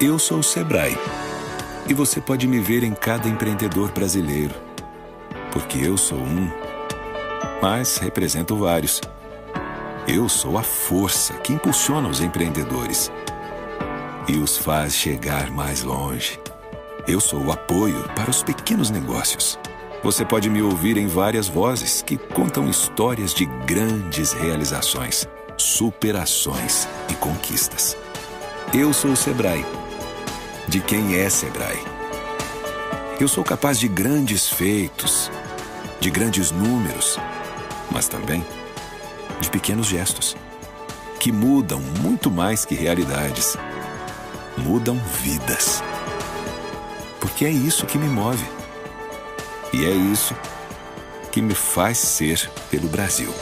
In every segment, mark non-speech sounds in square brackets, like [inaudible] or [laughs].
Eu sou o Sebrae e você pode me ver em cada empreendedor brasileiro, porque eu sou um, mas represento vários. Eu sou a força que impulsiona os empreendedores e os faz chegar mais longe. Eu sou o apoio para os pequenos negócios. Você pode me ouvir em várias vozes que contam histórias de grandes realizações, superações e conquistas. Eu sou o Sebrae. De quem é Sebrae? Eu sou capaz de grandes feitos, de grandes números, mas também de pequenos gestos que mudam muito mais que realidades. Mudam vidas. Porque é isso que me move. E é isso que me faz ser pelo Brasil.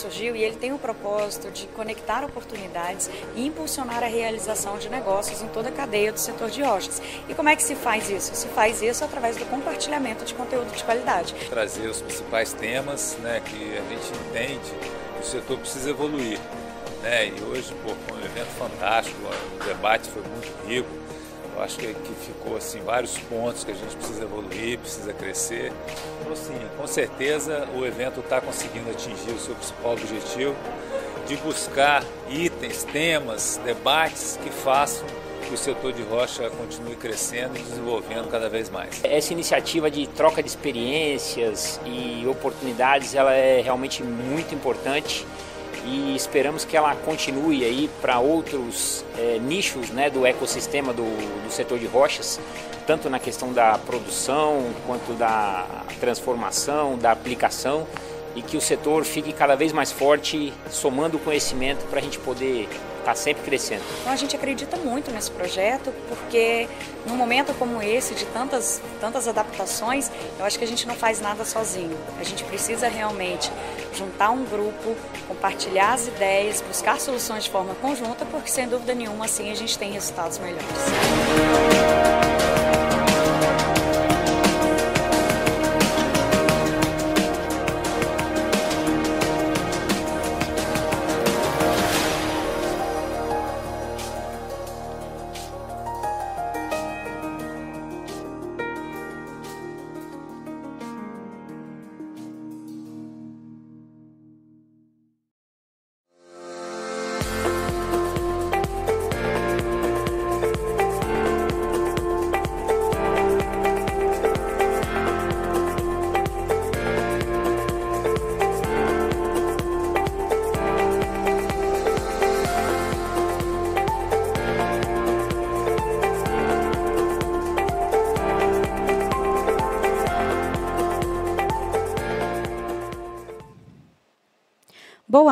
Surgiu e ele tem o propósito de conectar oportunidades e impulsionar a realização de negócios em toda a cadeia do setor de rochas. E como é que se faz isso? Se faz isso através do compartilhamento de conteúdo de qualidade. Trazer os principais temas né, que a gente entende que o setor precisa evoluir. Né? E hoje, pô, foi um evento fantástico, o debate foi muito rico. Acho que, que ficou assim vários pontos que a gente precisa evoluir, precisa crescer. Então, assim, com certeza o evento está conseguindo atingir o seu principal objetivo de buscar itens, temas, debates que façam que o setor de rocha continue crescendo e desenvolvendo cada vez mais. Essa iniciativa de troca de experiências e oportunidades, ela é realmente muito importante e esperamos que ela continue aí para outros é, nichos né, do ecossistema do, do setor de rochas, tanto na questão da produção quanto da transformação, da aplicação e que o setor fique cada vez mais forte, somando conhecimento para a gente poder está sempre crescendo. Então a gente acredita muito nesse projeto porque num momento como esse de tantas tantas adaptações, eu acho que a gente não faz nada sozinho. A gente precisa realmente juntar um grupo, compartilhar as ideias, buscar soluções de forma conjunta, porque sem dúvida nenhuma assim a gente tem resultados melhores.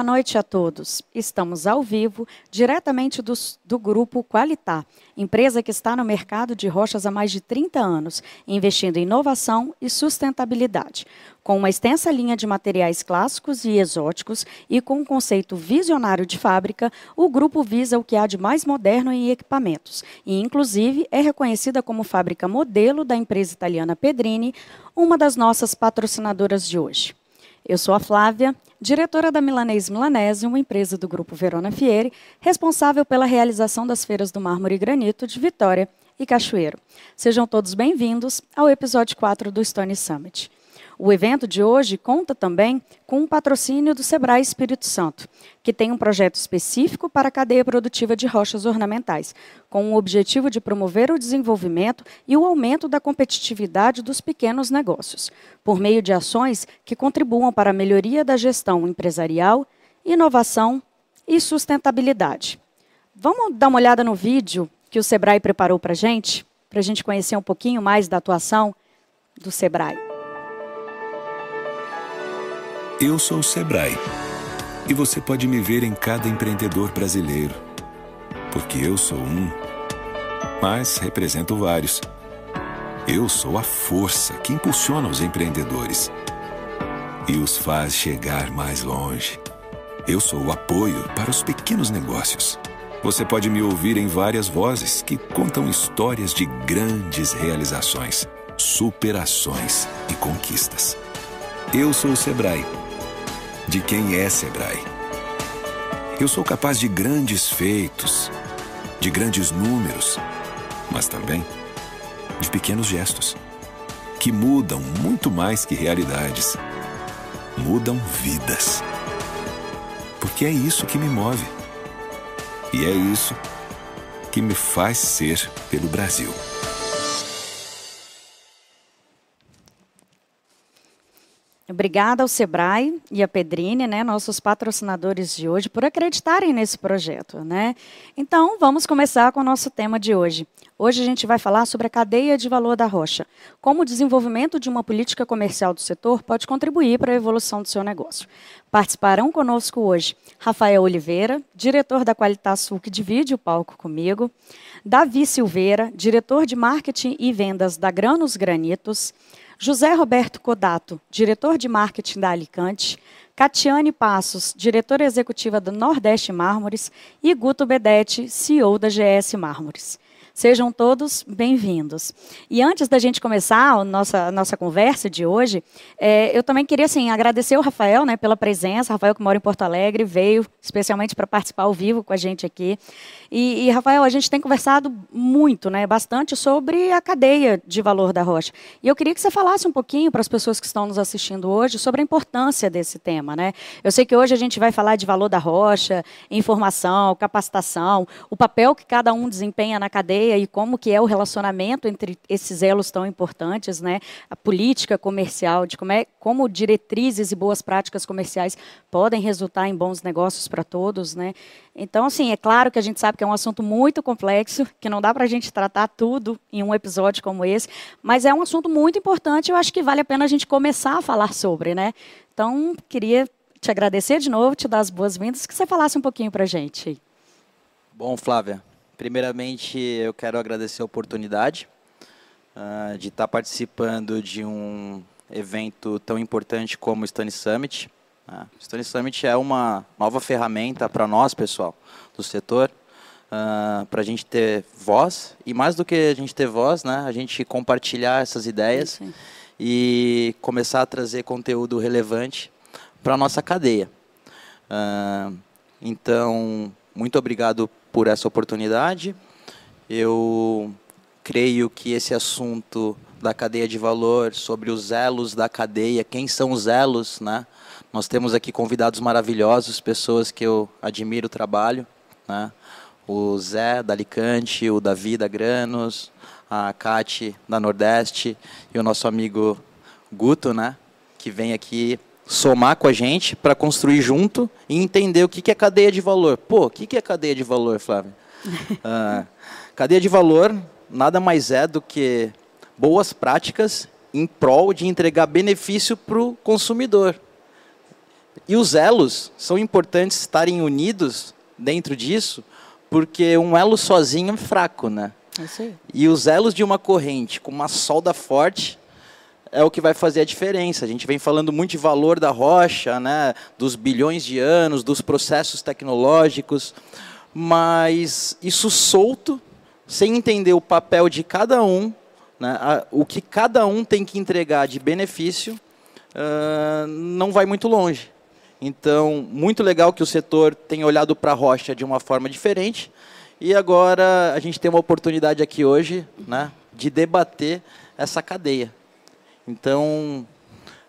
Noite a todos. Estamos ao vivo, diretamente do, do, Grupo Qualitar, empresa que está no mercado de rochas há mais de 30 anos, investindo em inovação e sustentabilidade. Com uma extensa linha de materiais clássicos e exóticos e com um conceito visionário de fábrica, o grupo visa o que há de mais moderno em equipamentos e, inclusive, é reconhecida como fábrica modelo da empresa italiana Pedrini, uma das nossas patrocinadoras de hoje. Eu sou a Flávia, diretora da Milanês Milanese, uma empresa do Grupo Verona Fieri, responsável pela realização das feiras do mármore e granito de Vitória e Cachoeiro. Sejam todos bem-vindos ao episódio 4 do Stone Summit. O evento de hoje conta também com o patrocínio do Sebrae Espírito Santo, que tem um projeto específico para a cadeia produtiva de rochas ornamentais, com o objetivo de promover o desenvolvimento e o aumento da competitividade dos pequenos negócios, por meio de ações que contribuam para a melhoria da gestão empresarial, inovação e sustentabilidade. Vamos dar uma olhada no vídeo que o Sebrae preparou para a gente, para a gente conhecer um pouquinho mais da atuação do Sebrae. Eu sou o Sebrae e você pode me ver em cada empreendedor brasileiro, porque eu sou um, mas represento vários. Eu sou a força que impulsiona os empreendedores e os faz chegar mais longe. Eu sou o apoio para os pequenos negócios. Você pode me ouvir em várias vozes que contam histórias de grandes realizações, superações e conquistas. Eu sou o Sebrae. De quem é Sebrae? Eu sou capaz de grandes feitos, de grandes números, mas também de pequenos gestos que mudam muito mais que realidades. Mudam vidas. Porque é isso que me move. E é isso que me faz ser pelo Brasil. Obrigada ao Sebrae e à Pedrine, né, nossos patrocinadores de hoje, por acreditarem nesse projeto. Né? Então, vamos começar com o nosso tema de hoje. Hoje a gente vai falar sobre a cadeia de valor da rocha, como o desenvolvimento de uma política comercial do setor pode contribuir para a evolução do seu negócio. Participarão conosco hoje Rafael Oliveira, diretor da Qualitasul, que divide o palco comigo, Davi Silveira, diretor de marketing e vendas da Granos Granitos, José Roberto Codato, diretor de marketing da Alicante, Catiane Passos, diretora executiva do Nordeste Mármores, e Guto Bedete, CEO da GS Mármores. Sejam todos bem-vindos. E antes da gente começar a nossa, a nossa conversa de hoje, é, eu também queria assim, agradecer o Rafael né, pela presença. Rafael, que mora em Porto Alegre, veio especialmente para participar ao vivo com a gente aqui. E, e, Rafael, a gente tem conversado muito, né, bastante sobre a cadeia de valor da rocha. E eu queria que você falasse um pouquinho para as pessoas que estão nos assistindo hoje sobre a importância desse tema. Né? Eu sei que hoje a gente vai falar de valor da rocha, informação, capacitação, o papel que cada um desempenha na cadeia e como que é o relacionamento entre esses elos tão importantes, né? A política comercial, de como, é, como diretrizes e boas práticas comerciais podem resultar em bons negócios para todos, né? Então, assim, é claro que a gente sabe que é um assunto muito complexo, que não dá para a gente tratar tudo em um episódio como esse, mas é um assunto muito importante eu acho que vale a pena a gente começar a falar sobre, né? Então, queria te agradecer de novo, te dar as boas-vindas, que você falasse um pouquinho para a gente. Bom, Flávia, Primeiramente, eu quero agradecer a oportunidade uh, de estar participando de um evento tão importante como o Stone Summit. Uh, o Stone Summit é uma nova ferramenta para nós, pessoal, do setor, uh, para a gente ter voz, e mais do que a gente ter voz, né, a gente compartilhar essas ideias e começar a trazer conteúdo relevante para a nossa cadeia. Uh, então, muito obrigado por essa oportunidade. Eu creio que esse assunto da cadeia de valor, sobre os elos da cadeia, quem são os elos, né? Nós temos aqui convidados maravilhosos, pessoas que eu admiro o trabalho, né? O Zé da Alicante, o Davi da Granos, a Cati da Nordeste e o nosso amigo Guto, né? Que vem aqui somar com a gente para construir junto e entender o que é cadeia de valor. Pô, o que é cadeia de valor, Flávio? [laughs] ah, cadeia de valor nada mais é do que boas práticas em prol de entregar benefício para o consumidor. E os elos são importantes estarem unidos dentro disso, porque um elo sozinho é fraco, né? É e os elos de uma corrente com uma solda forte é o que vai fazer a diferença. A gente vem falando muito de valor da rocha, né, dos bilhões de anos, dos processos tecnológicos, mas isso solto, sem entender o papel de cada um, né, a, o que cada um tem que entregar de benefício, uh, não vai muito longe. Então, muito legal que o setor tenha olhado para a rocha de uma forma diferente. E agora a gente tem uma oportunidade aqui hoje né, de debater essa cadeia. Então,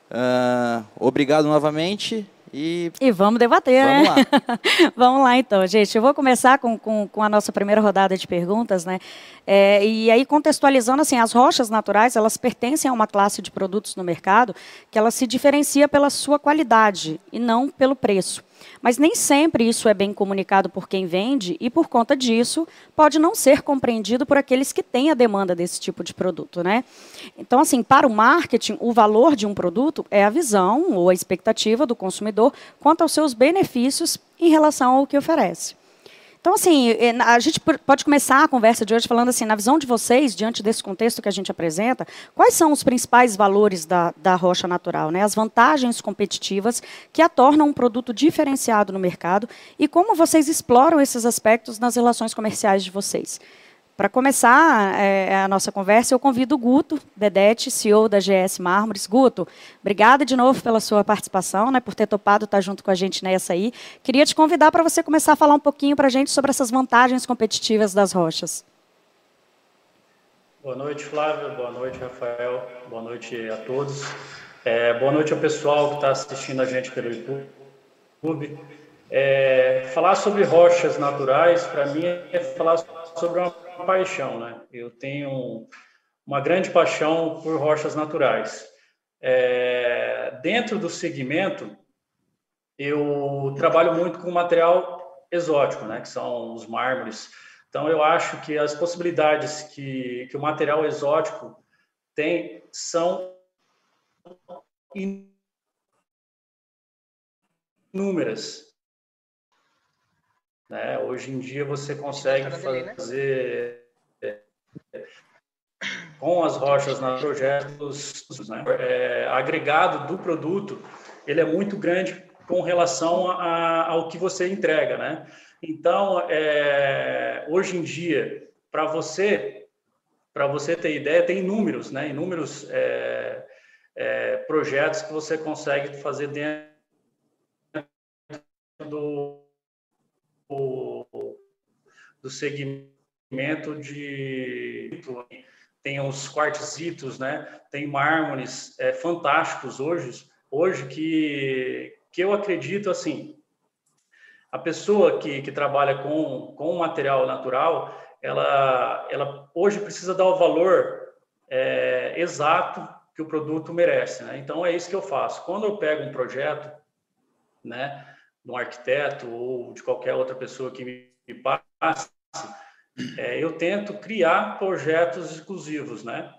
uh, obrigado novamente. E, e vamos debater, vamos né? Lá. [laughs] vamos lá, então, gente. Eu vou começar com, com, com a nossa primeira rodada de perguntas, né? É, e aí, contextualizando, assim, as rochas naturais, elas pertencem a uma classe de produtos no mercado que ela se diferencia pela sua qualidade e não pelo preço. Mas nem sempre isso é bem comunicado por quem vende e, por conta disso, pode não ser compreendido por aqueles que têm a demanda desse tipo de produto. Né? Então, assim, para o marketing, o valor de um produto é a visão ou a expectativa do consumidor quanto aos seus benefícios em relação ao que oferece. Então, assim, é, a gente pode começar a conversa de hoje falando assim, na visão de vocês, diante desse contexto que a gente apresenta, quais são os principais valores da, da rocha natural, né? as vantagens competitivas que a tornam um produto diferenciado no mercado e como vocês exploram esses aspectos nas relações comerciais de vocês. Para começar é, a nossa conversa, eu convido o Guto Bedete, CEO da GS Mármores. Guto, obrigada de novo pela sua participação, né, por ter topado estar junto com a gente nessa aí. Queria te convidar para você começar a falar um pouquinho para a gente sobre essas vantagens competitivas das rochas. Boa noite, Flávio. Boa noite, Rafael. Boa noite a todos. É, boa noite ao pessoal que está assistindo a gente pelo YouTube. É, falar sobre rochas naturais, para mim, é falar sobre uma paixão, né? Eu tenho uma grande paixão por rochas naturais. É, dentro do segmento, eu trabalho muito com material exótico, né? Que são os mármores. Então, eu acho que as possibilidades que, que o material exótico tem são inúmeras. Né? Hoje em dia você consegue né? fazer com as rochas na projetos, né? é, agregado do produto, ele é muito grande com relação a, ao que você entrega, né? Então, é, hoje em dia, para você, para você ter ideia, tem inúmeros, né? Inúmeros é, é, projetos que você consegue fazer dentro do do segmento de tem os quartzitos, né? Tem mármores é, fantásticos hoje, hoje que que eu acredito assim, a pessoa que, que trabalha com com material natural, ela ela hoje precisa dar o valor é, exato que o produto merece, né? Então é isso que eu faço. Quando eu pego um projeto, né? de um arquiteto ou de qualquer outra pessoa que me é, eu tento criar projetos exclusivos, né?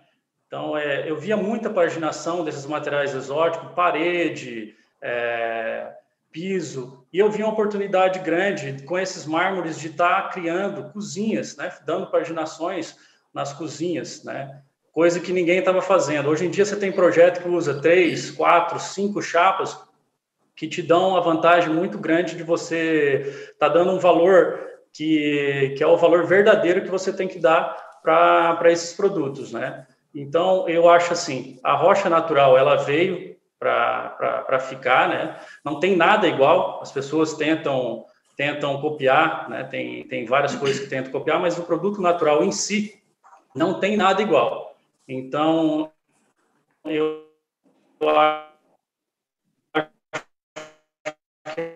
Então, é, eu via muita paginação desses materiais exóticos, parede, é, piso, e eu vi uma oportunidade grande com esses mármores de estar tá criando cozinhas, né? Dando paginações nas cozinhas, né? Coisa que ninguém estava fazendo. Hoje em dia você tem projeto que usa três, quatro, cinco chapas que te dão a vantagem muito grande de você estar tá dando um valor que, que é o valor verdadeiro que você tem que dar para esses produtos, né? Então, eu acho assim, a rocha natural, ela veio para ficar, né? Não tem nada igual, as pessoas tentam tentam copiar, né? Tem, tem várias coisas que tentam copiar, mas o produto natural em si não tem nada igual. Então, eu acho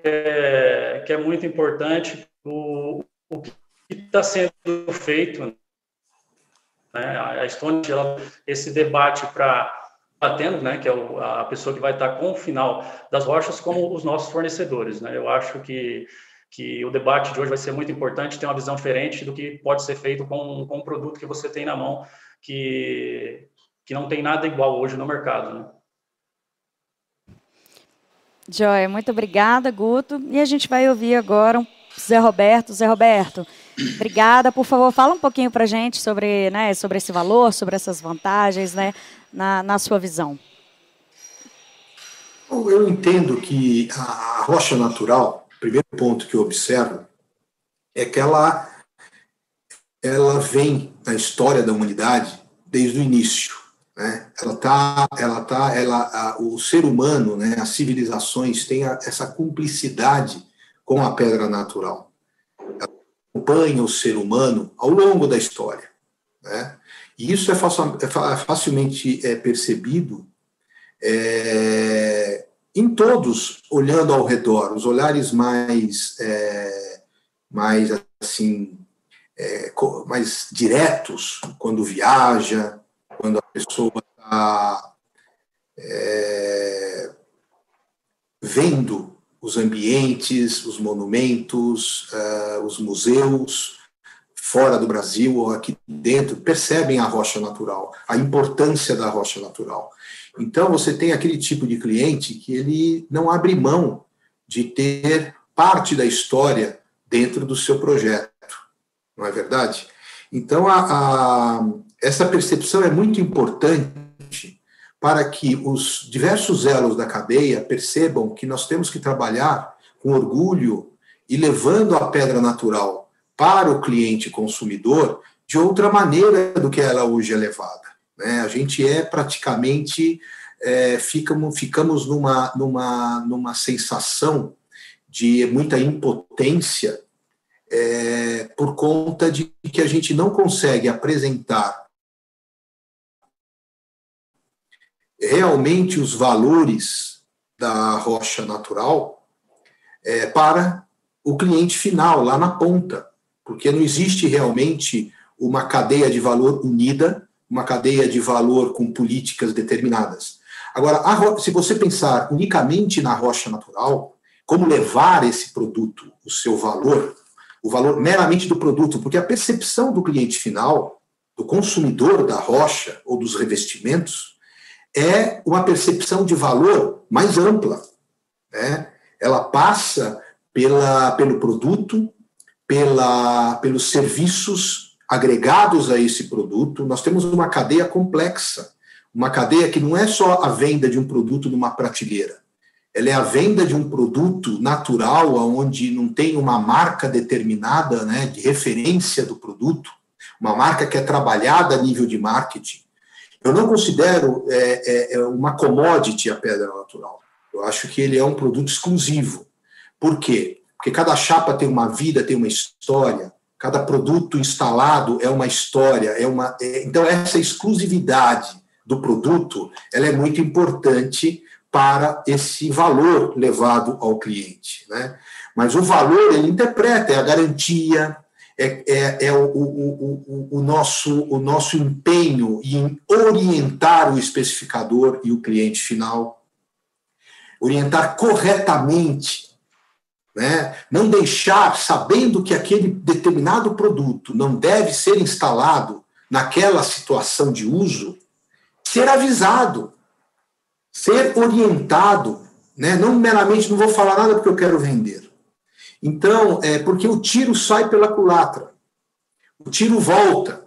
é, que é muito importante o, o que está sendo feito. Né? A Stone, ela, esse debate para batendo, né, que é o, a pessoa que vai estar com o final das rochas, como os nossos fornecedores. Né? Eu acho que, que o debate de hoje vai ser muito importante, ter uma visão diferente do que pode ser feito com, com um produto que você tem na mão, que, que não tem nada igual hoje no mercado. Né? Joia, muito obrigada, Guto. E a gente vai ouvir agora o Zé Roberto. Zé Roberto, obrigada. Por favor, fala um pouquinho para a gente sobre, né, sobre esse valor, sobre essas vantagens, né, na, na sua visão. Eu entendo que a rocha natural, o primeiro ponto que eu observo, é que ela, ela vem da história da humanidade desde o início. Né? Ela tá, ela tá, ela, a, o ser humano, né, as civilizações têm a, essa cumplicidade com a pedra natural. Ela acompanha o ser humano ao longo da história, né? E isso é, facil, é facilmente é, percebido é, em todos, olhando ao redor, os olhares mais, é, mais assim, é, mais diretos quando viaja, quando a pessoa está é, vendo os ambientes, os monumentos, uh, os museus, fora do Brasil ou aqui dentro, percebem a rocha natural, a importância da rocha natural. Então, você tem aquele tipo de cliente que ele não abre mão de ter parte da história dentro do seu projeto, não é verdade? Então, a, a, essa percepção é muito importante para que os diversos elos da cadeia percebam que nós temos que trabalhar com orgulho e levando a pedra natural para o cliente consumidor de outra maneira do que ela hoje é levada. Né? A gente é praticamente, é, ficamos, ficamos numa, numa, numa sensação de muita impotência é, por conta de que a gente não consegue apresentar realmente os valores da rocha natural é, para o cliente final, lá na ponta, porque não existe realmente uma cadeia de valor unida, uma cadeia de valor com políticas determinadas. Agora, a, se você pensar unicamente na rocha natural, como levar esse produto, o seu valor, o valor meramente do produto, porque a percepção do cliente final, do consumidor da rocha ou dos revestimentos, é uma percepção de valor mais ampla. Né? Ela passa pela, pelo produto, pela, pelos serviços agregados a esse produto. Nós temos uma cadeia complexa, uma cadeia que não é só a venda de um produto numa prateleira. Ela é a venda de um produto natural, onde não tem uma marca determinada né, de referência do produto, uma marca que é trabalhada a nível de marketing. Eu não considero é, é, é uma commodity a pedra natural. Eu acho que ele é um produto exclusivo. Por quê? Porque cada chapa tem uma vida, tem uma história, cada produto instalado é uma história, é uma. É, então, essa exclusividade do produto ela é muito importante para esse valor levado ao cliente. Né? Mas o valor ele interpreta, é a garantia, é, é, é o, o, o, o, nosso, o nosso empenho em orientar o especificador e o cliente final, orientar corretamente né? não deixar, sabendo que aquele determinado produto não deve ser instalado naquela situação de uso, ser avisado, ser orientado, né? não meramente não vou falar nada porque eu quero vender. Então, é porque o tiro sai pela culatra, o tiro volta.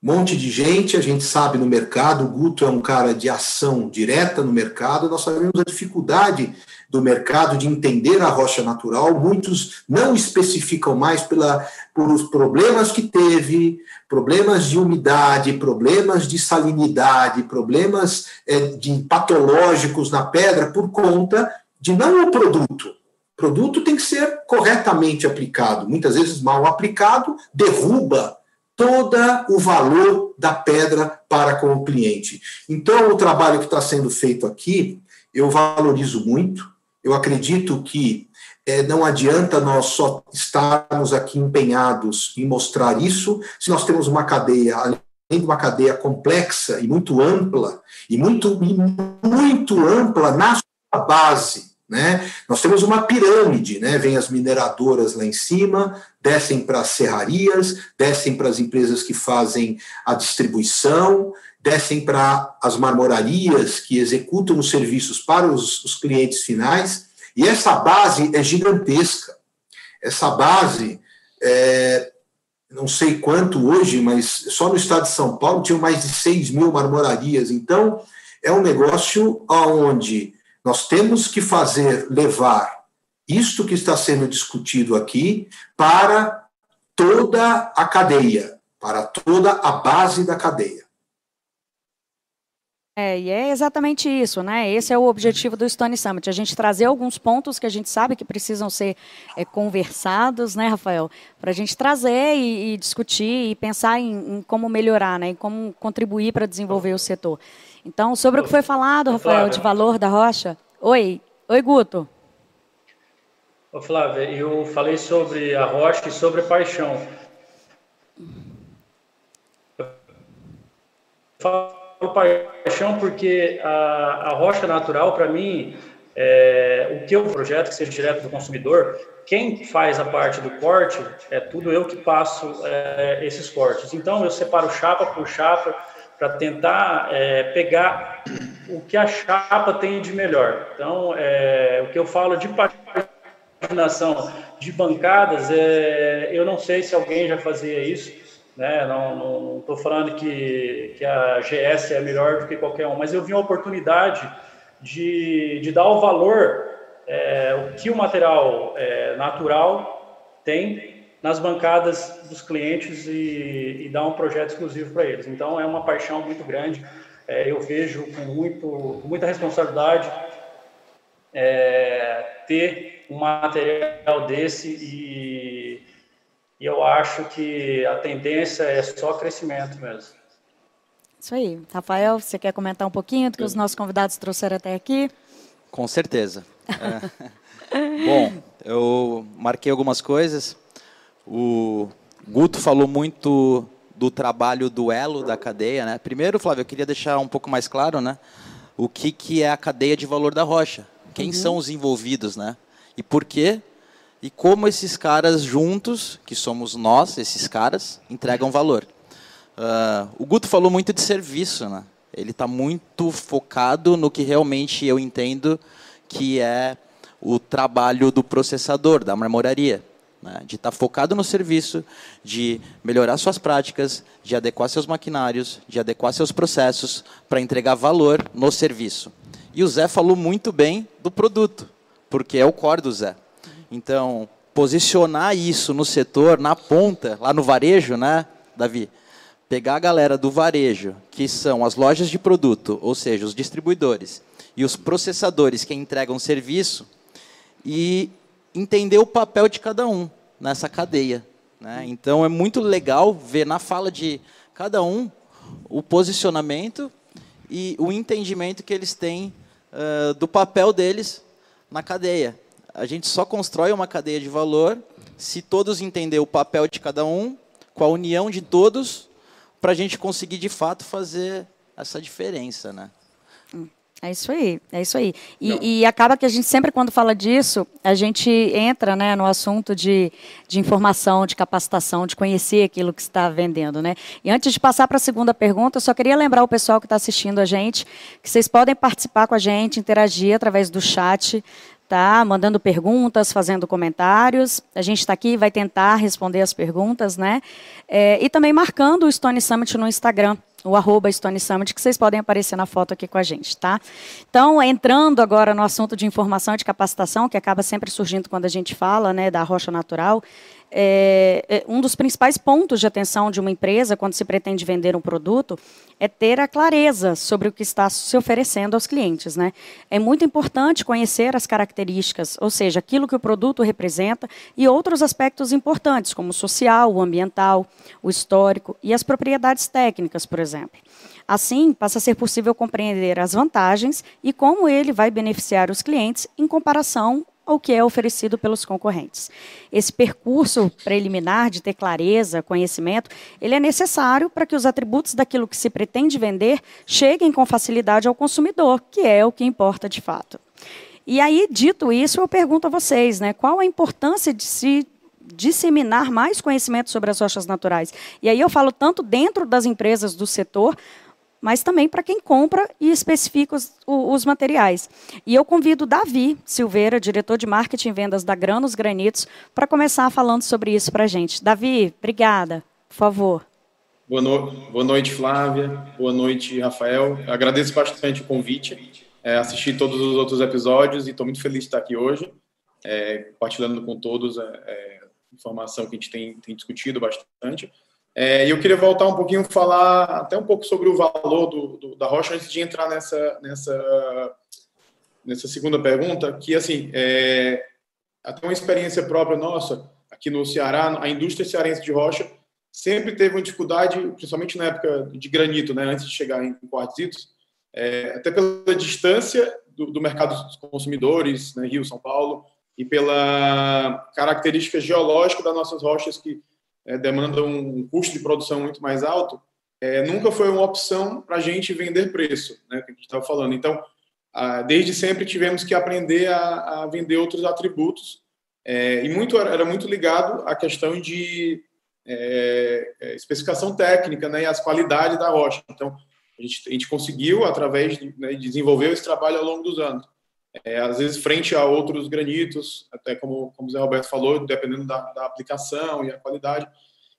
Um monte de gente, a gente sabe no mercado, o Guto é um cara de ação direta no mercado, nós sabemos a dificuldade do mercado de entender a rocha natural, muitos não especificam mais pela, por os problemas que teve, problemas de umidade, problemas de salinidade, problemas é, de patológicos na pedra por conta de não o produto. Produto tem que ser corretamente aplicado. Muitas vezes mal aplicado derruba todo o valor da pedra para com o cliente. Então, o trabalho que está sendo feito aqui, eu valorizo muito. Eu acredito que é, não adianta nós só estarmos aqui empenhados em mostrar isso, se nós temos uma cadeia, além de uma cadeia complexa e muito ampla, e muito, muito ampla na sua base. Né? Nós temos uma pirâmide, né? vem as mineradoras lá em cima, descem para as serrarias, descem para as empresas que fazem a distribuição, descem para as marmorarias que executam os serviços para os, os clientes finais, e essa base é gigantesca. Essa base, é, não sei quanto hoje, mas só no estado de São Paulo tinham mais de 6 mil marmorarias. Então, é um negócio onde nós temos que fazer, levar isto que está sendo discutido aqui para toda a cadeia, para toda a base da cadeia. É, e é exatamente isso, né? Esse é o objetivo do Stone Summit, a gente trazer alguns pontos que a gente sabe que precisam ser é, conversados, né, Rafael? Para a gente trazer e, e, discutir e pensar em, em, como melhorar, né? Em como contribuir para desenvolver o setor. Então, sobre o que foi falado, Rafael, de valor da rocha. Oi, oi, Guto. Ô, Flávia, eu falei sobre a rocha e sobre a paixão. Eu falo paixão porque a, a rocha natural, para mim, é, o que eu projeto, que seja direto do consumidor, quem faz a parte do corte é tudo eu que passo é, esses cortes. Então, eu separo chapa por chapa para tentar é, pegar o que a chapa tem de melhor. Então, é, o que eu falo de paixão imaginação de bancadas, é, eu não sei se alguém já fazia isso, né? Não estou falando que, que a GS é melhor do que qualquer um, mas eu vi uma oportunidade de, de dar o valor é, o que o material é, natural tem nas bancadas dos clientes e, e dar um projeto exclusivo para eles. Então é uma paixão muito grande. É, eu vejo com, muito, com muita responsabilidade é, ter um material desse e, e eu acho que a tendência é só crescimento mesmo. Isso aí. Rafael, você quer comentar um pouquinho do que os nossos convidados trouxeram até aqui? Com certeza. É. [laughs] Bom, eu marquei algumas coisas. O Guto falou muito do trabalho do elo da cadeia, né? Primeiro, Flávio, eu queria deixar um pouco mais claro, né? O que, que é a cadeia de valor da rocha? Quem uhum. são os envolvidos, né? E por quê? E como esses caras juntos, que somos nós, esses caras, entregam valor. Uh, o Guto falou muito de serviço, né? Ele está muito focado no que realmente eu entendo que é o trabalho do processador, da marmoraria. Né? De estar tá focado no serviço, de melhorar suas práticas, de adequar seus maquinários, de adequar seus processos para entregar valor no serviço. E o Zé falou muito bem do produto, porque é o core do Zé. Então, posicionar isso no setor, na ponta, lá no varejo, né, Davi? pegar a galera do varejo, que são as lojas de produto, ou seja, os distribuidores, e os processadores que entregam serviço, e entender o papel de cada um nessa cadeia. Né? Então é muito legal ver na fala de cada um o posicionamento e o entendimento que eles têm uh, do papel deles na cadeia. A gente só constrói uma cadeia de valor se todos entenderem o papel de cada um, com a união de todos, para a gente conseguir de fato fazer essa diferença, né? É isso aí, é isso aí. E, e, acaba que a gente sempre, quando fala disso, a gente entra né, no assunto de, de informação, de capacitação, de conhecer aquilo que está vendendo. Né? E antes de passar para a segunda pergunta, eu só queria lembrar o pessoal que está assistindo a gente que vocês podem participar com a gente, interagir através do chat tá? Mandando perguntas, fazendo comentários. A gente está aqui, vai tentar responder as perguntas, né? É, e também marcando o Stone Summit no Instagram, o arroba Stone Summit, que vocês podem aparecer na foto aqui com a gente, tá? Então, entrando agora no assunto de informação e de capacitação, que acaba sempre surgindo quando a gente fala, né, da rocha natural, é, é, um dos principais pontos de atenção de uma empresa quando se pretende vender um produto é ter a clareza sobre o que está se oferecendo aos clientes. Né? É muito importante conhecer as características, ou seja, aquilo que o produto representa e outros aspectos importantes, como o social, o ambiental, o histórico e as propriedades técnicas, por exemplo. Assim, passa a ser possível compreender as vantagens e como ele vai beneficiar os clientes em comparação ao que é oferecido pelos concorrentes. Esse percurso preliminar de ter clareza, conhecimento, ele é necessário para que os atributos daquilo que se pretende vender cheguem com facilidade ao consumidor, que é o que importa de fato. E aí, dito isso, eu pergunto a vocês, né, qual a importância de se disseminar mais conhecimento sobre as rochas naturais? E aí eu falo tanto dentro das empresas do setor, mas também para quem compra e especifica os, os, materiais. E eu convido Davi Silveira, diretor de marketing e vendas da Granos Granitos, para começar falando sobre isso para a gente. Davi, obrigada. Por favor. Boa, no... Boa noite, Flávia. Boa noite, Rafael. Eu agradeço bastante o convite. É, assisti todos os outros episódios e estou muito feliz de estar aqui hoje, é, compartilhando com todos a é, é, informação que a gente tem, tem discutido bastante. É, eu queria voltar um pouquinho, falar até um pouco sobre o valor do, do, da rocha antes de entrar nessa, nessa, nessa segunda pergunta, que, assim, é, até uma experiência própria nossa, aqui no Ceará, a indústria cearense de rocha sempre teve uma dificuldade, principalmente na época de granito, né, antes de chegar em quartzitos, é, até pela distância do, do mercado dos consumidores, né, Rio, São Paulo, e pela característica geológica das nossas rochas que é, um custo de produção muito mais alto, é, nunca foi uma opção para a gente vender preço, né, que a gente estava falando. Então, a, desde sempre tivemos que aprender a, a vender outros atributos é, e muito era muito ligado à questão de é, é, especificação técnica né, e as qualidades da rocha. Então, a gente, a gente conseguiu, através de né, desenvolver esse trabalho ao longo dos anos. É, às vezes frente a outros granitos, até como, como o Zé Roberto falou, dependendo da, da aplicação e a qualidade.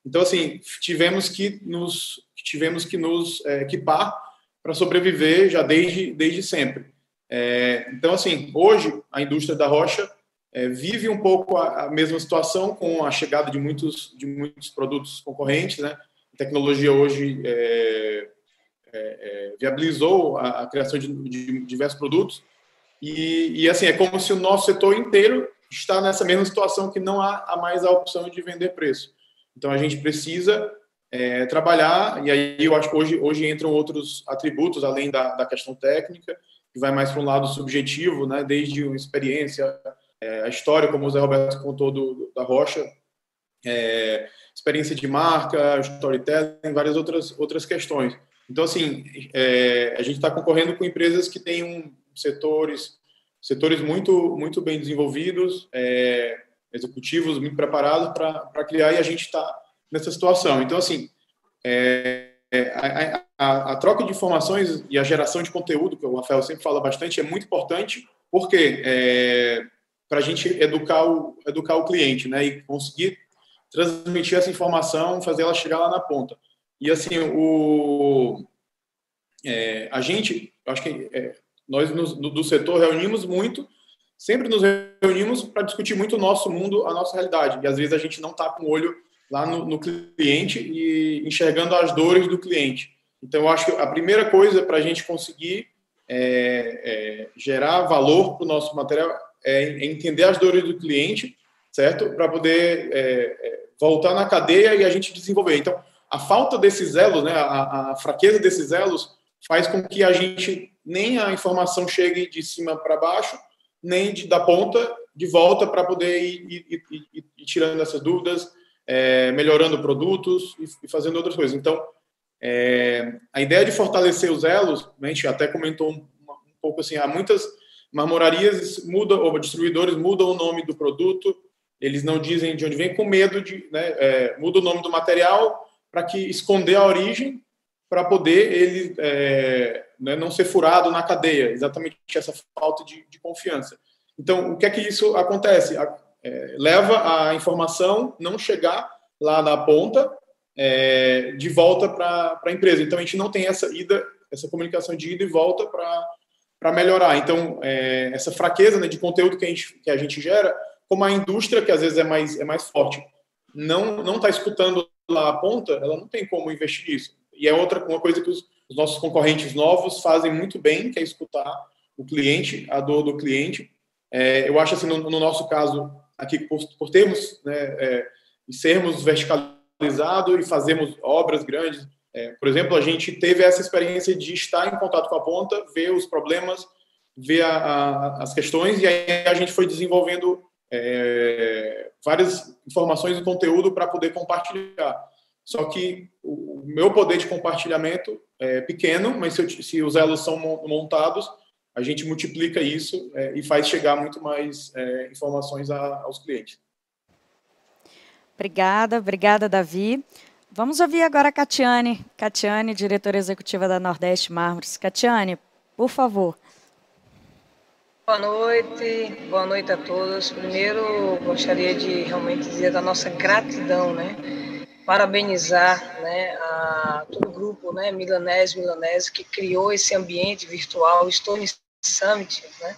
Então, assim, tivemos que nos, tivemos que nos é, equipar para sobreviver já desde, desde sempre. É, então, assim, hoje a indústria da rocha é, vive um pouco a, a, mesma situação com a chegada de muitos, de muitos produtos concorrentes, né? A tecnologia hoje é, é, é, viabilizou a, a criação de, de, diversos produtos e, e, assim, é como se o nosso setor inteiro está nessa mesma situação que não há, mais a opção de vender preço. Então, a gente precisa é, trabalhar, e aí eu acho que hoje, hoje entram outros atributos, além da, da questão técnica, que vai mais para um lado subjetivo, né, desde a experiência, é, a história, como o Zé Roberto contou do, da Rocha, é, experiência de marca, storytelling, várias outras, outras questões. Então, assim, é, a gente está concorrendo com empresas que têm um, setores, setores muito, muito bem desenvolvidos, é, executivos muito preparados para criar e a gente está nessa situação. Então, assim, é, é, a, a, a, troca de informações e a geração de conteúdo, que o Rafael sempre fala bastante, é muito importante, porque é, para a gente educar o, educar o cliente, né, e conseguir transmitir essa informação, fazer ela chegar lá na ponta. E assim, o, é, a gente, acho que é, nós do setor reunimos muito sempre nos reunimos para discutir muito o nosso mundo, a nossa realidade. E às vezes a gente não está com o olho lá no, no, cliente e enxergando as dores do cliente. Então, eu acho que a primeira coisa para a gente conseguir é, é, gerar valor para o nosso material é entender as dores do cliente, certo? Para poder é, é, voltar na cadeia e a gente desenvolver. Então, a falta desses elos, né, a, a fraqueza desses elos, faz com que a gente nem a informação chegue de cima para baixo, nem de, da ponta de volta para poder ir, ir, ir, ir, tirando essas dúvidas, é, melhorando produtos e, fazendo outras coisas. Então, é, a ideia de fortalecer os elos, a gente até comentou um, um pouco assim, há muitas marmorarias mudam, ou distribuidores mudam o nome do produto, eles não dizem de onde vem, com medo de, né, é, muda o nome do material para que esconder a origem, para poder ele é, né, não ser furado na cadeia, exatamente essa falta de, de confiança. Então, o que é que isso acontece? A, é, leva a informação não chegar lá na ponta é, de volta para a empresa. Então, a gente não tem essa ida, essa comunicação de ida e volta para melhorar. Então, é, essa fraqueza né, de conteúdo que a, gente, que a gente gera, como a indústria, que às vezes é mais, é mais forte, não está escutando lá a ponta, ela não tem como investir nisso. E é outra uma coisa que os, os nossos concorrentes novos fazem muito bem, que é escutar o cliente, a dor do cliente. É, eu acho assim, no, no, nosso caso, aqui, por, por termos né, é, e sermos verticalizados e fazermos obras grandes, é, por exemplo, a gente teve essa experiência de estar em contato com a ponta, ver os problemas, ver a, a, as questões, e aí a gente foi desenvolvendo é, várias informações e conteúdo para poder compartilhar. Só que o meu poder de compartilhamento é pequeno, mas se, eu, se os elos são montados, a gente multiplica isso é, e faz chegar muito mais é, informações a, aos clientes. Obrigada, obrigada, Davi. Vamos ouvir agora a Catiane. Catiane, diretora executiva da Nordeste Mármores. Catiane, por favor. Boa noite, boa noite a todos. Primeiro, gostaria de realmente dizer da nossa gratidão, né? Parabenizar né, a todo o grupo né, Milanese Milanese que criou esse ambiente virtual Stone Summit, né,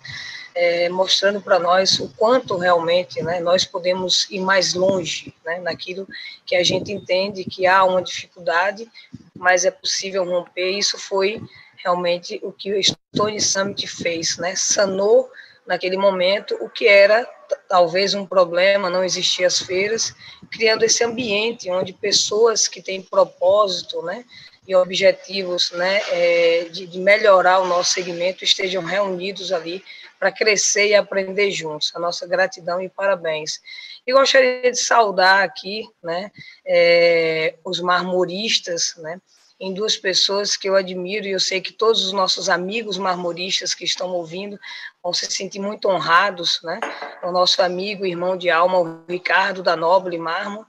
é, mostrando para nós o quanto realmente né, nós podemos ir mais longe né, naquilo que a gente entende que há uma dificuldade, mas é possível romper. Isso foi realmente o que o Stone Summit fez, né, sanou naquele momento o que era talvez um problema, não existiam as feiras, criando esse ambiente onde pessoas que têm propósito, né, e objetivos, né, é, de, de melhorar o nosso segmento estejam reunidos ali para crescer e aprender juntos. A nossa gratidão e parabéns. E gostaria de saudar aqui, né, é, os marmoristas, né, em duas pessoas que eu admiro e eu sei que todos os nossos amigos marmoristas que estão ouvindo vão se sentir muito honrados, né? O nosso amigo, irmão de alma, o Ricardo da Noble Marmo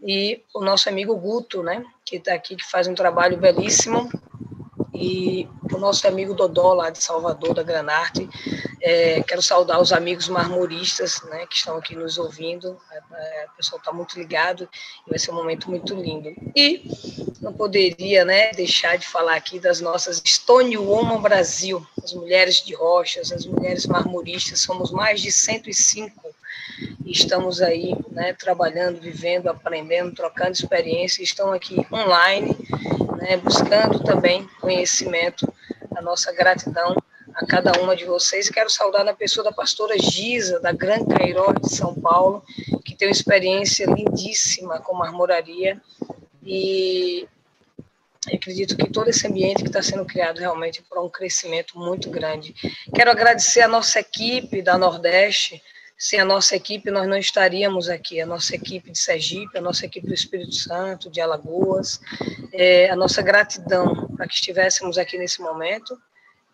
e o nosso amigo Guto, né? Que está aqui, que faz um trabalho belíssimo e o nosso amigo Dodó, lá de Salvador, da Granarte. É, quero saudar os amigos marmoristas né, que estão aqui nos ouvindo. É, é o pessoal está muito ligado e vai ser um momento muito lindo. E não poderia né, deixar de falar aqui das nossas Stone Woman Brasil, as mulheres de rochas, as mulheres marmoristas. Somos mais de 105 e estamos aí né, trabalhando, vivendo, aprendendo, trocando experiência. Estão aqui online né, buscando também conhecimento, a nossa gratidão a cada uma de vocês. Quero saudar na pessoa da pastora Giza, da Gran Cairó de São Paulo, que tem uma experiência lindíssima com marmoraria e acredito que todo esse ambiente que está sendo criado realmente para um crescimento muito grande. Quero agradecer a nossa equipe da Nordeste, sem a nossa equipe, nós não estaríamos aqui. A nossa equipe de Sergipe, a nossa equipe do Espírito Santo, de Alagoas, é, a nossa gratidão para que estivéssemos aqui nesse momento.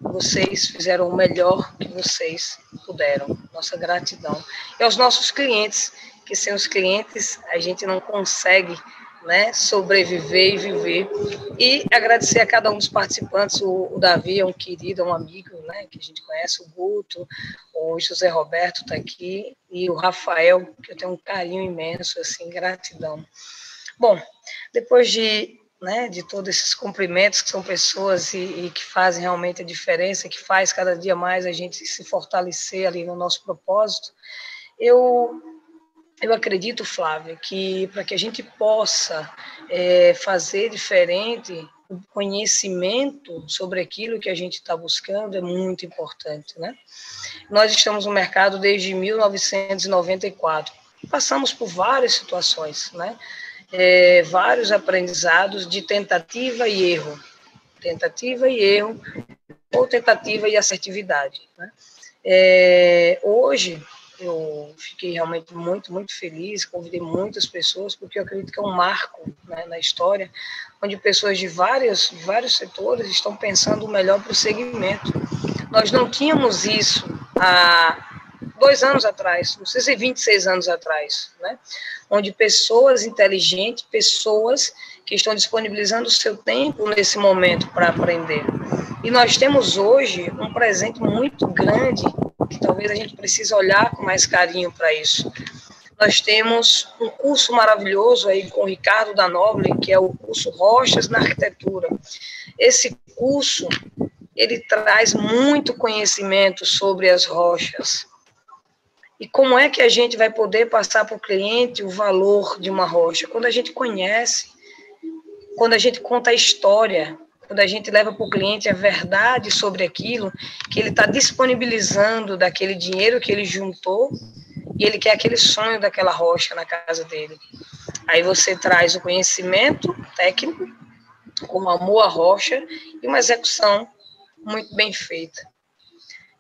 Vocês fizeram o melhor que vocês puderam. Nossa gratidão. E aos nossos clientes, que sem os clientes a gente não consegue né, sobreviver e viver. E agradecer a cada um dos participantes. O, o, Davi é um querido, é um amigo, né, que a gente conhece, o Guto, o José Roberto está aqui, e o Rafael, que eu tenho um carinho imenso, assim, gratidão. Bom, depois de, né, de todos esses cumprimentos, que são pessoas e, e que fazem realmente a diferença, que faz cada dia mais a gente se fortalecer ali no nosso propósito, eu eu acredito, Flávia, que para que a gente possa é, fazer diferente, o conhecimento sobre aquilo que a gente está buscando é muito importante, né? Nós estamos no mercado desde 1994. Passamos por várias situações, né? É, vários aprendizados de tentativa e erro. Tentativa e erro, ou tentativa e assertividade. Né? É, hoje, eu fiquei realmente muito, muito feliz, convidei muitas pessoas, porque eu acredito que é um marco né, na história, onde pessoas de vários, vários setores estão pensando o melhor para o segmento. Nós não tínhamos isso há dois anos atrás, não sei se 26 anos atrás, né? onde pessoas inteligentes, pessoas que estão disponibilizando o seu tempo nesse momento para aprender. E nós temos hoje um presente muito grande que talvez a gente precise olhar com mais carinho para isso. Nós temos um curso maravilhoso aí com o Ricardo da Noble, que é o curso Rochas na Arquitetura. Esse curso, ele traz muito conhecimento sobre as rochas. E como é que a gente vai poder passar para o cliente o valor de uma rocha? Quando a gente conhece, quando a gente conta a história, quando a gente leva para o cliente a verdade sobre aquilo, que ele está disponibilizando daquele dinheiro que ele juntou e ele quer aquele sonho daquela rocha na casa dele. Aí você traz o conhecimento técnico, com amor à rocha e uma execução muito bem feita.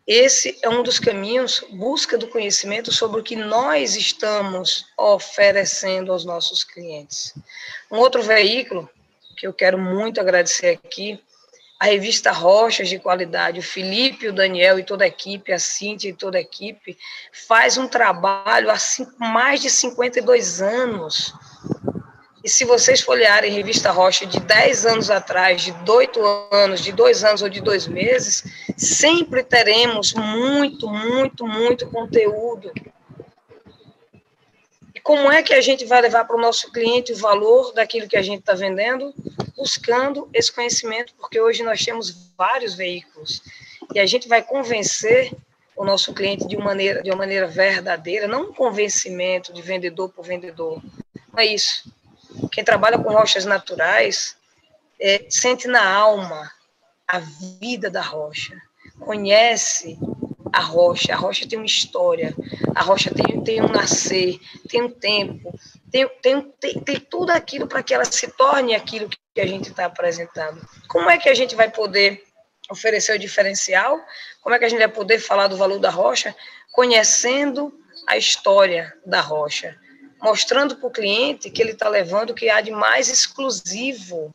Esse é um dos caminhos, busca do conhecimento sobre o que nós estamos oferecendo aos nossos clientes. Um outro veículo que eu quero muito agradecer aqui, a revista Rochas de Qualidade, o Felipe, o Daniel e toda a equipe, a Cintia e toda a equipe, faz um trabalho há mais de 52 anos. E se vocês folhearem revista Rocha de 10 anos atrás, de 8 anos, de 2 anos ou de 2 meses, sempre teremos muito, muito, muito conteúdo como é que a gente vai levar para o nosso cliente o valor daquilo que a gente está vendendo, buscando esse conhecimento, porque hoje nós temos vários veículos. E a gente vai convencer o nosso cliente de uma maneira, de uma maneira verdadeira, não um convencimento de vendedor por vendedor, não é isso. Quem trabalha com rochas naturais é, sente na alma a vida da rocha, conhece a rocha. A rocha tem uma história, a rocha tem, tem um nascer, tem um tempo, tem, tem, tem, tem tudo aquilo para que ela se torne aquilo que a gente está apresentando. Como é que a gente vai poder oferecer o diferencial? Como é que a gente vai poder falar do valor da rocha? Conhecendo a história da rocha, mostrando para o cliente que ele está levando o que há de mais exclusivo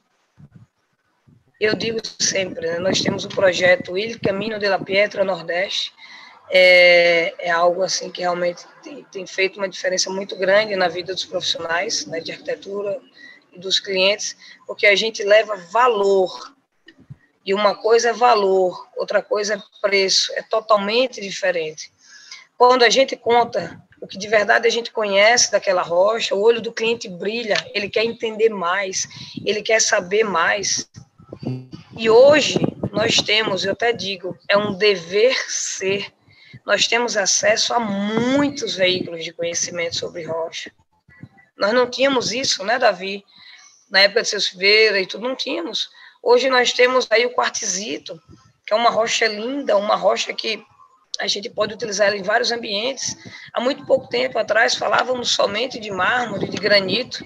eu digo sempre, né, nós temos o projeto Il Caminho de la Pietra Nordeste, é, é algo assim que realmente tem, tem, feito uma diferença muito grande na vida dos profissionais né, de arquitetura e dos clientes, porque a gente leva valor. E uma coisa é valor, outra coisa é preço, é totalmente diferente. Quando a gente conta o que de verdade a gente conhece daquela rocha, o olho do cliente brilha, ele quer entender mais, ele quer saber mais. E hoje nós temos, eu até digo, é um dever ser, nós temos acesso a muitos veículos de conhecimento sobre rocha. Nós não tínhamos isso, né, Davi? Na época de Silveira e tudo, não tínhamos. Hoje nós temos aí o quartzito, que é uma rocha linda, uma rocha que a gente pode utilizar ela em vários ambientes. Há muito pouco tempo atrás falávamos somente de mármore, de granito,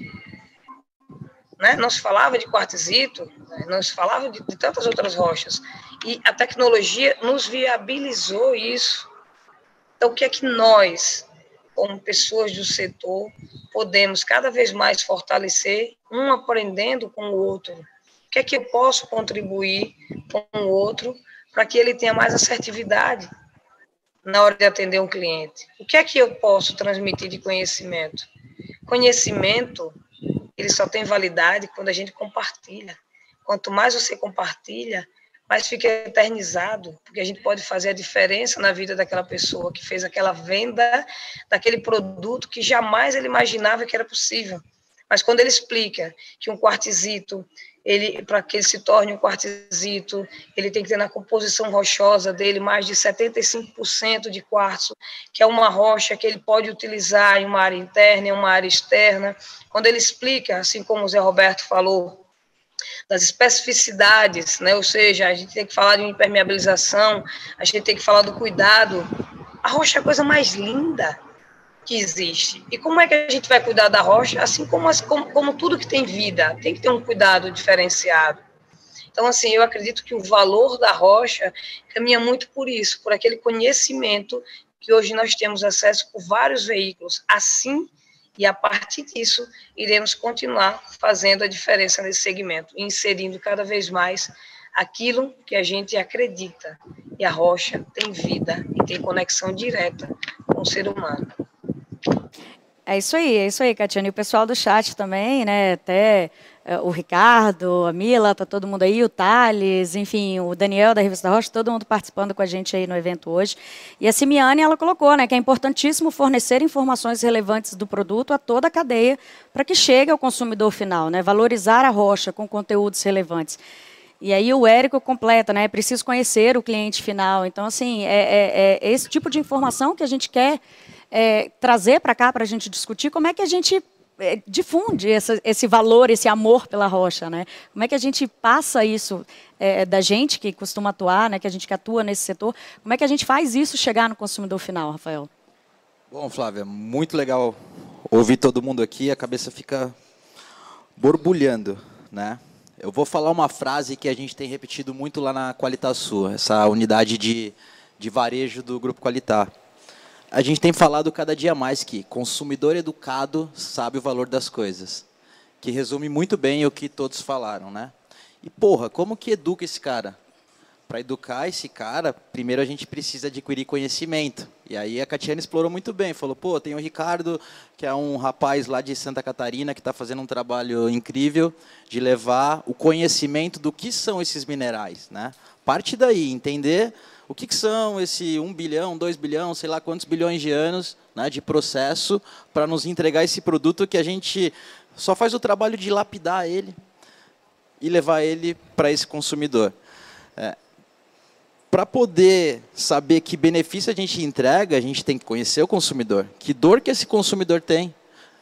né? não se falava de quartzito, não se falava de, de tantas outras rochas. E a tecnologia nos viabilizou isso. Então, o que é que nós, como pessoas do setor, podemos cada vez mais fortalecer, um aprendendo com o outro? O que é que eu posso contribuir com o outro para que ele tenha mais assertividade? na hora de atender um cliente? O que é que eu posso transmitir de conhecimento? Conhecimento, ele só tem validade quando a gente compartilha. Quanto mais você compartilha, mais fica eternizado, porque a gente pode fazer a diferença na vida daquela pessoa que fez aquela venda daquele produto que jamais ele imaginava que era possível. Mas quando ele explica que um quartzito ele para que ele se torne um quartzito, ele tem que ter na composição rochosa dele mais de 75% de quartzo, que é uma rocha que ele pode utilizar em uma área interna, em uma área externa. Quando ele explica, assim como o Zé Roberto falou, das especificidades, né? ou seja, a gente tem que falar de impermeabilização, a gente tem que falar do cuidado. A rocha é a coisa mais linda, que existe. E como é que a gente vai cuidar da rocha? Assim como, como, como tudo que tem vida, tem que ter um cuidado diferenciado. Então, assim, eu acredito que o valor da rocha caminha muito por isso, por aquele conhecimento que hoje nós temos acesso por vários veículos. Assim, e a partir disso, iremos continuar fazendo a diferença nesse segmento, inserindo cada vez mais aquilo que a gente acredita. E a rocha tem vida e tem conexão direta com o ser humano. É isso aí, é isso aí, Catiane. E o pessoal do chat também, né? Até uh, o Ricardo, a Mila, tá todo mundo aí, o Thales, enfim, o Daniel da Revista Rocha, todo mundo participando com a gente aí no evento hoje. E a Simiane, ela colocou, né, que é importantíssimo fornecer informações relevantes do produto a toda a cadeia para que chegue ao consumidor final, né? Valorizar a rocha com conteúdos relevantes. E aí o Érico completa, né? É preciso conhecer o cliente final. Então, assim, é, é, é esse tipo de informação que a gente quer é, trazer para cá para a gente discutir como é que a gente é, difunde essa, esse valor, esse amor pela rocha, né? Como é que a gente passa isso é, da gente que costuma atuar, né? Que a gente que atua nesse setor, como é que a gente faz isso chegar no consumidor final, Rafael? Bom, Flávia, muito legal ouvir todo mundo aqui, a cabeça fica borbulhando, né? Eu vou falar uma frase que a gente tem repetido muito lá na Qualitasul, essa unidade de, de varejo do Grupo Qualitar a gente tem falado cada dia mais que consumidor educado sabe o valor das coisas, que resume muito bem o que todos falaram, né? E porra, como que educa esse cara? Para educar esse cara, primeiro a gente precisa adquirir conhecimento. E aí a Catiana explorou muito bem, falou: pô, tem o Ricardo, que é um rapaz lá de Santa Catarina que está fazendo um trabalho incrível de levar o conhecimento do que são esses minerais, né? Parte daí, entender o que, que são esse 1 bilhão, 2 bilhão, sei lá quantos bilhões de anos né, de processo para nos entregar esse produto que a gente só faz o trabalho de lapidar ele e levar ele para esse consumidor. É, para poder saber que benefício a gente entrega, a gente tem que conhecer o consumidor. Que dor que esse consumidor tem?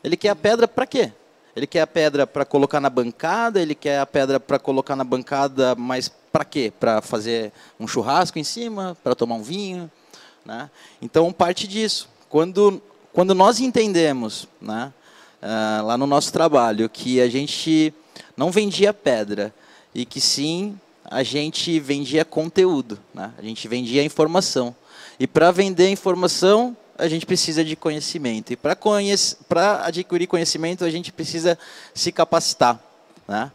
Ele quer a pedra para quê? Ele quer a pedra para colocar na bancada, ele quer a pedra para colocar na bancada, mas para quê? Para fazer um churrasco em cima, para tomar um vinho, né? Então parte disso. Quando quando nós entendemos, né, uh, lá no nosso trabalho, que a gente não vendia pedra e que sim a gente vendia conteúdo, né? A gente vendia informação. E para vender informação a gente precisa de conhecimento. E para conhec adquirir conhecimento, a gente precisa se capacitar. Né?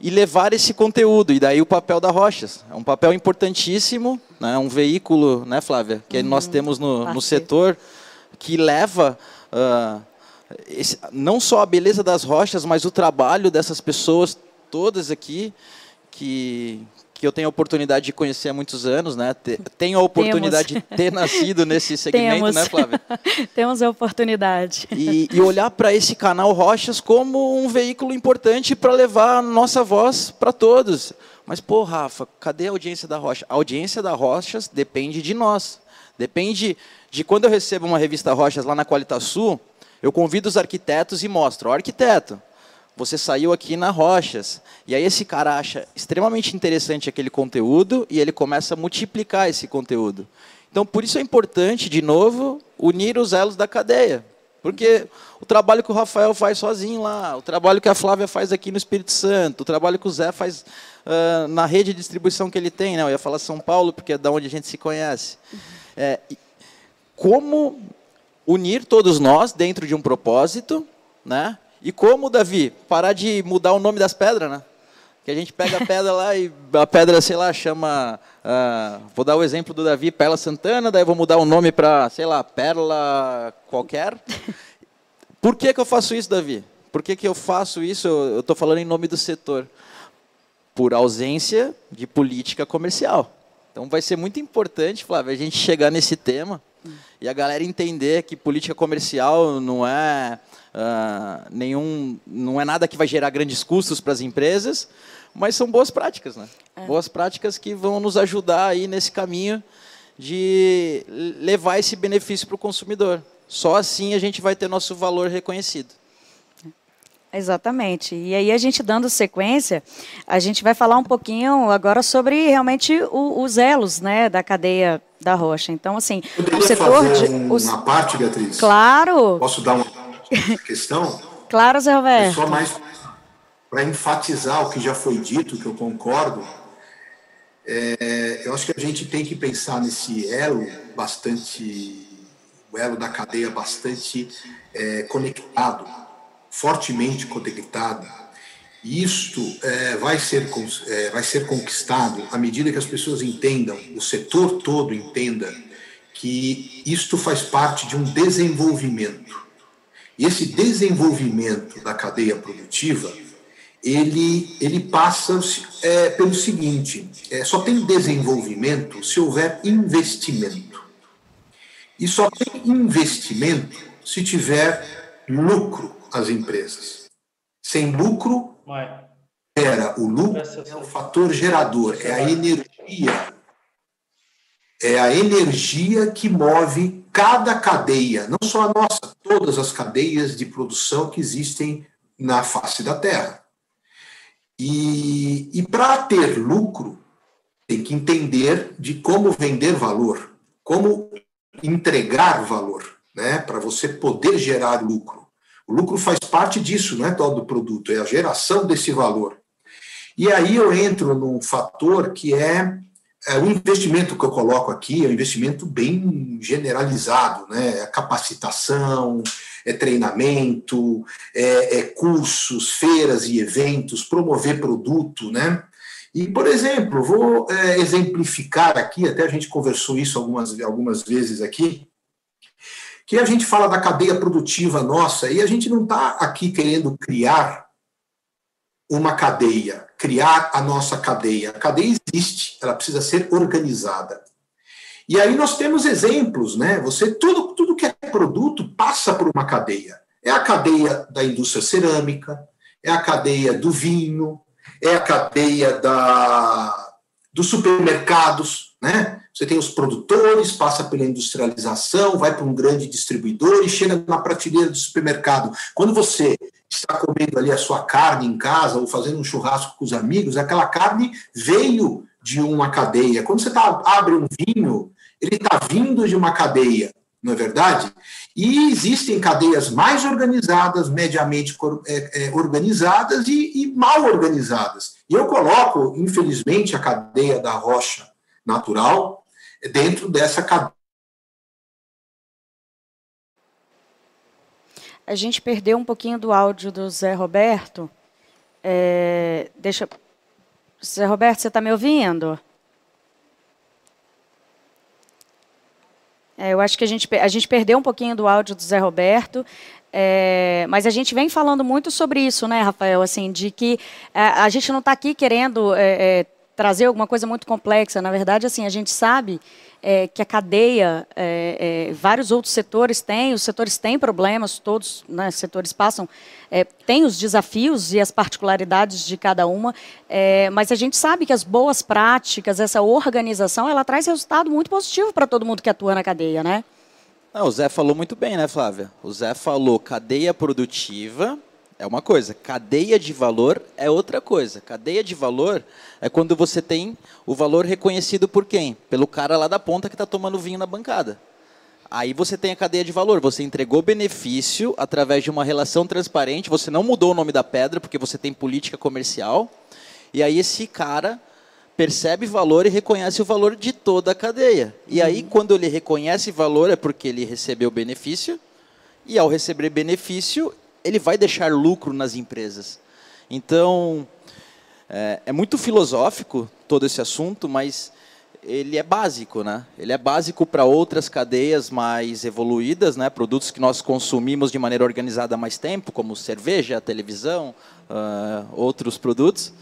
E levar esse conteúdo. E daí o papel da Rochas. É um papel importantíssimo, né? um veículo, né, Flávia, que uhum. nós temos no, no setor, que leva. Uh, esse, não só a beleza das rochas, mas o trabalho dessas pessoas todas aqui que, que eu tenho a oportunidade de conhecer há muitos anos, né? Tenho a oportunidade Temos. de ter nascido nesse [laughs] segmento, Temos. né, Flávia? [laughs] Temos a oportunidade. E, e olhar para esse canal Rochas como um veículo importante para levar a nossa voz para todos. Mas, pô, Rafa, cadê a audiência da Rocha? A audiência da Rochas depende de nós. Depende de quando eu recebo uma revista Rochas lá na Qualitasul, eu convido os arquitetos e mostro, ó, arquiteto, você saiu aqui na Rochas. E aí esse cara acha extremamente interessante aquele conteúdo e ele começa a multiplicar esse conteúdo. Então, por isso é importante, de novo, unir os elos da cadeia. Porque o trabalho que o Rafael faz sozinho lá, o trabalho que a Flávia faz aqui no Espírito Santo, o trabalho que o Zé faz uh, na rede de distribuição que ele tem, né? eu ia falar São Paulo, porque é da onde a gente se conhece. É, como unir todos nós dentro de um propósito, né? E como, Davi, parar de mudar o nome das pedras, né? Que a gente pega a pedra lá e a pedra, sei lá, chama. Uh, vou dar o exemplo do Davi, Pérola Santana, daí vou mudar o nome para, sei lá, Pérola qualquer. Por que, que eu faço isso, Davi? Por que, que eu faço isso? Eu estou falando em nome do setor. Por ausência de política comercial. Então vai ser muito importante, Flávio, a gente chegar nesse tema e a galera entender que política comercial não é uh, nenhum, não é nada que vai gerar grandes custos para as empresas, mas são boas práticas, né? É. Boas práticas que vão nos ajudar aí nesse caminho de levar esse benefício para o consumidor. Só assim a gente vai ter nosso valor reconhecido. Exatamente. E aí a gente dando sequência, a gente vai falar um pouquinho agora sobre realmente o, os elos, né, da cadeia da rocha. Então, assim, o setor fazer de, os... uma parte, Beatriz. Claro. Posso dar uma questão? claro, Zé Roberto. É só mais para enfatizar o que já foi dito, que eu concordo. É, eu acho que a gente tem que pensar nesse elo bastante, o elo da cadeia bastante é, conectado fortemente conectada. E isto é, vai, ser, é, vai ser conquistado à medida que as pessoas entendam, o setor todo entenda, que isto faz parte de um desenvolvimento. E esse desenvolvimento da cadeia produtiva, ele, ele passa é, pelo seguinte: é, só tem desenvolvimento se houver investimento. E só tem investimento se tiver lucro as empresas. Sem lucro, era o lucro é o fator gerador, é a energia. É a energia que move cada cadeia, não só a nossa, todas as cadeias de produção que existem na face da Terra. E, e para ter lucro, tem que entender de como vender valor, como entregar valor, né, para você poder gerar lucro. O lucro faz parte disso, não é todo o produto, é a geração desse valor. E aí eu entro num fator que é, é o investimento que eu coloco aqui, é um investimento bem generalizado, né? É capacitação, é treinamento, é, é cursos, feiras e eventos, promover produto, né? E, por exemplo, vou é, exemplificar aqui, até a gente conversou isso algumas, algumas vezes aqui, que a gente fala da cadeia produtiva nossa e a gente não está aqui querendo criar uma cadeia, criar a nossa cadeia. A cadeia existe, ela precisa ser organizada. E aí nós temos exemplos, né? Você tudo tudo que é produto passa por uma cadeia. É a cadeia da indústria cerâmica, é a cadeia do vinho, é a cadeia da dos supermercados, né? Você tem os produtores, passa pela industrialização, vai para um grande distribuidor e chega na prateleira do supermercado. Quando você está comendo ali a sua carne em casa ou fazendo um churrasco com os amigos, aquela carne veio de uma cadeia. Quando você tá, abre um vinho, ele está vindo de uma cadeia, não é verdade? E existem cadeias mais organizadas, mediamente é, é, organizadas e, e mal organizadas. E eu coloco, infelizmente, a cadeia da rocha natural dentro dessa cadeia. A gente perdeu um pouquinho do áudio do Zé Roberto. É, deixa. Zé Roberto, você está me ouvindo? É, eu acho que a gente, a gente perdeu um pouquinho do áudio do Zé Roberto. É, mas a gente vem falando muito sobre isso, né, Rafael? Assim, de que é, a gente não está aqui querendo é, é trazer alguma coisa muito complexa. Na verdade, assim, a gente sabe é, que a cadeia, é, é, vários outros setores têm, os setores têm problemas, todos né, os setores passam, é, têm os desafios e as particularidades de cada uma, é, mas a gente sabe que as boas práticas, essa organização, ela traz resultado muito positivo para todo mundo que atua na cadeia, né? Não, o Zé falou muito bem, né, Flávia? O Zé falou cadeia produtiva é uma coisa, cadeia de valor é outra coisa. Cadeia de valor é quando você tem o valor reconhecido por quem? Pelo cara lá da ponta que está tomando vinho na bancada. Aí você tem a cadeia de valor. Você entregou benefício através de uma relação transparente. Você não mudou o nome da pedra porque você tem política comercial. E aí esse cara percebe valor e reconhece o valor de toda a cadeia. E aí uhum. quando ele reconhece valor é porque ele recebeu benefício. E ao receber benefício, ele vai deixar lucro nas empresas. Então, é, é muito filosófico todo esse assunto, mas ele é básico, né? Ele é básico para outras cadeias mais evoluídas, né? Produtos que nós consumimos de maneira organizada há mais tempo, como cerveja, televisão, uh, outros produtos.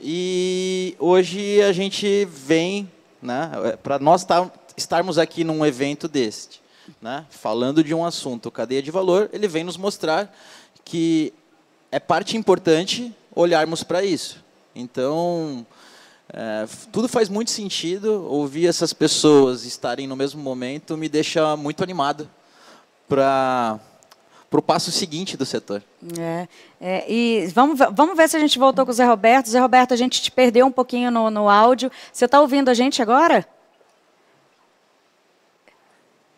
E hoje a gente vem, né? Para nós tá, estarmos aqui num evento deste, né? Falando de um assunto, cadeia de valor, ele vem nos mostrar que é parte importante olharmos para isso. Então, é, tudo faz muito sentido. Ouvir essas pessoas estarem no mesmo momento me deixa muito animado para para o passo seguinte do setor. É, é, e vamos, vamos ver se a gente voltou com o Zé Roberto. Zé Roberto, a gente te perdeu um pouquinho no, no áudio. Você está ouvindo a gente agora?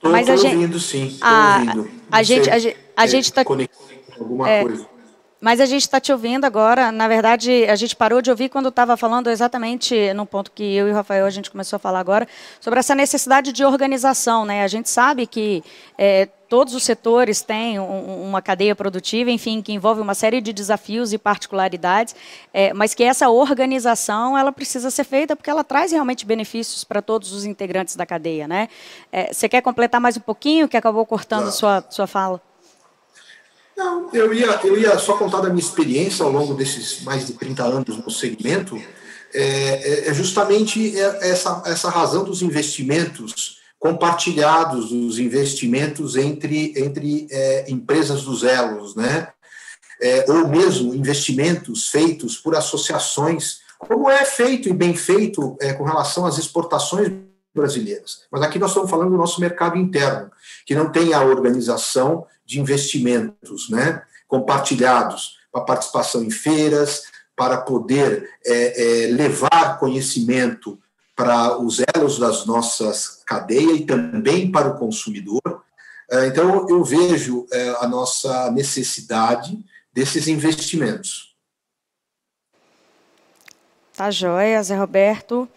Estou ouvindo, sim. Estou ouvindo. A gente, a gente, a gente está alguma é, coisa. Mas a gente está te ouvindo agora. Na verdade, a gente parou de ouvir quando estava falando exatamente no ponto que eu e o Rafael a gente começou a falar agora sobre essa necessidade de organização, né? A gente sabe que é, todos os setores têm um, uma cadeia produtiva, enfim, que envolve uma série de desafios e particularidades, é, mas que essa organização ela precisa ser feita porque ela traz realmente benefícios para todos os integrantes da cadeia, né? É, você quer completar mais um pouquinho que acabou cortando claro. sua sua fala? Não, eu ia, eu ia só contar da minha experiência ao longo desses mais de 30 anos no segmento, é, é, é justamente essa, essa razão dos investimentos compartilhados, dos investimentos entre, entre é, empresas dos elos, né? É, ou mesmo investimentos feitos por associações, como é feito e bem feito é, com relação às exportações brasileiras. Mas aqui nós estamos falando do nosso mercado interno, que não tem a organização de investimentos né, compartilhados para participação em feiras, para poder é, é, levar conhecimento para os elos das nossas cadeias e também para o consumidor. É, então, eu vejo é, a nossa necessidade desses investimentos. Tá joia, Zé Roberto.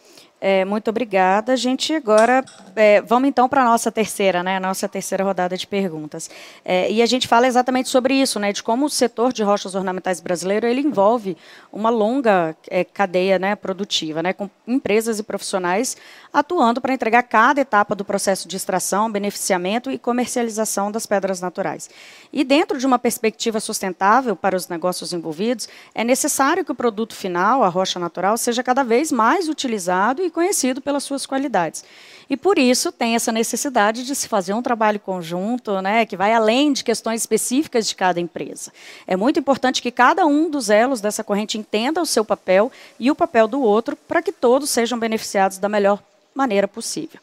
É, muito obrigada. A gente agora é, vamos então para a nossa terceira, né? Nossa terceira rodada de perguntas. É, e a gente fala exatamente sobre isso, né? De como o setor de rochas ornamentais brasileiro ele envolve uma longa é, cadeia, né, produtiva, né? Com empresas e profissionais atuando para entregar cada etapa do processo de extração, beneficiamento e comercialização das pedras naturais. E dentro de uma perspectiva sustentável para os negócios envolvidos, é necessário que o produto final, a rocha natural, seja cada vez mais utilizado e conhecido pelas suas qualidades. E por isso tem essa necessidade de se fazer um trabalho conjunto, né, que vai além de questões específicas de cada empresa. É muito importante que cada um dos elos dessa corrente entenda o seu papel e o papel do outro para que todos sejam beneficiados da melhor maneira possível.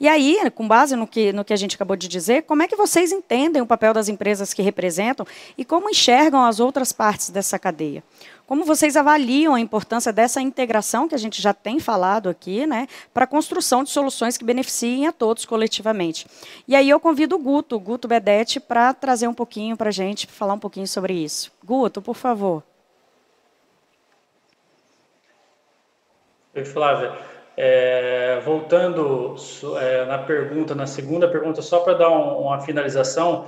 E aí, com base no que, no que a gente acabou de dizer, como é que vocês entendem o papel das empresas que representam e como enxergam as outras partes dessa cadeia? Como vocês avaliam a importância dessa integração que a gente já tem falado aqui, né, para a construção de soluções que beneficiem a todos coletivamente? E aí eu convido o Guto, Guto Bedetti, para trazer um pouquinho para a gente, falar um pouquinho sobre isso. Guto, por favor. Oi, Flávia. É, voltando é, na pergunta, na segunda pergunta, só para dar um, uma finalização,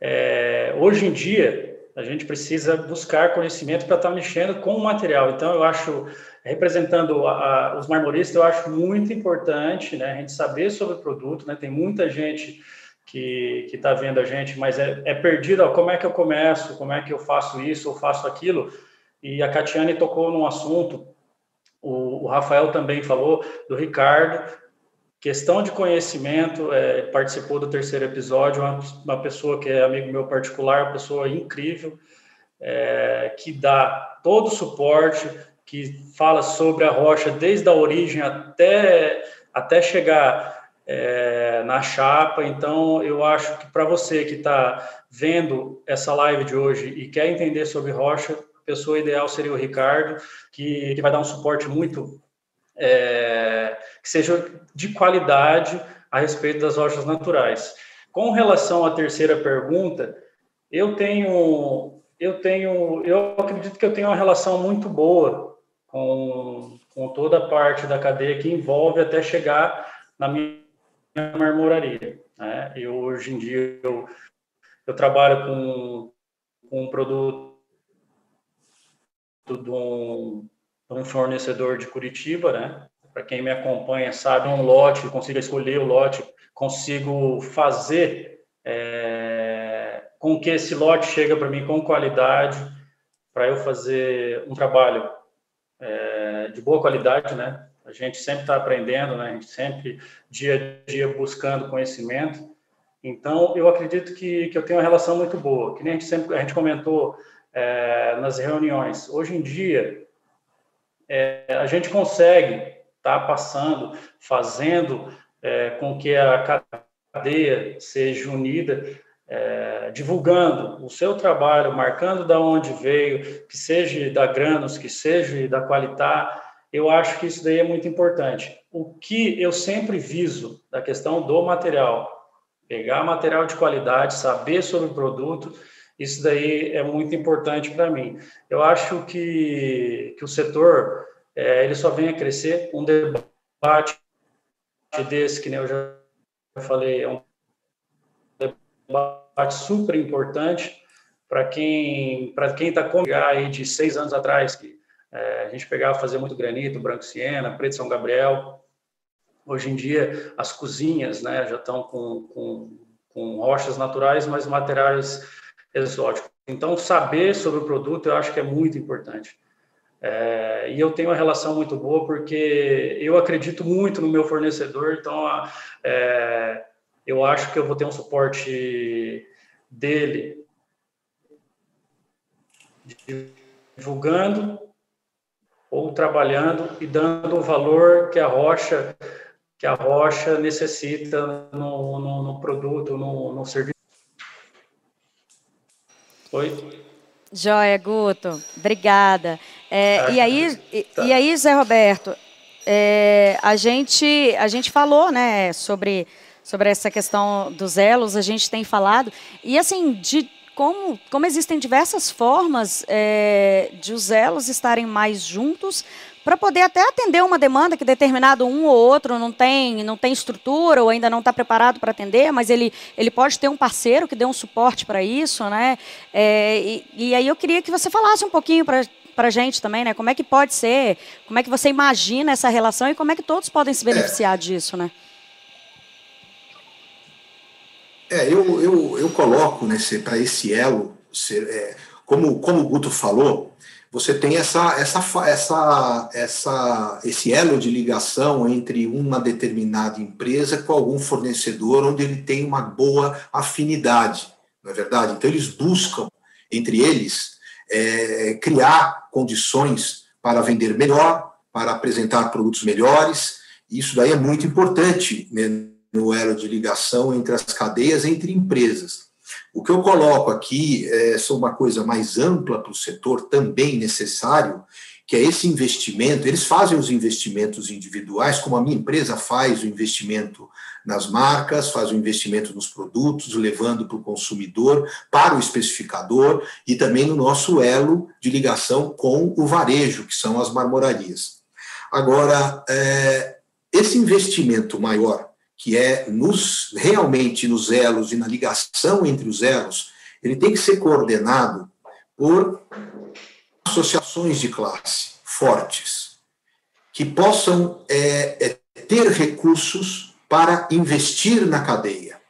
é, hoje em dia a gente precisa buscar conhecimento para estar tá mexendo com o material. Então, eu acho, representando a, a, os marmoristas, eu acho muito importante né, a gente saber sobre o produto. Né? Tem muita gente que está vendo a gente, mas é, é perdido, ó, como é que eu começo, como é que eu faço isso ou faço aquilo. E a Catiane tocou num assunto o, o Rafael também falou, do Ricardo, questão de conhecimento, é, participou do terceiro episódio, uma, uma, pessoa que é amigo meu particular, uma pessoa incrível, é, que dá todo o suporte, que fala sobre a rocha desde a origem até, até chegar é, na chapa. Então, eu acho que para você que está vendo essa live de hoje e quer entender sobre rocha, pessoa ideal seria o Ricardo, que, que vai dar um suporte muito é, que seja de qualidade a respeito das rochas naturais. Com relação à terceira pergunta, eu tenho, eu tenho, eu acredito que eu tenho uma relação muito boa com, com toda a parte da cadeia que envolve até chegar na minha marmoraria. Né? Eu hoje em dia eu, eu trabalho com, com um produto de um, um fornecedor de Curitiba, né? Para quem me acompanha sabe, um lote, consigo escolher o lote, consigo fazer é, com que esse lote chegue para mim com qualidade, para eu fazer um trabalho é, de boa qualidade, né? A gente sempre está aprendendo, né? A gente sempre dia a dia buscando conhecimento. Então, eu acredito que, que eu tenho uma relação muito boa. Que nem a gente sempre a gente comentou é, nas reuniões. Hoje em dia, é, a gente consegue estar tá passando, fazendo é, com que a cadeia seja unida, é, divulgando o seu trabalho, marcando da onde veio, que seja da Granos, que seja da Qualitar, eu acho que isso daí é muito importante. O que eu sempre viso da questão do material, pegar material de qualidade, saber sobre o produto, isso daí é muito importante para mim. Eu acho que, que o setor é, ele só vem a crescer. Um debate desse, que nem eu já falei, é um debate super importante para quem para quem está com aí de seis anos atrás que é, a gente pegava fazer muito granito, branco siena, preto São Gabriel. Hoje em dia as cozinhas, né, já estão com, com, com rochas naturais, mas materiais exótico. Então, saber sobre o produto eu acho que é muito importante. É, e eu tenho uma relação muito boa porque eu acredito muito no meu fornecedor, então é, eu acho que eu vou ter um suporte dele divulgando ou trabalhando e dando o valor que a rocha que a rocha necessita no, no, no produto, no, no serviço. Oi? Joia, Guto. Obrigada. É, e, aí, tá. e, aí, Zé Roberto, é, a, gente, a gente falou né, sobre, sobre essa questão dos elos, a gente tem falado. E assim, de como, como existem diversas formas é, de os elos estarem mais juntos para poder até atender uma demanda que determinado um ou outro não tem, não tem estrutura ou ainda não está preparado para atender, mas ele, ele pode ter um parceiro que dê um suporte para isso, né? É, e, e, aí eu queria que você falasse um pouquinho para para a gente também, né? Como é que pode ser? Como é que você imagina essa relação e como é que todos podem se beneficiar disso, né? É, eu, eu, eu coloco nesse para esse elo, ser, é, como, como o Guto falou, você tem essa, essa, essa, essa, esse elo de ligação entre uma determinada empresa com algum fornecedor onde ele tem uma boa afinidade, não é verdade? Então, eles buscam, entre eles, é, criar condições para vender melhor, para apresentar produtos melhores. Isso daí é muito importante né, no elo de ligação entre as cadeias, entre empresas. O que eu coloco aqui é só uma coisa mais ampla para o setor, também necessário, que é esse investimento. Eles fazem os investimentos individuais, como a minha empresa faz o investimento nas marcas, faz o investimento nos produtos, levando para o consumidor, para o especificador e também no nosso elo de ligação com o varejo, que são as marmorarias. Agora, é, esse investimento maior que é nos realmente nos elos e na ligação entre os elos, ele tem que ser coordenado por associações de classe fortes, que possam é, é, ter recursos para investir na cadeia,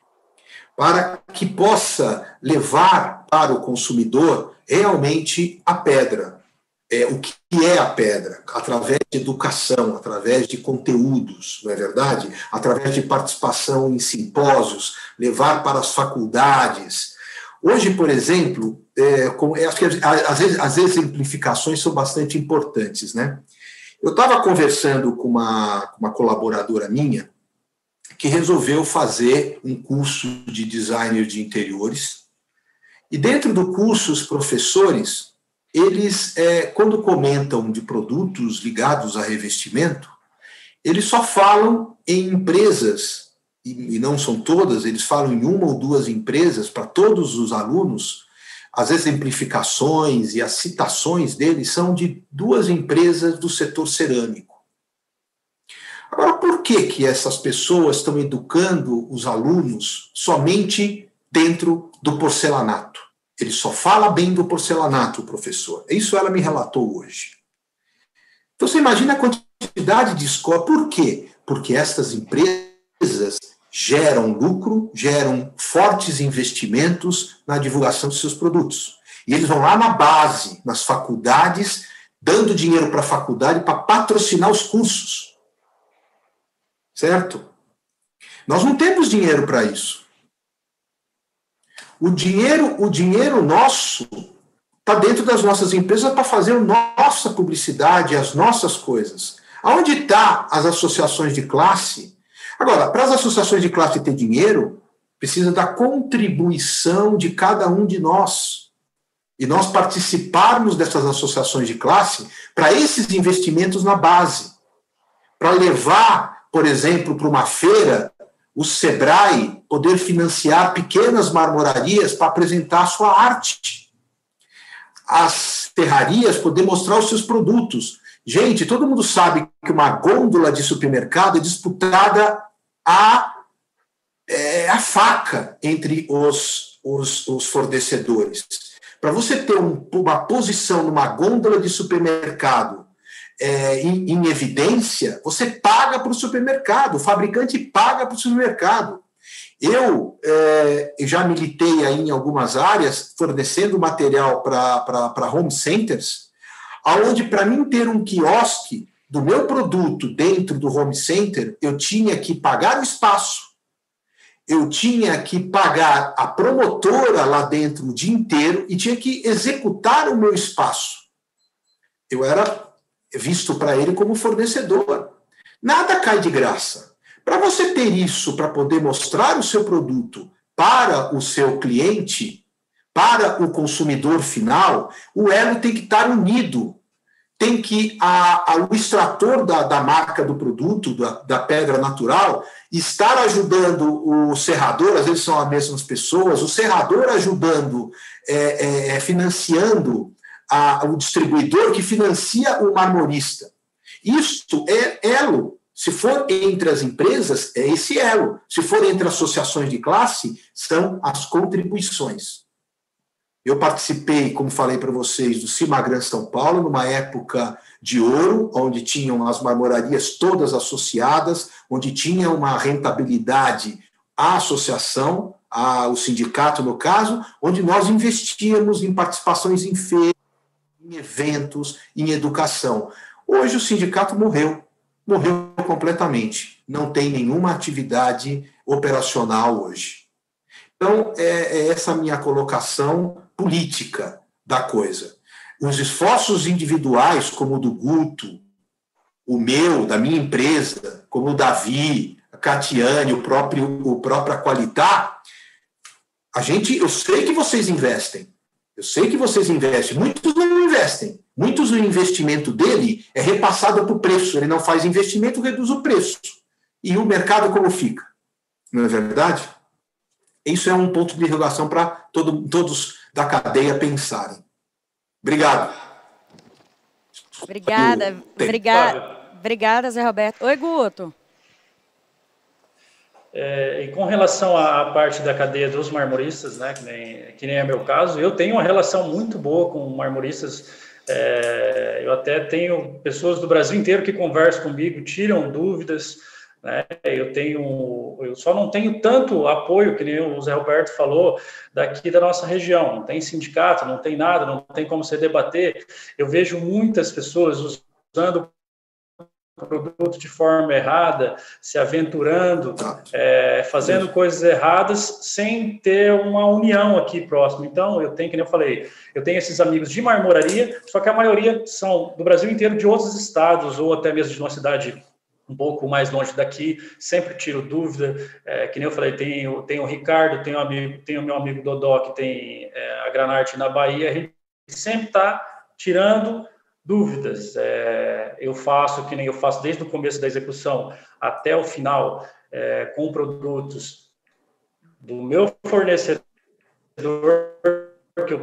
para que possa levar para o consumidor realmente a pedra, é, o que é a pedra, através de educação, através de conteúdos, não é verdade? Através de participação em simpósios, levar para as faculdades. Hoje, por exemplo, é, com, acho que as, as exemplificações são bastante importantes, né? Eu estava conversando com uma, uma colaboradora minha que resolveu fazer um curso de designer de interiores. E dentro do curso, os professores eles, é, quando comentam de produtos ligados a revestimento, eles só falam em empresas, e, e não são todas, eles falam em uma ou duas empresas para todos os alunos. As exemplificações e as citações deles são de duas empresas do setor cerâmico. Agora, por que, que essas pessoas estão educando os alunos somente dentro do porcelanato? Ele só fala bem do porcelanato, professor. Isso ela me relatou hoje. Então você imagina a quantidade de escola. Por quê? Porque estas empresas geram lucro, geram fortes investimentos na divulgação de seus produtos. E eles vão lá na base, nas faculdades, dando dinheiro para a faculdade para patrocinar os cursos. Certo? Nós não temos dinheiro para isso. O dinheiro, o dinheiro nosso está dentro das nossas empresas para fazer a nossa publicidade, as nossas coisas. Aonde está as associações de classe? Agora, para as associações de classe ter dinheiro, precisa da contribuição de cada um de nós. E nós participarmos dessas associações de classe para esses investimentos na base. Para levar, por exemplo, para uma feira o SEBRAE poder financiar pequenas marmorarias para apresentar sua arte. As ferrarias poder mostrar os seus produtos. Gente, todo mundo sabe que uma gôndola de supermercado é disputada a, é, a faca entre os, os, os fornecedores. Para você ter um, uma posição numa gôndola de supermercado é, em, em, evidência, você paga para o supermercado, o fabricante paga para o supermercado. Eu é, já militei aí em algumas áreas, fornecendo material para home centers, aonde para mim ter um quiosque do meu produto dentro do home center, eu tinha que pagar o espaço, eu tinha que pagar a promotora lá dentro o dia inteiro e tinha que executar o meu espaço. Eu era visto para ele como fornecedor. Nada cai de graça. Para você ter isso, para poder mostrar o seu produto para o seu cliente, para o consumidor final, o elo tem que estar unido. Tem que a, a, o extrator da, da marca do produto, da, da pedra natural, estar ajudando o serrador, às vezes são as mesmas pessoas, o serrador ajudando, é, é, financiando a, o distribuidor que financia o marmorista. Isto é elo. Se for entre as empresas, é esse elo. Se for entre associações de classe, são as contribuições. Eu participei, como falei para vocês, do Cimagran São Paulo, numa época de ouro, onde tinham as marmorarias todas associadas, onde tinha uma rentabilidade a associação, a, o sindicato, no caso, onde nós investíamos em participações em feiras, em eventos, em educação. Hoje o sindicato morreu, morreu completamente. Não tem nenhuma atividade operacional hoje. Então, é, é essa minha colocação política da coisa. Os esforços individuais, como o do Guto, o meu, da minha empresa, como o Davi, a Catiane, o próprio, o próprio Qualitar, a gente, eu sei que vocês investem, eu sei que vocês investem, muitos não investem. Muitos o investimento dele é repassado para o preço. Ele não faz investimento, reduz o preço. E o mercado como fica? Não é verdade? Isso é um ponto de interrogação para todo, todos da cadeia pensarem. Obrigado. Obrigada, obrigada, obrigada, Zé Roberto. Oi, Guto. É, e com relação à parte da cadeia dos marmoristas, né, que nem, que nem é meu caso, eu tenho uma relação muito boa com marmoristas. É, eu até tenho pessoas do Brasil inteiro que conversam comigo, tiram dúvidas. Né? Eu tenho, eu só não tenho tanto apoio que nem o Zé Roberto falou daqui da nossa região. Não tem sindicato, não tem nada, não tem como se debater. Eu vejo muitas pessoas usando produto de forma errada, se aventurando, é, fazendo coisas erradas, sem ter uma união aqui próximo. Então, eu tenho, que eu falei, eu tenho esses amigos de marmoraria, só que a maioria são do Brasil inteiro, de outros estados, ou até mesmo de uma cidade um pouco mais longe daqui, sempre tiro dúvida, é, que nem eu falei, tem, tem o Ricardo, tem o, amigo, tem o meu amigo Dodó, que tem é, a Granarte na Bahia, a gente sempre está tirando dúvidas. É, eu faço que nem eu faço desde o começo da execução até o final, é, com produtos do meu fornecedor, que eu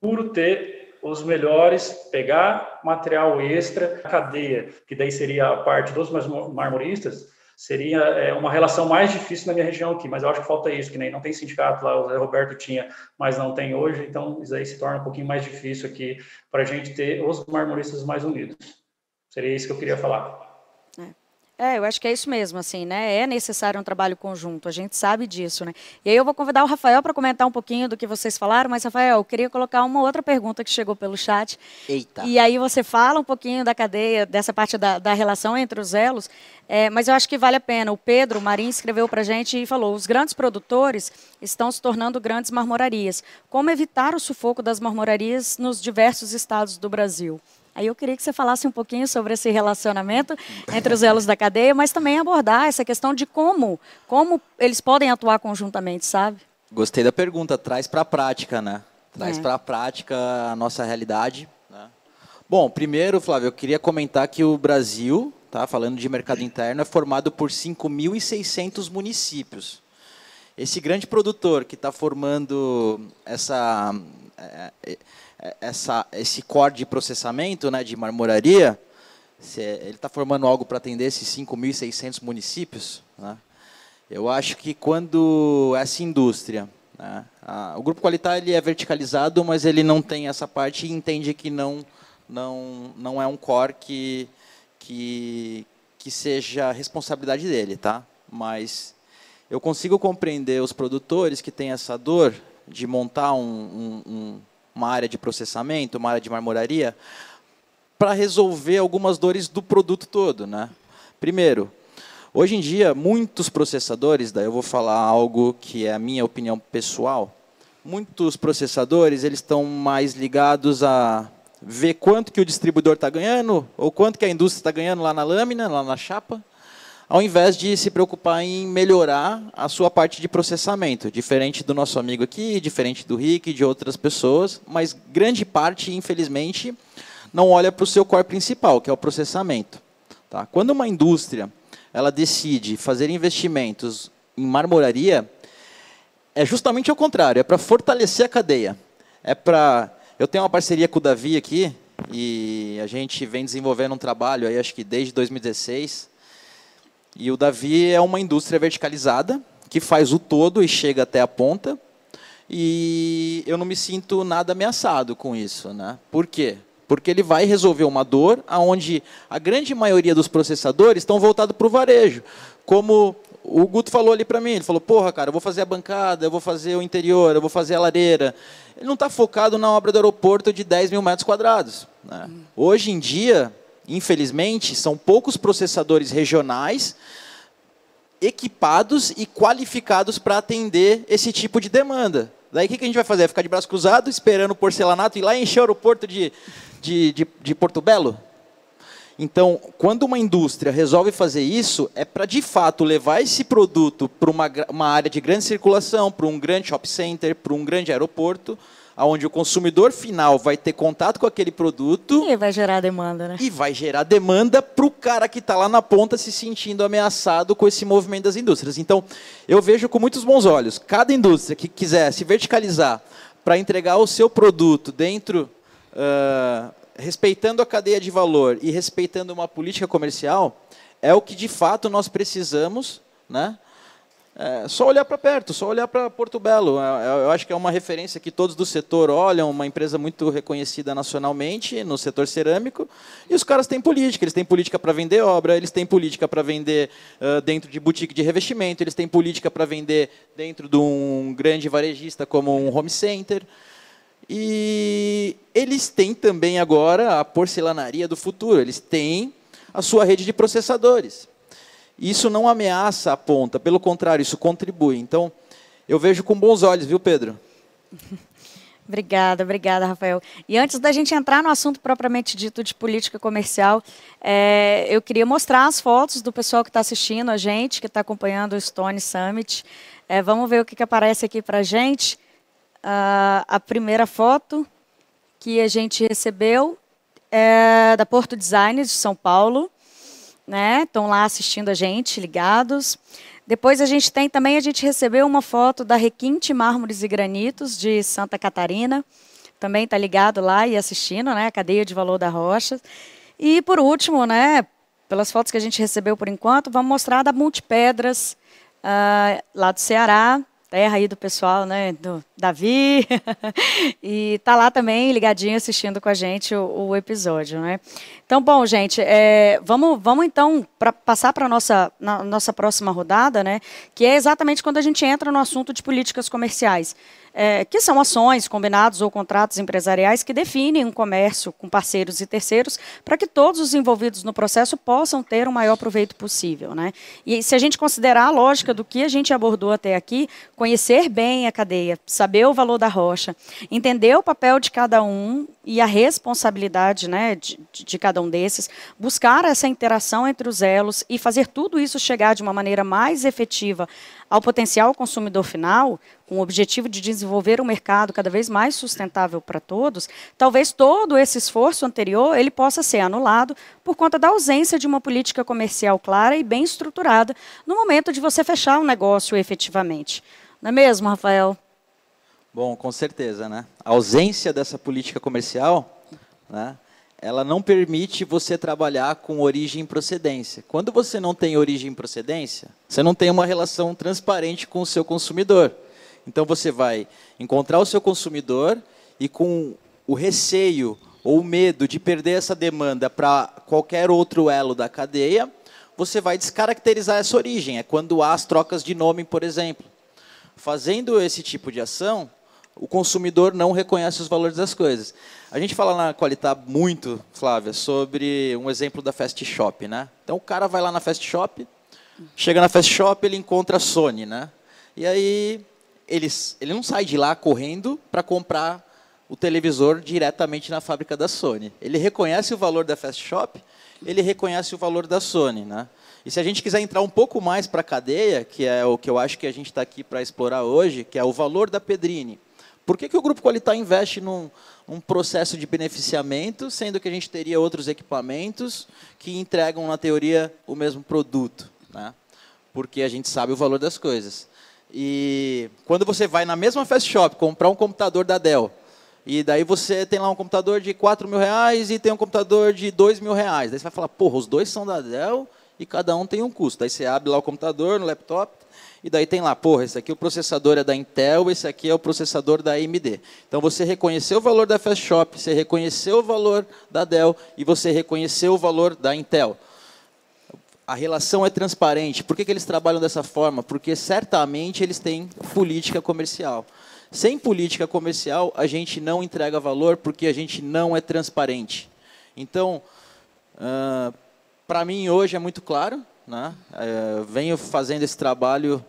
procuro ter os melhores, pegar material extra, cadeia, que daí seria a parte dos marmoristas, seria é, uma relação mais difícil na minha região aqui, mas eu acho que falta isso, que nem não tem sindicato lá, o Zé Roberto tinha, mas não tem hoje, então isso aí se torna um pouquinho mais difícil aqui para a gente ter os marmoristas mais unidos. Seria isso que eu queria falar. É, eu acho que é isso mesmo, assim, né? É necessário um trabalho conjunto, a gente sabe disso, né? E aí eu vou convidar o Rafael para comentar um pouquinho do que vocês falaram, mas, Rafael, eu queria colocar uma outra pergunta que chegou pelo chat. Eita. E aí você fala um pouquinho da cadeia, dessa parte da, da relação entre os elos, é, mas eu acho que vale a pena. O Pedro Marim escreveu para a gente e falou: os grandes produtores estão se tornando grandes marmorarias. Como evitar o sufoco das marmorarias nos diversos estados do Brasil? Aí eu queria que você falasse um pouquinho sobre esse relacionamento entre os elos da cadeia, mas também abordar essa questão de como, como eles podem atuar conjuntamente, sabe? Gostei da pergunta, traz para a prática, né? Traz é. para a prática a nossa realidade. Né? Bom, primeiro, Flávio, eu queria comentar que o Brasil, tá, falando de mercado interno, é formado por 5.600 municípios. Esse grande produtor que está formando essa é, é, essa, esse core de processamento né, de marmoraria, ele está formando algo para atender esses 5.600 municípios. Né? Eu acho que quando essa indústria, né, a, o Grupo Qualitar ele é verticalizado, mas ele não tem essa parte e entende que não, não, não é um core que, que, que seja responsabilidade dele. Tá? Mas eu consigo compreender os produtores que têm essa dor de montar um, um uma área de processamento, uma área de marmoraria, para resolver algumas dores do produto todo. Né? Primeiro, hoje em dia, muitos processadores, daí eu vou falar algo que é a minha opinião pessoal, muitos processadores eles estão mais ligados a ver quanto que o distribuidor está ganhando, ou quanto que a indústria está ganhando lá na lâmina, lá na chapa, ao invés de se preocupar em melhorar a sua parte de processamento, diferente do nosso amigo aqui, diferente do Rick e de outras pessoas, mas grande parte, infelizmente, não olha para o seu core principal, que é o processamento. Tá? Quando uma indústria ela decide fazer investimentos em marmoraria, é justamente o contrário, é para fortalecer a cadeia. É para eu tenho uma parceria com o Davi aqui e a gente vem desenvolvendo um trabalho aí acho que desde 2016 e o Davi é uma indústria verticalizada que faz o todo e chega até a ponta. E eu não me sinto nada ameaçado com isso, né? Por quê? Porque ele vai resolver uma dor aonde a grande maioria dos processadores estão voltados para o varejo. Como o Guto falou ali para mim, ele falou, porra, cara, eu vou fazer a bancada, eu vou fazer o interior, eu vou fazer a lareira. Ele não está focado na obra do aeroporto de 10 mil metros quadrados. Né? Hoje em dia, infelizmente, são poucos processadores regionais equipados e qualificados para atender esse tipo de demanda. Daí o que a gente vai fazer? Ficar de braço cruzado, esperando o porcelanato ir lá encher o aeroporto de, de, de, de Porto Belo? Então, quando uma indústria resolve fazer isso, é para de fato levar esse produto para uma, uma área de grande circulação, para um grande shopping center, para um grande aeroporto, onde o consumidor final vai ter contato com aquele produto. E vai gerar demanda, né? E vai gerar demanda para o cara que está lá na ponta se sentindo ameaçado com esse movimento das indústrias. Então, eu vejo com muitos bons olhos. Cada indústria que quiser se verticalizar para entregar o seu produto dentro, uh, respeitando a cadeia de valor e respeitando uma política comercial, é o que de fato nós precisamos, né? É, só olhar para perto, só olhar para Porto Belo. É, é, eu acho que é uma referência que todos do setor olham, uma empresa muito reconhecida nacionalmente no setor cerâmico. E os caras têm política, eles têm política para vender obra, eles têm política para vender uh, dentro de boutique de revestimento, eles têm política para vender dentro de um grande varejista como um home center. E eles têm também agora a porcelanaria do futuro, eles têm a sua rede de processadores. Isso não ameaça a ponta, pelo contrário, isso contribui. Então, eu vejo com bons olhos, viu, Pedro? [laughs] Obrigada, obrigada, Rafael. E antes da gente entrar no assunto propriamente dito de política comercial, é, eu queria mostrar as fotos do pessoal que está assistindo a gente, que está acompanhando o Stone Summit. É, vamos ver o que, que aparece aqui para a gente. A primeira foto que a gente recebeu é da Porto Design de São Paulo né? Estão lá assistindo a gente, ligados. Depois a gente tem também, a gente recebeu uma foto da Requinte Mármores e Granitos de Santa Catarina. Também está ligado lá e assistindo, né? A cadeia de valor da rocha. E por último, né? Pelas fotos que a gente recebeu por enquanto, vamos mostrar da Multipedras, uh, lá do Ceará, terra aí do pessoal, né, do Davi, [laughs] e tá lá também ligadinho assistindo com a gente o, o episódio, né. Então, bom, gente, é, vamos, vamos então pra, passar para nossa, nossa próxima rodada, né, que é exatamente quando a gente entra no assunto de políticas comerciais é, que são ações, combinados ou contratos empresariais que definem um comércio com parceiros e terceiros para que todos os envolvidos no processo possam ter o maior proveito possível. Né? E se a gente considerar a lógica do que a gente abordou até aqui, conhecer bem a cadeia, saber o valor da rocha, entender o papel de cada um e a responsabilidade né, de, de cada um desses, buscar essa interação entre os elos e fazer tudo isso chegar de uma maneira mais efetiva ao potencial consumidor final, com o objetivo de desenvolver um mercado cada vez mais sustentável para todos, talvez todo esse esforço anterior ele possa ser anulado por conta da ausência de uma política comercial clara e bem estruturada no momento de você fechar um negócio efetivamente. Não é mesmo, Rafael? Bom, com certeza, né? A ausência dessa política comercial, né? Ela não permite você trabalhar com origem e procedência. Quando você não tem origem e procedência, você não tem uma relação transparente com o seu consumidor. Então você vai encontrar o seu consumidor e com o receio ou o medo de perder essa demanda para qualquer outro elo da cadeia, você vai descaracterizar essa origem. É quando há as trocas de nome, por exemplo. Fazendo esse tipo de ação, o consumidor não reconhece os valores das coisas. A gente fala na Qualitá muito, Flávia, sobre um exemplo da Fast Shop, né? Então o cara vai lá na Fast Shop, chega na Fast Shop, ele encontra a Sony, né? E aí ele, ele não sai de lá correndo para comprar o televisor diretamente na fábrica da Sony. Ele reconhece o valor da Fast Shop, ele reconhece o valor da Sony, né? E se a gente quiser entrar um pouco mais para a cadeia, que é o que eu acho que a gente está aqui para explorar hoje, que é o valor da Pedrini. Por que, que o Grupo Qualitar investe num, processo de beneficiamento, sendo que a gente teria outros equipamentos que entregam, na teoria, o mesmo produto? Né? Porque a gente sabe o valor das coisas. E quando você vai na mesma Fast Shop comprar um computador da Dell, e daí você tem lá um computador de 4 mil reais e tem um computador de 2 mil reais. Daí você vai falar, porra, os dois são da Dell e cada um tem um custo. Daí você abre lá o computador no laptop, e daí tem lá, porra, esse aqui o processador é da Intel, esse aqui é o processador da AMD. Então você reconheceu o valor da Fast Shop, você reconheceu o valor da Dell e você reconheceu o valor da Intel. A relação é transparente. Por que, que eles trabalham dessa forma? Porque certamente eles têm política comercial. Sem política comercial, a gente não entrega valor porque a gente não é transparente. Então, uh, para mim hoje é muito claro, né? É, venho fazendo esse trabalho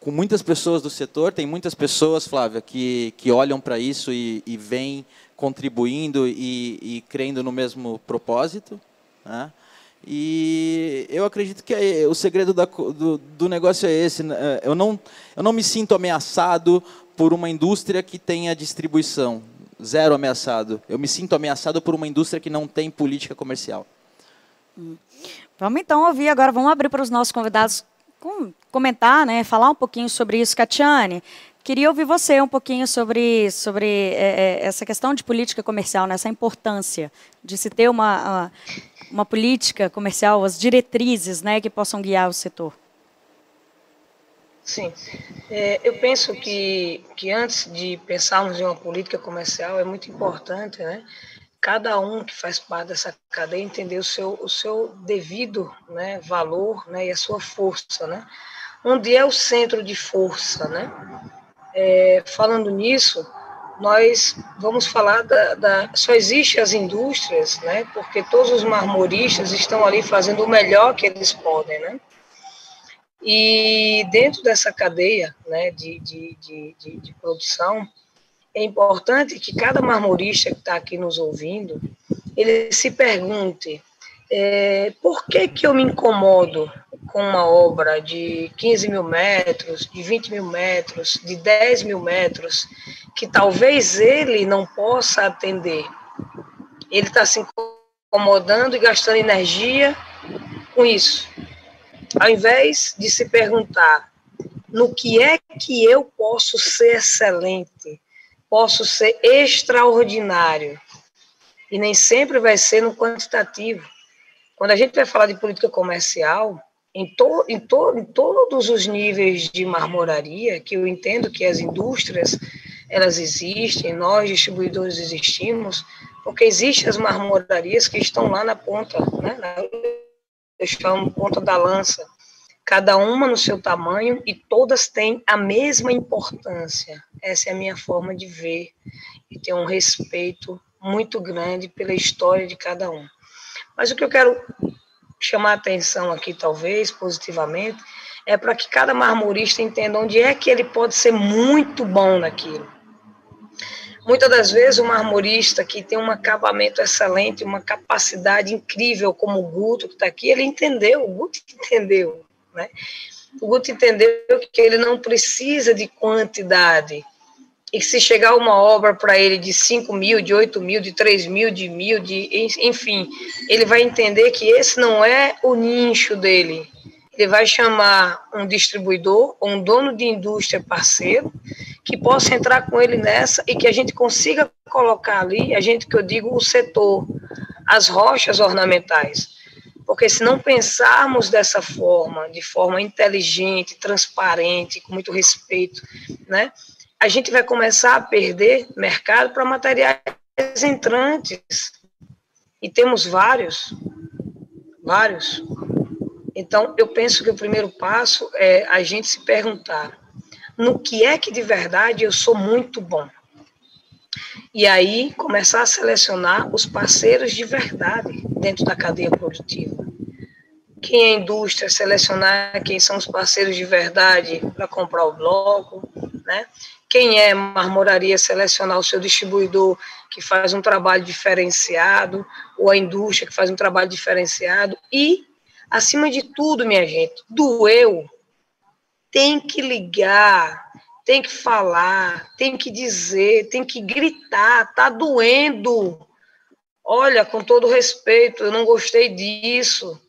com muitas pessoas do setor. Tem muitas pessoas, Flávia, que, que olham para isso e, e vêm contribuindo e, e crendo no mesmo propósito. Né? E eu acredito que é, o segredo da, do, do, negócio é esse. Né? Eu não, eu não me sinto ameaçado por uma indústria que tenha distribuição. Zero ameaçado. Eu me sinto ameaçado por uma indústria que não tem política comercial. Hum. Vamos então ouvir agora, vamos abrir para os nossos convidados comentar, né, falar um pouquinho sobre isso. Catiane, queria ouvir você um pouquinho sobre, sobre é, é, essa questão de política comercial, né, importância de se ter uma, uma, uma, política comercial, as diretrizes né, que possam guiar o setor. Sim. É, eu penso que, que antes de pensarmos em uma política comercial, é muito importante, né? Cada um que faz parte dessa cadeia entender o seu, o seu devido né, valor né, e a sua força, né? Onde é o centro de força, né? É, falando nisso, nós vamos falar da, da, Só existe as indústrias, né? Porque todos os marmoristas estão ali fazendo o melhor que eles podem, né? E dentro dessa cadeia né, de, de, de, de, de produção, é importante que cada marmorista que está aqui nos ouvindo, ele se pergunte é, por que, que eu me incomodo com uma obra de 15 mil metros, de 20 mil metros, de 10 mil metros, que talvez ele não possa atender. Ele está se incomodando e gastando energia com isso ao invés de se perguntar no que é que eu posso ser excelente, posso ser extraordinário, e nem sempre vai ser no quantitativo. Quando a gente vai falar de política comercial, em, to, em, to, em todos os níveis de marmoraria, que eu entendo que as indústrias elas existem, nós distribuidores existimos, porque existem as marmorarias que estão lá na ponta, né, eu ponta da lança, cada uma no seu tamanho e todas têm a mesma importância. Essa é a minha forma de ver e ter um respeito muito grande pela história de cada um. Mas o que eu quero chamar a atenção aqui, talvez, positivamente, é para que cada marmorista entenda onde é que ele pode ser muito bom naquilo. Muitas das vezes o marmorista que tem um acabamento excelente, uma capacidade incrível, como o Guto que está aqui, ele entendeu, o Guto [laughs] entendeu, né? O Guto entendeu que ele não precisa de quantidade, e que se chegar uma obra para ele de 5 mil, de 8 mil, de 3 mil, de mil, de, enfim, ele vai entender que esse não é o nicho dele, ele vai chamar um distribuidor ou um dono de indústria parceiro que possa entrar com ele nessa e que a gente consiga colocar ali, a gente que eu digo o setor, as rochas ornamentais. Porque se não pensarmos dessa forma, de forma inteligente, transparente, com muito respeito, né, a gente vai começar a perder mercado para materiais entrantes. E temos vários, vários. Então, eu penso que o primeiro passo é a gente se perguntar no que é que de verdade eu sou muito bom. E aí começar a selecionar os parceiros de verdade dentro da cadeia produtiva. Quem é indústria, selecionar quem são os parceiros de verdade para comprar o bloco, né? Quem é marmoraria, selecionar o seu distribuidor que faz um trabalho diferenciado, ou a indústria que faz um trabalho diferenciado, e Acima de tudo, minha gente, doeu. Tem que ligar, tem que falar, tem que dizer, tem que gritar, tá doendo. Olha, com todo respeito, eu não gostei disso.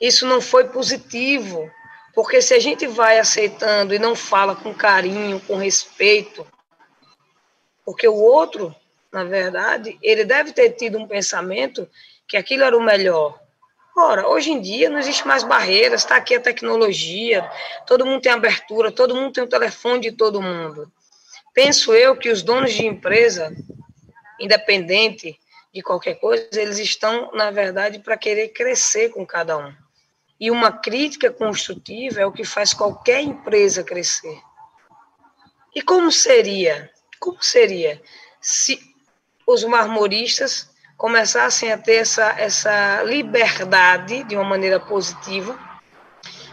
Isso não foi positivo. Porque se a gente vai aceitando e não fala com carinho, com respeito, porque o outro, na verdade, ele deve ter tido um pensamento que aquilo era o melhor. Ora, hoje em dia não existe mais barreiras, está aqui a tecnologia, todo mundo tem abertura, todo mundo tem o telefone de todo mundo. Penso eu que os donos de empresa, independente de qualquer coisa, eles estão, na verdade, para querer crescer com cada um. E uma crítica construtiva é o que faz qualquer empresa crescer. E como seria? Como seria se os marmoristas começassem a ter essa, essa liberdade de uma maneira positiva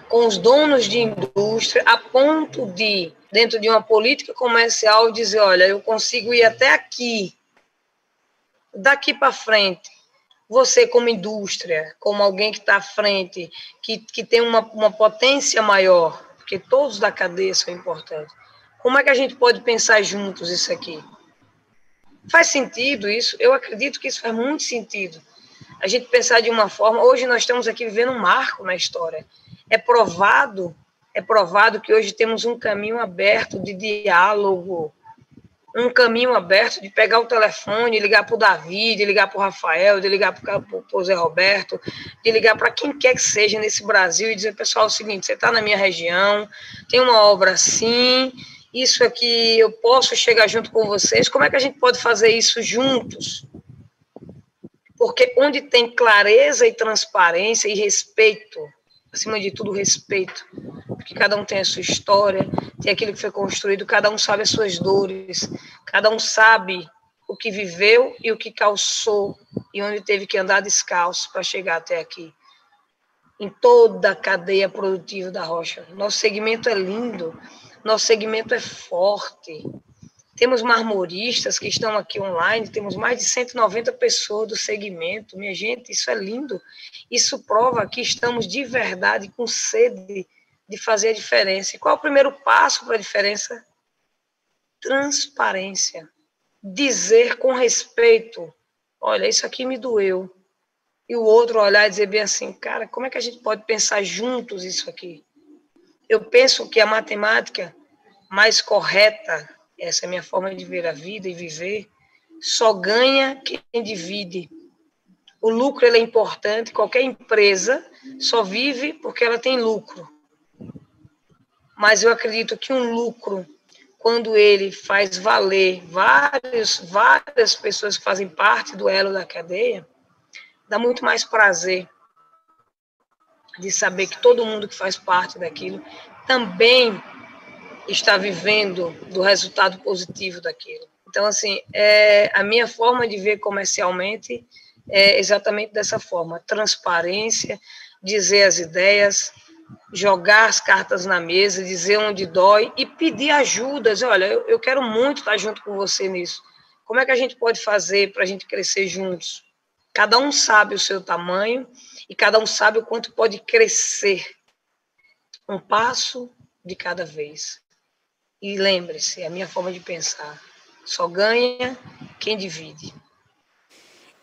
com os donos de indústria, a ponto de, dentro de uma política comercial, dizer: olha, eu consigo ir até aqui, daqui para frente. Você, como indústria, como alguém que está à frente, que, que tem uma, uma potência maior, porque todos da cadeia são importantes, como é que a gente pode pensar juntos isso aqui? Faz sentido isso? Eu acredito que isso faz muito sentido. A gente pensar de uma forma. Hoje nós estamos aqui vivendo um marco na história. É provado, é provado que hoje temos um caminho aberto de diálogo. um caminho aberto de pegar o telefone, ligar para o Davi, de ligar para o Rafael, de ligar para o Zé Roberto, de ligar para quem quer que seja nesse Brasil e dizer, pessoal, é o seguinte, você está na minha região, tem uma obra assim, isso aqui eu posso chegar junto com vocês, como é que a gente pode fazer isso juntos? Porque onde tem clareza e transparência e respeito, acima de tudo, respeito, porque cada um tem a sua história, tem aquilo que foi construído, cada um sabe as suas dores, cada um sabe o que viveu e o que calçou e onde teve que andar descalço para chegar até aqui. Em toda a cadeia produtiva da rocha. Nosso segmento é lindo, nosso segmento é forte. Temos marmoristas que estão aqui online, temos mais de 190 pessoas do segmento. Minha gente, isso é lindo. Isso prova que estamos de verdade com sede de fazer a diferença. E qual é o primeiro passo para a diferença? Transparência. Dizer com respeito: olha, isso aqui me doeu. E o outro olhar e dizer bem assim: cara, como é que a gente pode pensar juntos isso aqui? Eu penso que a matemática mais correta, essa é a minha forma de ver a vida e viver, só ganha quem divide. O lucro é importante, qualquer empresa só vive porque ela tem lucro. Mas eu acredito que um lucro, quando ele faz valer vários, várias pessoas que fazem parte do elo da cadeia, dá muito mais prazer de saber que todo mundo que faz parte daquilo também está vivendo do resultado positivo daquilo. Então, assim, é, a minha forma de ver comercialmente é exatamente dessa forma: transparência, dizer as ideias, jogar as cartas na mesa, dizer onde dói e pedir ajudas. Olha, eu, eu quero muito estar junto com você nisso. Como é que a gente pode fazer para a gente crescer juntos? Cada um sabe o seu tamanho e cada um sabe o quanto pode crescer. Um passo de cada vez. E lembre-se, é a minha forma de pensar. Só ganha quem divide.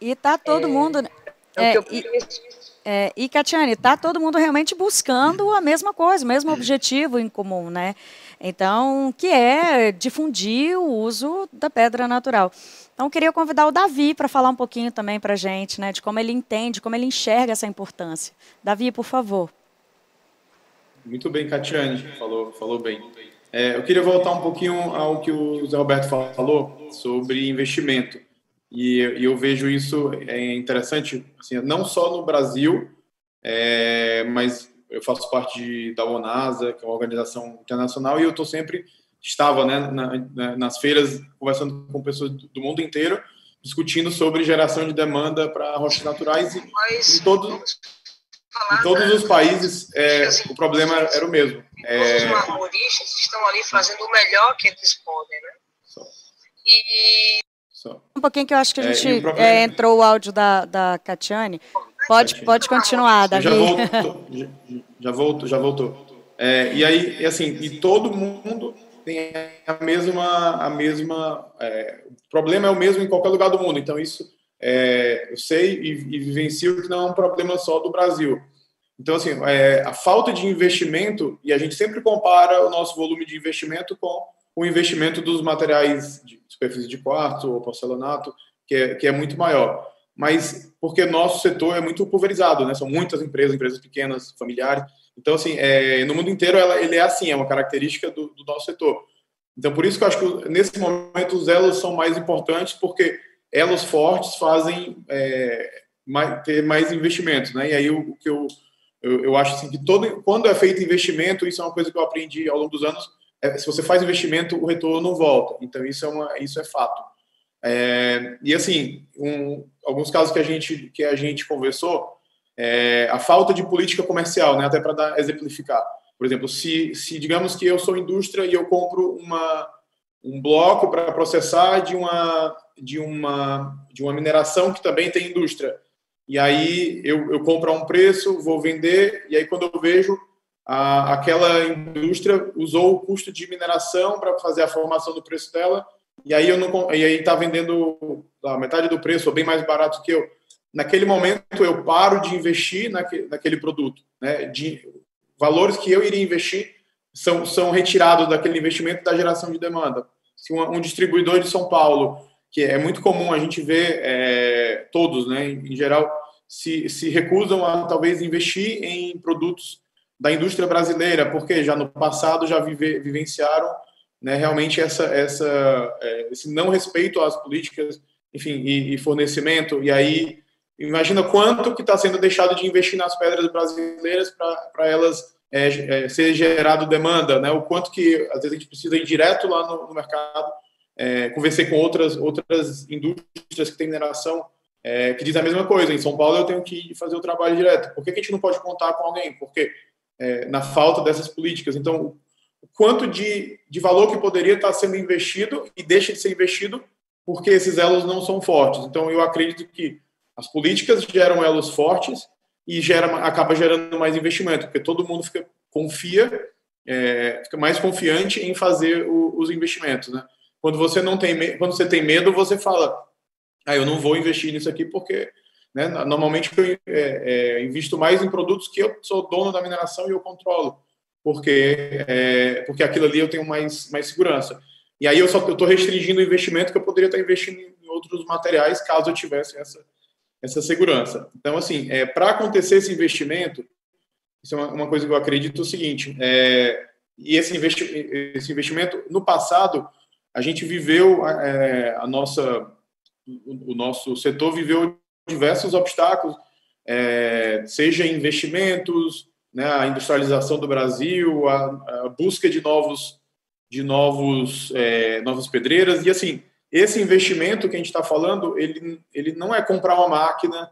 E tá todo é, mundo. É, é, o que eu e... penso é, e, Catiane, está todo mundo realmente buscando a mesma coisa, o mesmo objetivo em comum, né? Então, que é difundir o uso da pedra natural. Então, queria convidar o Davi para falar um pouquinho também para a gente, né, de como ele entende, como ele enxerga essa importância. Davi, por favor. Muito bem, Catiane, falou, falou bem. É, eu queria voltar um pouquinho ao que o Zé Roberto falou sobre investimento. E, e eu vejo isso é interessante, assim, não só no Brasil, é, mas eu faço parte de, da ONASA, que é uma organização internacional, e eu estou sempre estava né, na, na, nas feiras conversando com pessoas do mundo inteiro, discutindo sobre geração de demanda para rochas naturais e em, todo, em todos os países é, o problema era o mesmo. É... Os marmoristas estão ali fazendo o melhor que eles podem, né? E só. Um pouquinho que eu acho que a é, gente é, entrou o áudio da, da Catiane. Pode, pode continuar, Davi. Já voltou, já, já voltou, já voltou. É, e aí, e assim, e todo mundo tem a mesma, a mesma. É, o problema é o mesmo em qualquer lugar do mundo. Então isso é, eu sei e, e vivencio que não é um problema só do Brasil. Então assim, é, a falta de investimento e a gente sempre compara o nosso volume de investimento com o investimento dos materiais de superfície de quartzo ou porcelanato, que é, que é muito maior. Mas porque nosso setor é muito pulverizado, né? São muitas empresas, empresas pequenas, familiares. Então, assim, é, no mundo inteiro ela, ele é assim, é uma característica do, do, nosso setor. Então, por isso que eu acho que nesse momento os elos são mais importantes, porque elos fortes fazem é, mais, ter mais investimentos, né? E aí o, que eu, eu, eu acho assim que todo, quando é feito investimento, isso é uma coisa que eu aprendi ao longo dos anos, se você faz investimento, o retorno não volta. Então, isso é, uma, isso é fato. É, e, assim, um, alguns casos que a gente, que a gente conversou, é, a falta de política comercial, né, até para exemplificar. Por exemplo, se, se digamos que eu sou indústria e eu compro uma, um bloco para processar de uma, de, uma, de uma mineração que também tem indústria. E aí eu, eu compro a um preço, vou vender, e aí quando eu vejo, a, aquela indústria usou o custo de mineração para fazer a formação do preço dela e aí eu não e aí está vendendo a metade do preço ou bem mais barato que eu. Naquele momento eu paro de investir naquele, produto né? De valores que eu iria investir são são retirados daquele investimento da geração de demanda. Se um, um distribuidor de São Paulo, que é muito comum a gente ver é, todos, né, em geral, se, se recusam a talvez investir em produtos da indústria brasileira, porque já no passado já vive, vivenciaram né, realmente essa, essa, é, esse não respeito às políticas, enfim, e, e fornecimento. E aí, imagina quanto que está sendo deixado de investir nas pedras brasileiras para elas é, é, ser gerado demanda, né? O quanto que às vezes a gente precisa ir direto lá no, no mercado. É, conversei com outras outras indústrias que têm mineração é, que diz a mesma coisa. Em São Paulo eu tenho que fazer o trabalho direto. Por que, que a gente não pode contar com alguém? Porque é, na falta dessas políticas. Então, o quanto de, de valor que poderia estar sendo investido e deixa de ser investido porque esses elos não são fortes. Então, eu acredito que as políticas geram elos fortes e gera, acaba gerando mais investimento, porque todo mundo fica confia, é, fica mais confiante em fazer o, os investimentos, né? Quando você não tem, quando você tem medo, você fala, ah, eu não vou investir nisso aqui porque, né? Normalmente eu é, é, invisto mais em produtos que eu sou dono da mineração e eu controlo, porque é, porque aquilo ali eu tenho mais mais segurança. E aí eu só estou restringindo o investimento que eu poderia estar investindo em outros materiais caso eu tivesse essa essa segurança. Então, assim, é, para acontecer esse investimento, isso é uma, uma, coisa que eu acredito é o seguinte, é, e esse, investi esse investimento, no passado, a gente viveu é, a nossa, o, o, nosso setor viveu diversos obstáculos, é, seja investimentos, né, a industrialização do Brasil, a, a busca de novos, de novos, é, novas pedreiras, e assim, esse investimento que a gente está falando, ele, ele não é comprar uma máquina,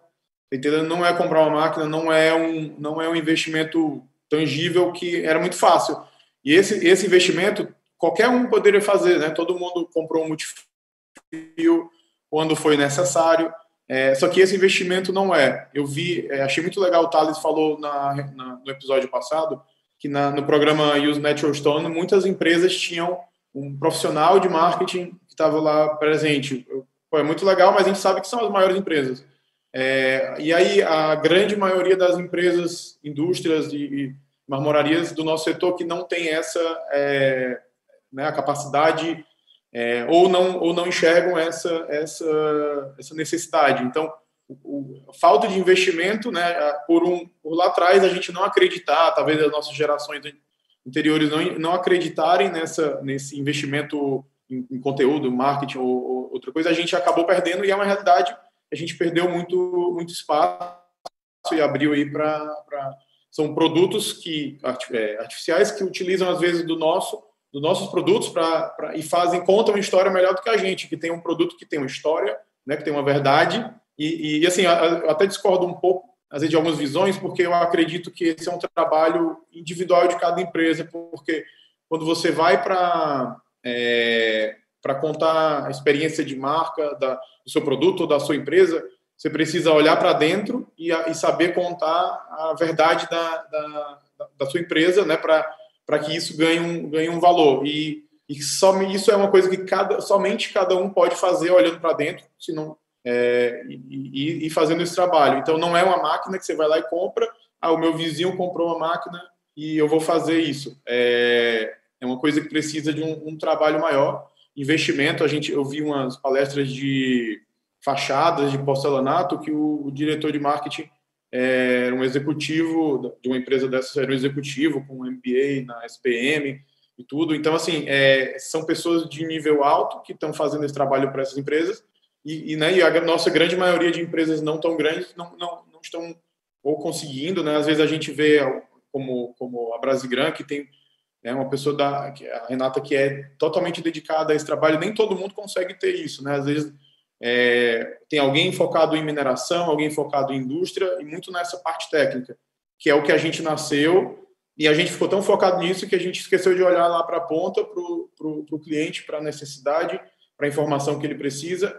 tá entendendo? Não é comprar uma máquina, não é um, não é um investimento tangível que era muito fácil. E esse, esse investimento, qualquer um poderia fazer, né? Todo mundo comprou um multifio quando foi necessário. É, só que esse investimento não é. Eu vi, é, achei muito legal, o Thales falou na, na, no episódio passado, que na, no programa Use Natural Stone, muitas empresas tinham um profissional de marketing estava lá presente. Pô, é muito legal, mas a gente sabe que são as maiores empresas. É, e aí, a grande maioria das empresas, indústrias e, marmorarias do nosso setor que não tem essa é, né, a capacidade é, ou não ou não enxergam essa essa essa necessidade. Então, o, o, falta de investimento, né, por um por lá atrás a gente não acreditar, talvez as nossas gerações anteriores não, não acreditarem nessa nesse investimento em, em conteúdo, marketing ou, ou, outra coisa, a gente acabou perdendo e é uma realidade. A gente perdeu muito, muito espaço e abriu aí para. São produtos que é, artificiais que utilizam, às vezes, do nosso dos nossos produtos pra, pra, e fazem contam uma história melhor do que a gente, que tem um produto que tem uma história, né, que tem uma verdade. E, e assim, eu até discordo um pouco, às vezes, de algumas visões, porque eu acredito que esse é um trabalho individual de cada empresa, porque quando você vai para é, para contar a experiência de marca da, do seu produto ou da sua empresa, você precisa olhar para dentro e, e, saber contar a verdade da, da, da sua empresa, né, para que isso ganhe um, ganhe um valor. E, e só, isso é uma coisa que cada, somente cada um pode fazer olhando para dentro, senão, é, e, e, fazendo esse trabalho. Então, não é uma máquina que você vai lá e compra, ah, o meu vizinho comprou uma máquina e eu vou fazer isso. É, é uma coisa que precisa de um, um trabalho maior. Investimento, a gente, eu vi umas palestras de fachadas de porcelanato que o, o diretor de marketing era um executivo de uma empresa dessa, era um executivo com um MBA na SPM e tudo. Então, assim, é, são pessoas de nível alto que estão fazendo esse trabalho para essas empresas e, e, né, e a nossa grande maioria de empresas não tão grandes não, não, não estão ou conseguindo, né? Às vezes a gente vê como, como a Brasigran, que tem né, uma pessoa da a Renata que é totalmente dedicada a esse trabalho, nem todo mundo consegue ter isso, né? Às vezes é, tem alguém focado em mineração, alguém focado em indústria e muito nessa parte técnica, que é o que a gente nasceu e a gente ficou tão focado nisso que a gente esqueceu de olhar lá para a ponta, para o cliente, para a necessidade, para a informação que ele precisa.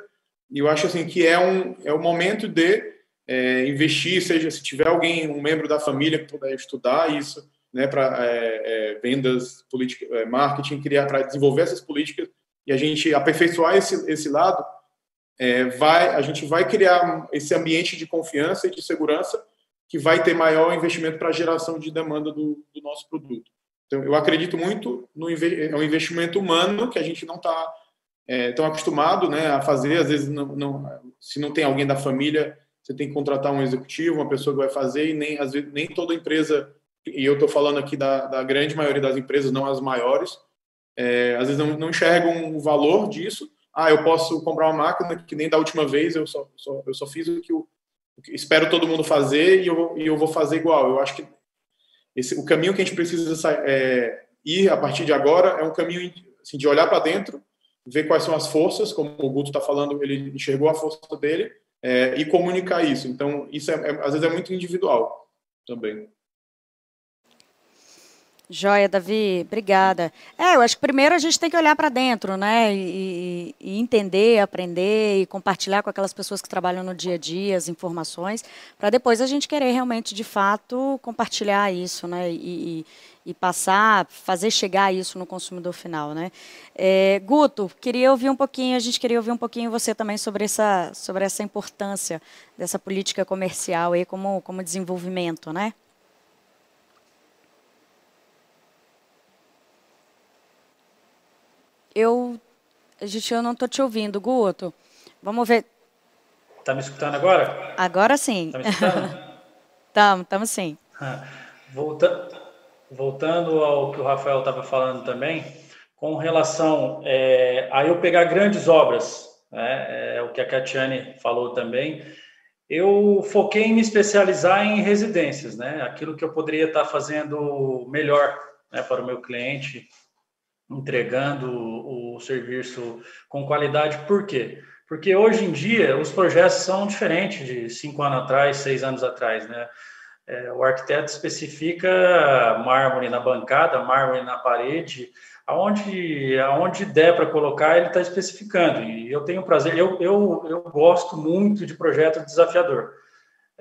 E eu acho assim que é um é o momento de é, investir, seja se tiver alguém, um membro da família que puder estudar isso, né, para é, é, vendas, política, é, marketing, criar para desenvolver essas políticas e a gente aperfeiçoar esse, esse lado, é, vai, a gente vai criar esse ambiente de confiança e de segurança que vai ter maior investimento para a geração de demanda do, do, nosso produto. Então, eu acredito muito no é um investimento humano que a gente não está estão acostumados né, a fazer, às vezes, não, não, se não tem alguém da família, você tem que contratar um executivo, uma pessoa que vai fazer, e nem, às vezes, nem toda empresa, e eu estou falando aqui da, da, grande maioria das empresas, não as maiores, é, às vezes não, não enxergam o valor disso. Ah, eu posso comprar uma máquina que nem da última vez, eu só, só eu só fiz o que, eu, o que espero todo mundo fazer e eu, e eu vou fazer igual. Eu acho que esse, o caminho que a gente precisa é, ir a partir de agora é um caminho assim, de olhar para dentro, ver quais são as forças, como o Guto está falando, ele enxergou a força dele, é, e comunicar isso. Então, isso é, é, às vezes é muito individual também. Joia, Davi, obrigada. É, eu acho que primeiro a gente tem que olhar para dentro, né? E, e, entender, aprender e compartilhar com aquelas pessoas que trabalham no dia a dia as informações, para depois a gente querer realmente, de fato, compartilhar isso, né? E, e passar, fazer chegar isso no consumidor final, né? É, Guto, queria ouvir um pouquinho, a gente queria ouvir um pouquinho você também sobre essa, sobre essa importância dessa política comercial aí como, como desenvolvimento, né? Eu, gente, eu não estou te ouvindo, Guto. Vamos ver. Tá me escutando agora? Agora sim. Tá me escutando? [laughs] Estamos, estamos sim. Volta, voltando ao que o Rafael estava falando também, com relação é, a eu pegar grandes obras, né, é, o que a Catiane falou também, eu foquei em me especializar em residências, né, aquilo que eu poderia estar fazendo melhor né, para o meu cliente, entregando o serviço com qualidade. Por quê? Porque hoje em dia os projetos são diferentes de cinco anos atrás, seis anos atrás, né? É, o arquiteto especifica mármore na bancada, mármore na parede, aonde, aonde der para colocar, ele está especificando. E eu tenho prazer, eu, eu, eu gosto muito de projeto desafiador.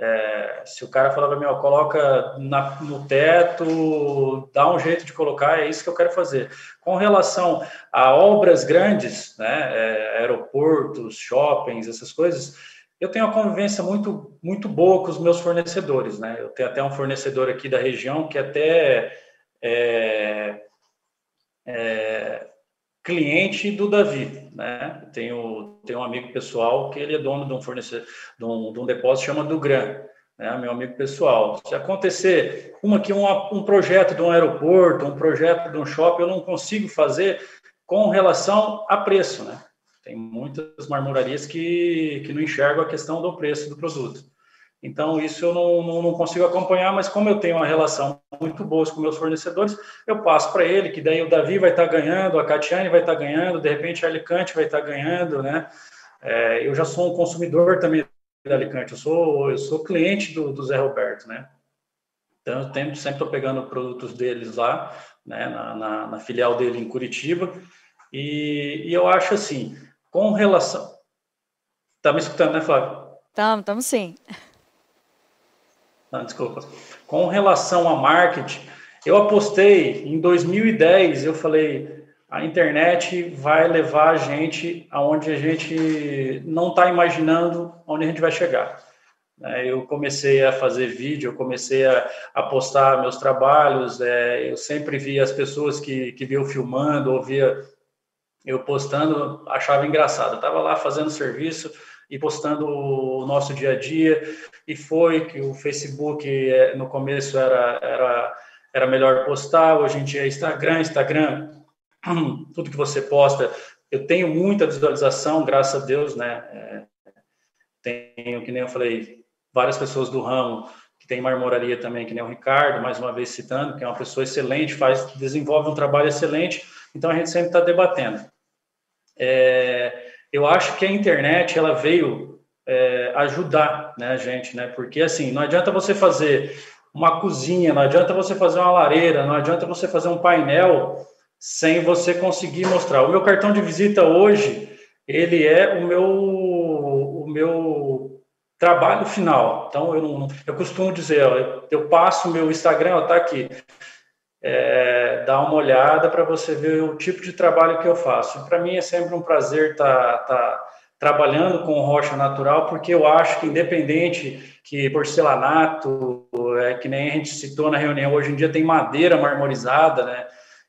É, se o cara falar para mim, ó, coloca na, no teto, dá um jeito de colocar, é isso que eu quero fazer. Com relação a obras grandes, né, é, aeroportos, shoppings, essas coisas, eu tenho uma convivência muito, muito boa com os meus fornecedores, né? Eu tenho até um fornecedor aqui da região que até é, é cliente do Davi, né? Tenho, tenho um amigo pessoal que ele é dono de um fornecedor, de um, de um depósito chama Gran, né? Meu amigo pessoal. Se acontecer uma que um, um projeto de um aeroporto, um projeto de um shopping, eu não consigo fazer com relação a preço, né? Tem muitas marmorarias que, que não enxergam a questão do preço do produto. Então, isso eu não, não, não, consigo acompanhar, mas como eu tenho uma relação muito boa com meus fornecedores, eu passo para ele, que daí o Davi vai estar tá ganhando, a Catiane vai estar tá ganhando, de repente a Alicante vai estar tá ganhando, né? É, eu já sou um consumidor também da Alicante, eu sou, eu sou cliente do, do Zé Roberto, né? Então, eu sempre estou pegando produtos deles lá, né, na, na, na filial dele em Curitiba, e, e, eu acho assim, com relação... Tá me escutando, né, Flávio? Estamos, estamos sim. Não, desculpa. Com relação a marketing, eu apostei em 2010, eu falei, a internet vai levar a gente aonde a gente não está imaginando onde a gente vai chegar. Né, eu comecei a fazer vídeo, eu comecei a, a postar meus trabalhos, é, eu sempre via as pessoas que, que viam filmando, ouvia eu postando, achava engraçado. Eu estava lá fazendo serviço, e postando o nosso dia a dia. E foi que o Facebook, é, no começo, era, era, era melhor postar, hoje em dia é Instagram. Instagram, [clears throat] tudo que você posta. Eu tenho muita visualização, graças a Deus, né? É, tenho, que nem eu falei, várias pessoas do ramo que tem marmoraria também, que nem o Ricardo, mais uma vez citando, que é uma pessoa excelente, faz, desenvolve um trabalho excelente, então a gente sempre está debatendo. É, eu acho que a internet ela veio é, ajudar né, a gente, né? Porque assim, não adianta você fazer uma cozinha, não adianta você fazer uma lareira, não adianta você fazer um painel sem você conseguir mostrar. O meu cartão de visita hoje, ele é o meu o meu trabalho final. Então eu não, eu costumo dizer, ó, eu passo o meu Instagram, ó, tá aqui é, dar uma olhada para você ver o tipo de trabalho que eu faço. Para mim é sempre um prazer estar tá, tá trabalhando com rocha natural, porque eu acho que independente que porcelanato, é, que nem a gente citou na reunião, hoje em dia tem madeira marmorizada, né?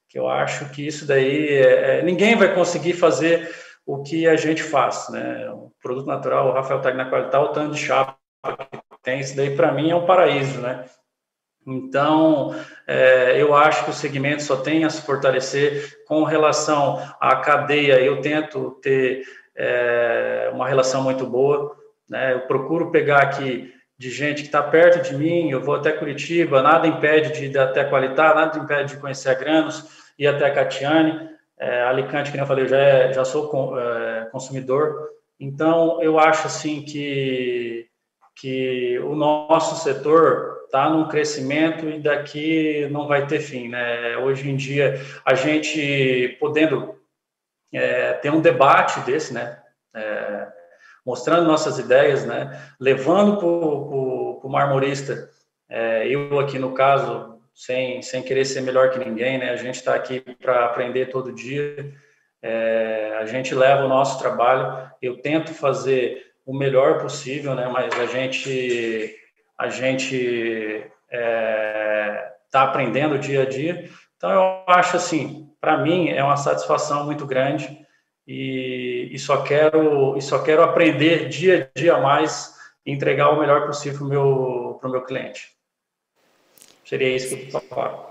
Que eu acho que isso daí é, é ninguém vai conseguir fazer o que a gente faz, né? O produto natural, o Rafael está na qualidade, o tanto de chapa que tem, isso daí para mim é um paraíso, né? Então, é, eu acho que o segmento só tem a se fortalecer com relação à cadeia. Eu tento ter é, uma relação muito boa, né? Eu procuro pegar aqui de gente que está perto de mim, eu vou até Curitiba, nada impede de ir até Qualitar, nada impede de conhecer a Granos, ir até a Catiane, é, Alicante, que eu falei, já, é, já sou é, consumidor, então eu acho assim que, que o nosso setor está num crescimento e daqui não vai ter fim, né? Hoje em dia, a gente podendo é, ter um debate desse, né? É, mostrando nossas ideias, né? Levando para o marmorista, é, eu aqui no caso, sem, sem querer ser melhor que ninguém, né? A gente está aqui para aprender todo dia. É, a gente leva o nosso trabalho. Eu tento fazer o melhor possível, né? Mas a gente a gente está é, aprendendo dia a dia. Então eu acho assim, para mim é uma satisfação muito grande e, e, só quero e só quero aprender dia a dia mais e entregar o melhor possível para o meu, meu cliente. Seria isso que eu falo.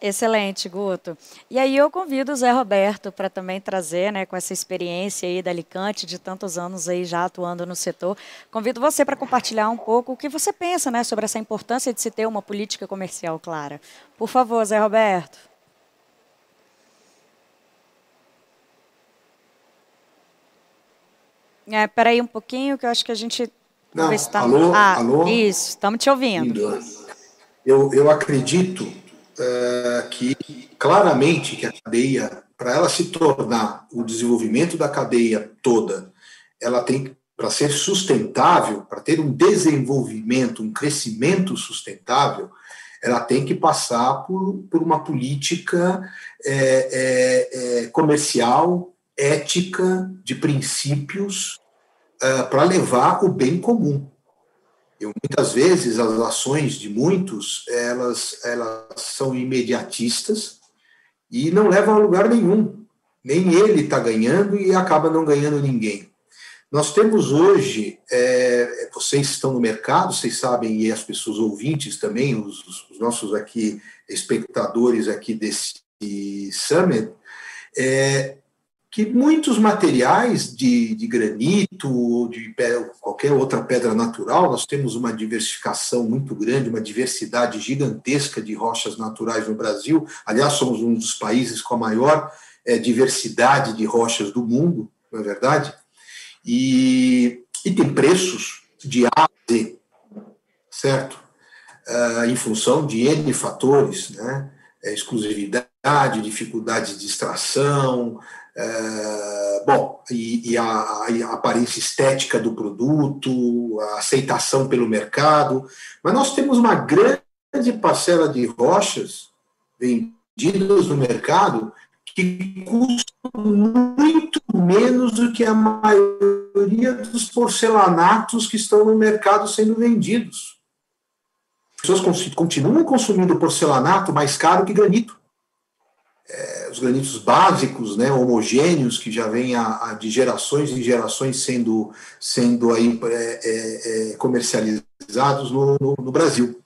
Excelente, Guto. E aí eu convido o Zé Roberto para também trazer, né, com essa experiência aí da Alicante, de tantos anos aí já atuando no setor, convido você para compartilhar um pouco o que você pensa, né, sobre essa importância de se ter uma política comercial clara. Por favor, Zé Roberto. É, peraí um pouquinho, que eu acho que a gente... Não, tá... alô, ah, alô? Isso, estamos te ouvindo. Eu, eu acredito uh, que claramente que a cadeia, para ela se tornar o desenvolvimento da cadeia toda, ela tem para ser sustentável, para ter um desenvolvimento, um crescimento sustentável, ela tem que passar por, por uma política é, é, comercial, ética, de princípios, para levar o bem comum. Eu, muitas vezes as ações de muitos elas elas são imediatistas e não levam a lugar nenhum. Nem ele está ganhando e acaba não ganhando ninguém. Nós temos hoje, é, vocês estão no mercado, vocês sabem, e as pessoas ouvintes também, os, os nossos aqui espectadores aqui desse summit, é, que muitos materiais de, de granito ou de qualquer outra pedra natural, nós temos uma diversificação muito grande, uma diversidade gigantesca de rochas naturais no Brasil. Aliás, somos um dos países com a maior é, diversidade de rochas do mundo, não é verdade? E, e tem preços de A Z, certo? Uh, em função de N fatores, né? É, exclusividade, dificuldade de extração, é, bom, e, e a, a, aparência estética do produto, a aceitação pelo mercado, mas nós temos uma grande parcela de rochas vendidas no mercado que custam muito menos do que a maioria dos porcelanatos que estão no mercado sendo vendidos. As pessoas continuam consumindo porcelanato mais caro que granito é, os granitos básicos, né, homogêneos, que já vêm de gerações em gerações sendo, sendo aí, é, é, comercializados no, no, no, Brasil.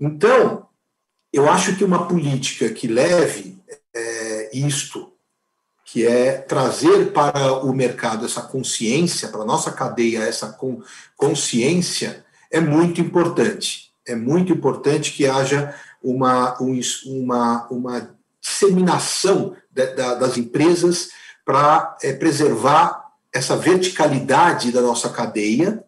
Então, eu acho que uma política que leve isto, que é trazer para o mercado essa consciência, para a nossa cadeia essa consciência, é muito importante. É muito importante que haja uma, uma, uma disseminação das empresas para é, preservar essa verticalidade da nossa cadeia,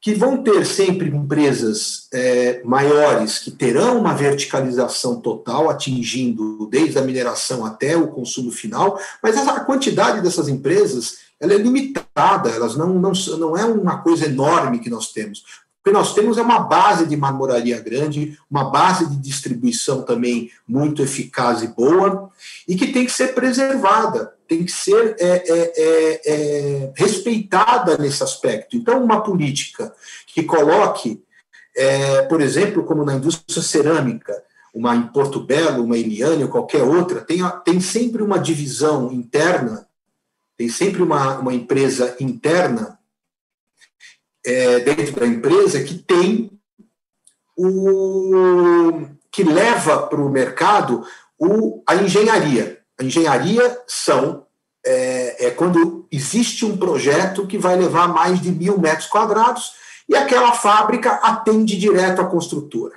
que vão ter sempre empresas é, maiores que terão uma verticalização total, atingindo desde a mineração até o consumo final, mas a quantidade dessas empresas ela é limitada, elas não, não, não é uma coisa enorme que nós temos que nós temos é uma base de marmoraria grande, uma base de distribuição também muito eficaz e boa, e que tem que ser preservada, tem que ser é, é, é, é respeitada nesse aspecto. Então, uma política que coloque, é, por exemplo, como na indústria cerâmica, uma em Porto Belo, uma Eliane ou qualquer outra, tem, tem sempre uma divisão interna tem sempre uma, uma empresa interna é, dentro da empresa que tem o que leva para o mercado o, a engenharia. A engenharia são é, é, quando existe um projeto que vai levar mais de mil metros quadrados e aquela fábrica atende direto à construtora.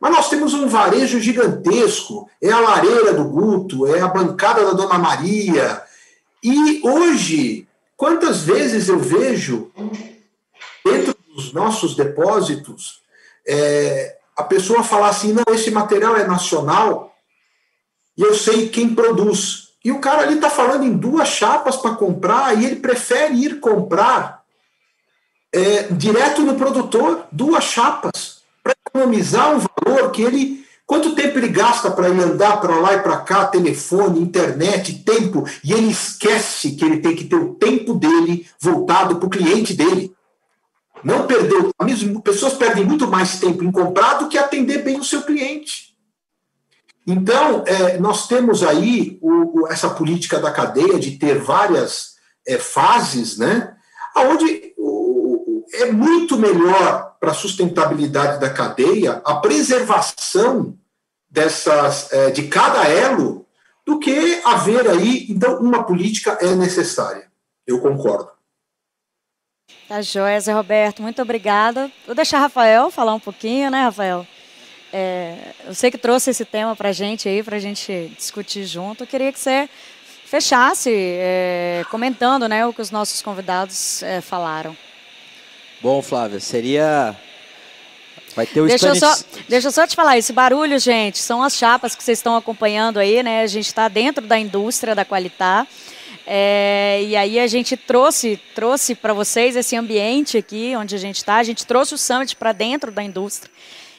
Mas nós temos um varejo gigantesco, é a lareira do Guto, é a bancada da Dona Maria. E hoje, quantas vezes eu vejo dentro dos nossos depósitos é, a pessoa falar assim: não, esse material é nacional e eu sei quem produz. E o cara ali está falando em duas chapas para comprar e ele prefere ir comprar é, direto no produtor, duas chapas, para economizar um valor que ele. Quanto tempo ele gasta para ir andar para lá e para cá, telefone, internet, tempo, e ele esquece que ele tem que ter o tempo dele voltado para o cliente dele. Não perder o pessoas perdem muito mais tempo em comprar do que atender bem o seu cliente. Então, é, nós temos aí o, o, essa política da cadeia de ter várias é, fases, né? Onde é muito melhor para a sustentabilidade da cadeia a preservação dessas é, de cada elo do que haver aí. Então, uma política é necessária. Eu concordo. Tá joia, Zé Roberto. Muito obrigada. Vou deixar Rafael falar um pouquinho, né, Rafael? É, eu sei que trouxe esse tema para a gente aí, para a gente discutir junto. Eu queria que você fechasse é, comentando né, o que os nossos convidados é, falaram. Bom, Flávia, seria. Vai ter o deixa eu, só, deixa eu só te falar, esse barulho, gente, são as chapas que vocês estão acompanhando aí, né? A gente está dentro da indústria da Qualitá. É, e aí a gente trouxe, trouxe para vocês esse ambiente aqui onde a gente está. A gente trouxe o Summit para dentro da indústria.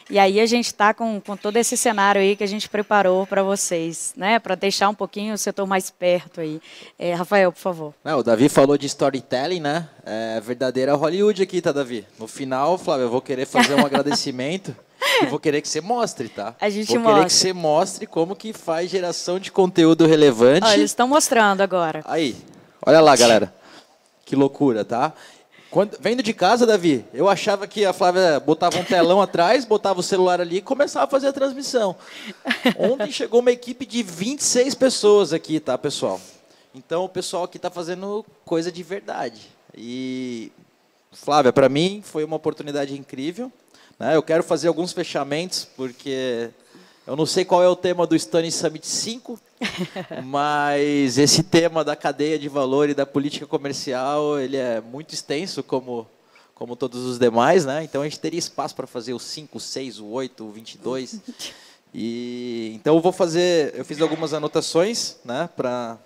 E aí a gente está com, com todo esse cenário aí que a gente preparou para vocês, né? Para deixar um pouquinho o setor mais perto aí. É, Rafael, por favor. Não, o Davi falou de storytelling, né? É verdadeira Hollywood aqui, tá, Davi? No final, Flávio, eu vou querer fazer um [laughs] agradecimento. E vou querer que você mostre, tá? A gente vou mostra. querer que você mostre como que faz geração de conteúdo relevante. eles estão mostrando agora. Aí, olha lá, galera. Que loucura, tá? Quando, vendo de casa, Davi, eu achava que a Flávia botava um telão [laughs] atrás, botava o celular ali e começava a fazer a transmissão. Ontem chegou uma equipe de 26 pessoas aqui, tá, pessoal? Então o pessoal aqui está fazendo coisa de verdade. E, Flávia, para mim foi uma oportunidade incrível. Né? Eu quero fazer alguns fechamentos, porque eu não sei qual é o tema do Stone Summit 5, [laughs] mas esse tema da cadeia de valor e da política comercial, ele é muito extenso, como, como todos os demais, né? Então a gente teria espaço para fazer o 5, o 6, o 8, o 22. [laughs] E, então eu vou fazer, eu fiz algumas anotações, né, para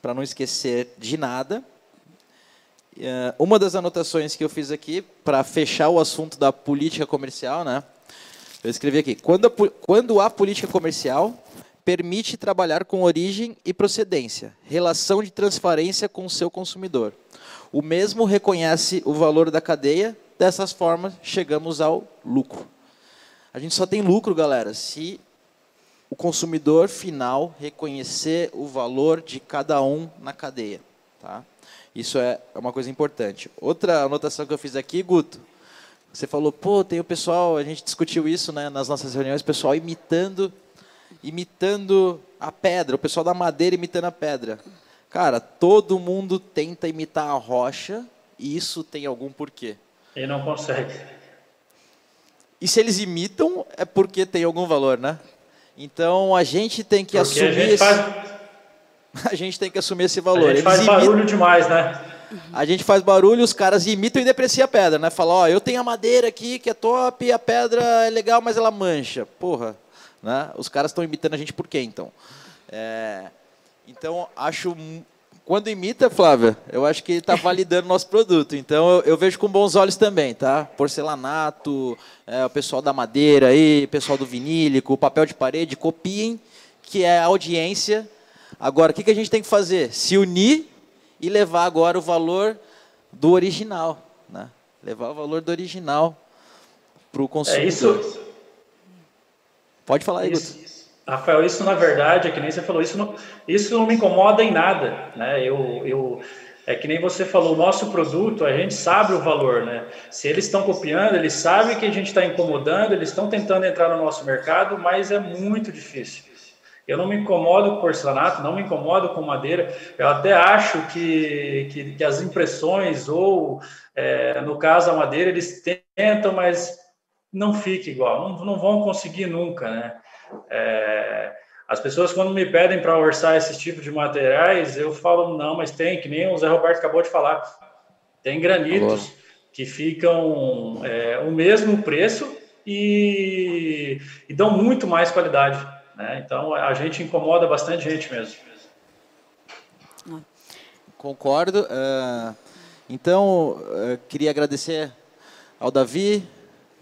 para não esquecer de nada. Uh, uma das anotações que eu fiz aqui para fechar o assunto da política comercial, né? Eu escrevi aqui: quando a, quando a política comercial permite trabalhar com origem e procedência, relação de transparência com o seu consumidor. O mesmo reconhece o valor da cadeia, dessas formas chegamos ao lucro. A gente só tem lucro, galera, se o consumidor final reconhecer o valor de cada um na cadeia. Tá? Isso é uma coisa importante. Outra anotação que eu fiz aqui, Guto, você falou, pô, tem o pessoal, a gente discutiu isso né, nas nossas reuniões, pessoal imitando, imitando a pedra, o pessoal da madeira imitando a pedra. Cara, todo mundo tenta imitar a rocha e isso tem algum porquê. E não consegue. E se eles imitam, é porque tem algum valor, né? Então a gente tem que porque assumir. A gente, esse... faz... [laughs] a gente tem que assumir esse valor. A gente eles faz imitam... barulho demais, né? A gente faz barulho, os caras imitam e depreciam a pedra, né? Fala, ó, eu tenho a madeira aqui que é top, a pedra é legal, mas ela mancha. Porra, né? Os caras estão imitando a gente por quê, então? É... Então, acho... Quando imita, Flávia, eu acho que está validando nosso produto. Então, eu, eu, vejo com bons olhos também, tá? Porcelanato, é, o pessoal da madeira aí, pessoal do vinílico, papel de parede, copiem, que é a audiência. Agora, o que, que a gente tem que fazer? Se unir e levar agora o valor do original, né? Levar o valor do original para o consumidor. É isso. Pode falar aí, Guto. Rafael, isso na verdade, é que nem você falou, isso não, isso não me incomoda em nada, né? Eu, eu, é que nem você falou, o nosso produto, a gente sabe o valor, né? Se eles estão copiando, eles sabem que a gente está incomodando, eles estão tentando entrar no nosso mercado, mas é muito difícil. Eu não me incomodo com porcelanato, não me incomodo com madeira. Eu até acho que, que, que as impressões, ou é, no caso a madeira, eles tentam, mas não fica igual, não, não vão conseguir nunca, né? É, as pessoas, quando me pedem para orçar esse tipo de materiais, eu falo, não, mas tem, que nem o Zé Roberto acabou de falar. Tem granitos que ficam é, o mesmo preço e, e, dão muito mais qualidade. Né? Então, a gente incomoda bastante gente mesmo. Concordo. Uh, então, uh, queria agradecer ao Davi,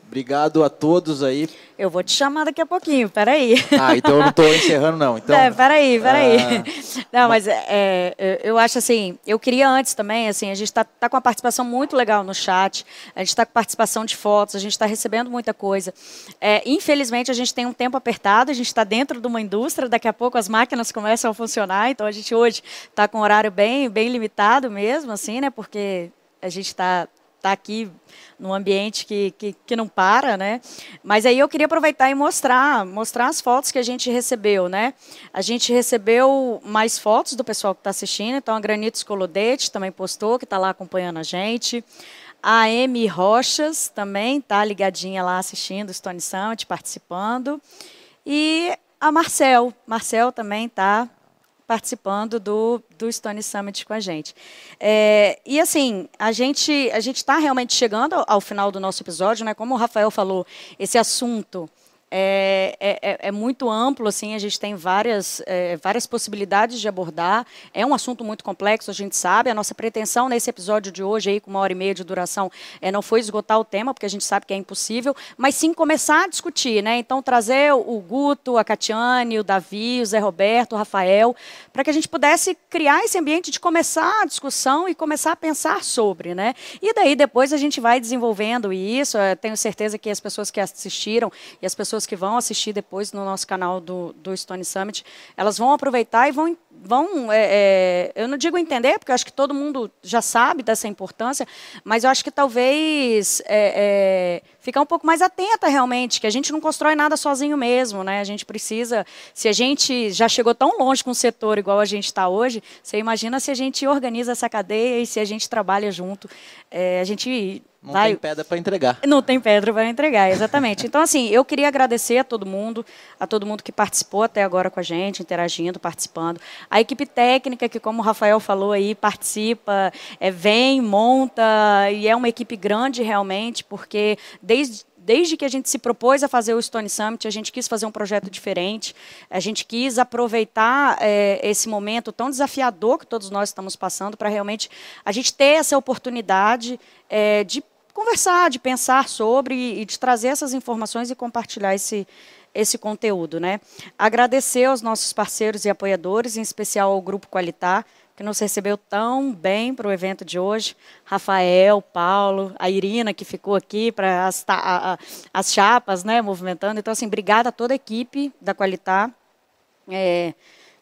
Obrigado a todos aí. Eu vou te chamar daqui a pouquinho, peraí. Ah, então eu não estou encerrando, não. Então, [laughs] é, peraí, peraí. Ah, [laughs] não, mas é, é, eu acho assim, eu queria antes também, assim, a gente está tá com uma participação muito legal no chat, a gente está com participação de fotos, a gente está recebendo muita coisa. É, infelizmente, a gente tem um tempo apertado, a gente está dentro de uma indústria, daqui a pouco as máquinas começam a funcionar, então a gente hoje está com um horário bem, bem limitado mesmo, assim, né, porque a gente está tá aqui num ambiente que, que, que, não para, né? Mas aí eu queria aproveitar e mostrar, mostrar as fotos que a gente recebeu, né? A gente recebeu mais fotos do pessoal que está assistindo, então a Granitos Colodete também postou, que está lá acompanhando a gente. A Amy Rochas também está ligadinha lá assistindo Stone Summit, participando. E a Marcel, Marcel também está participando do, do Stone Summit com a gente. É, e assim, a gente a gente está realmente chegando ao, ao, final do nosso episódio, né? Como o Rafael falou, esse assunto é, é, é, é, muito amplo, assim, a gente tem várias, é, várias possibilidades de abordar. É um assunto muito complexo, a gente sabe. A nossa pretensão nesse episódio de hoje, aí, com uma hora e meia de duração, é, não foi esgotar o tema, porque a gente sabe que é impossível, mas sim começar a discutir. Né? Então, trazer o Guto, a Catiane, o Davi, o Zé Roberto, o Rafael, para que a gente pudesse criar esse ambiente de começar a discussão e começar a pensar sobre. Né? E daí, depois, a gente vai desenvolvendo isso. Eu tenho certeza que as pessoas que assistiram e as pessoas pessoas que vão assistir depois no nosso canal do, do Stone Summit, elas vão aproveitar e vão, vão é, é, eu não digo entender, porque eu acho que todo mundo já sabe dessa importância, mas eu acho que talvez é, é, ficar um pouco mais atenta realmente, que a gente não constrói nada sozinho mesmo, né? A gente precisa, se a gente já chegou tão longe com o setor igual a gente está hoje, você imagina se a gente organiza essa cadeia e se a gente trabalha junto, é, a gente não vai... tem pedra para entregar. Não tem pedra para entregar, exatamente. Então, assim, eu queria agradecer a todo mundo, a todo mundo que participou até agora com a gente, interagindo, participando. A equipe técnica, que, como o Rafael falou aí, participa, é, vem, monta, e é uma equipe grande realmente, porque desde desde que a gente se propôs a fazer o Stone Summit, a gente quis fazer um projeto diferente, a gente quis aproveitar é, esse momento tão desafiador que todos nós estamos passando para realmente a gente ter essa oportunidade é, de conversar, de pensar sobre e de trazer essas informações e compartilhar esse, esse conteúdo. Né? Agradecer aos nossos parceiros e apoiadores, em especial ao Grupo Qualitar, que nos recebeu tão bem para o evento de hoje. Rafael, Paulo, a Irina, que ficou aqui para as, as, chapas, né, movimentando. Então, assim, obrigada a toda a equipe da Qualitar, é,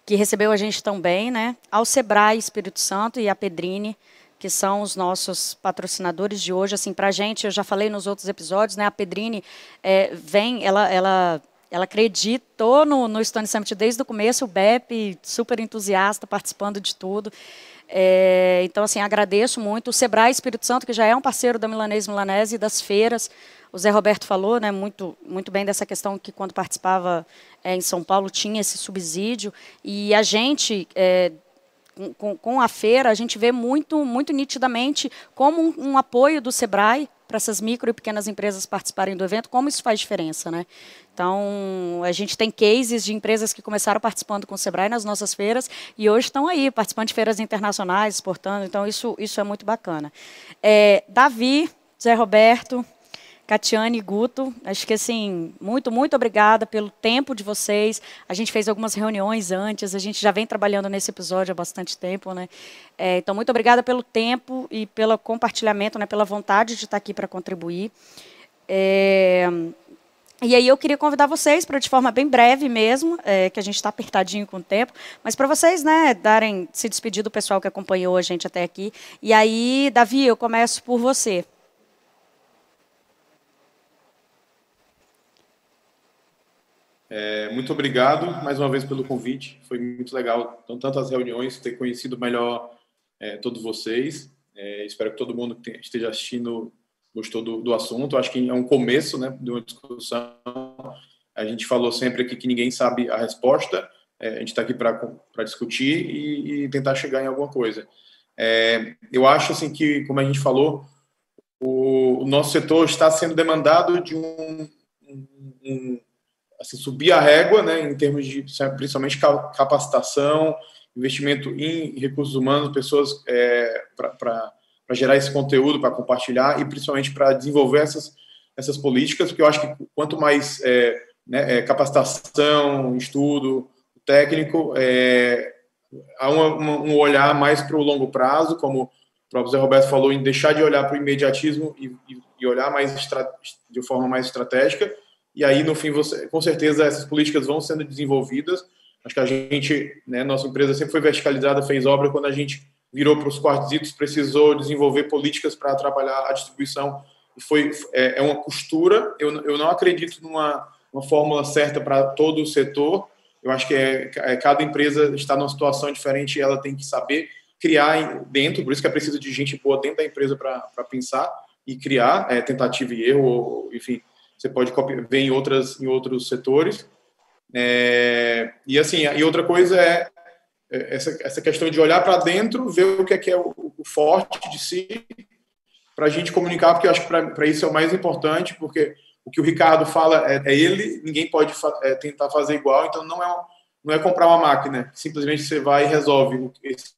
que recebeu a gente tão bem, né? Ao Sebrae Espírito Santo e a Pedrine, que são os nossos patrocinadores de hoje. Assim, para a gente, eu já falei nos outros episódios, né? A Pedrine é, vem, ela, ela ela acreditou no, no Stone Summit desde o começo, o BEP, super entusiasta, participando de tudo. É, então, assim, agradeço muito. O Sebrae Espírito Santo, que já é um parceiro da Milanese Milanese e das feiras. O Zé Roberto falou né, muito, muito bem dessa questão que, quando participava é, em São Paulo, tinha esse subsídio. E a gente, é, com, com, a feira, a gente vê muito, muito nitidamente como um, um apoio do Sebrae para essas micro e pequenas empresas participarem do evento, como isso faz diferença, né? Então, a gente tem cases de empresas que começaram participando com o Sebrae nas nossas feiras e hoje estão aí, participando de feiras internacionais, exportando. Então, isso, isso é muito bacana. É, Davi, Zé Roberto, Catiane e Guto, acho que assim, muito, muito obrigada pelo tempo de vocês. A gente fez algumas reuniões antes, a gente já vem trabalhando nesse episódio há bastante tempo, né? É, então, muito obrigada pelo tempo e pelo compartilhamento, né, pela vontade de estar aqui para contribuir. É, E aí eu queria convidar vocês para de forma bem breve mesmo, é, que a gente está apertadinho com o tempo, mas para vocês, né, darem se despedir do pessoal que acompanhou a gente até aqui. E aí, Davi, eu começo por você. É, muito obrigado mais uma vez pelo convite. Foi muito legal, então, tantas reuniões, ter conhecido melhor é, todos vocês. É, espero que todo mundo que esteja assistindo gostou do, do assunto. Acho que é um começo né, de uma discussão. A gente falou sempre aqui que ninguém sabe a resposta. É, a gente está aqui para discutir e, e, tentar chegar em alguma coisa. É, eu acho assim que, como a gente falou, o, o nosso setor está sendo demandado de um, um, um assim, subir a régua, né, em termos de principalmente capacitação, investimento em recursos humanos, pessoas é, para gerar esse conteúdo, para compartilhar e principalmente para desenvolver essas, essas políticas, porque eu acho que quanto mais é, né, é, capacitação, estudo técnico, é, há um, um olhar mais para o longo prazo, como o próprio Zé Roberto falou, em deixar de olhar para o imediatismo e, e, e olhar mais de forma mais estratégica, e aí, no fim, você, com certeza, essas políticas vão sendo desenvolvidas. Acho que a gente, né, nossa empresa sempre foi verticalizada, fez obra quando a gente virou para os quartzitos, precisou desenvolver políticas para trabalhar a distribuição e foi é, é, uma costura. Eu, eu não acredito numa uma fórmula certa para todo o setor. Eu acho que é, é, cada empresa está numa situação diferente e ela tem que saber criar dentro, por isso que é preciso de gente boa dentro da empresa para pensar e criar é, tentativa e erro, enfim, você pode ver em outras em outros setores. É, e assim, e outra coisa é é, essa, essa questão de olhar para dentro, ver o que é, que é o, o forte de si, para a gente comunicar, porque eu acho que para isso é o mais importante, porque o que o Ricardo fala é, é ele, ninguém pode fa é, tentar fazer igual, então não é, não é comprar uma máquina, simplesmente você vai e resolve esse,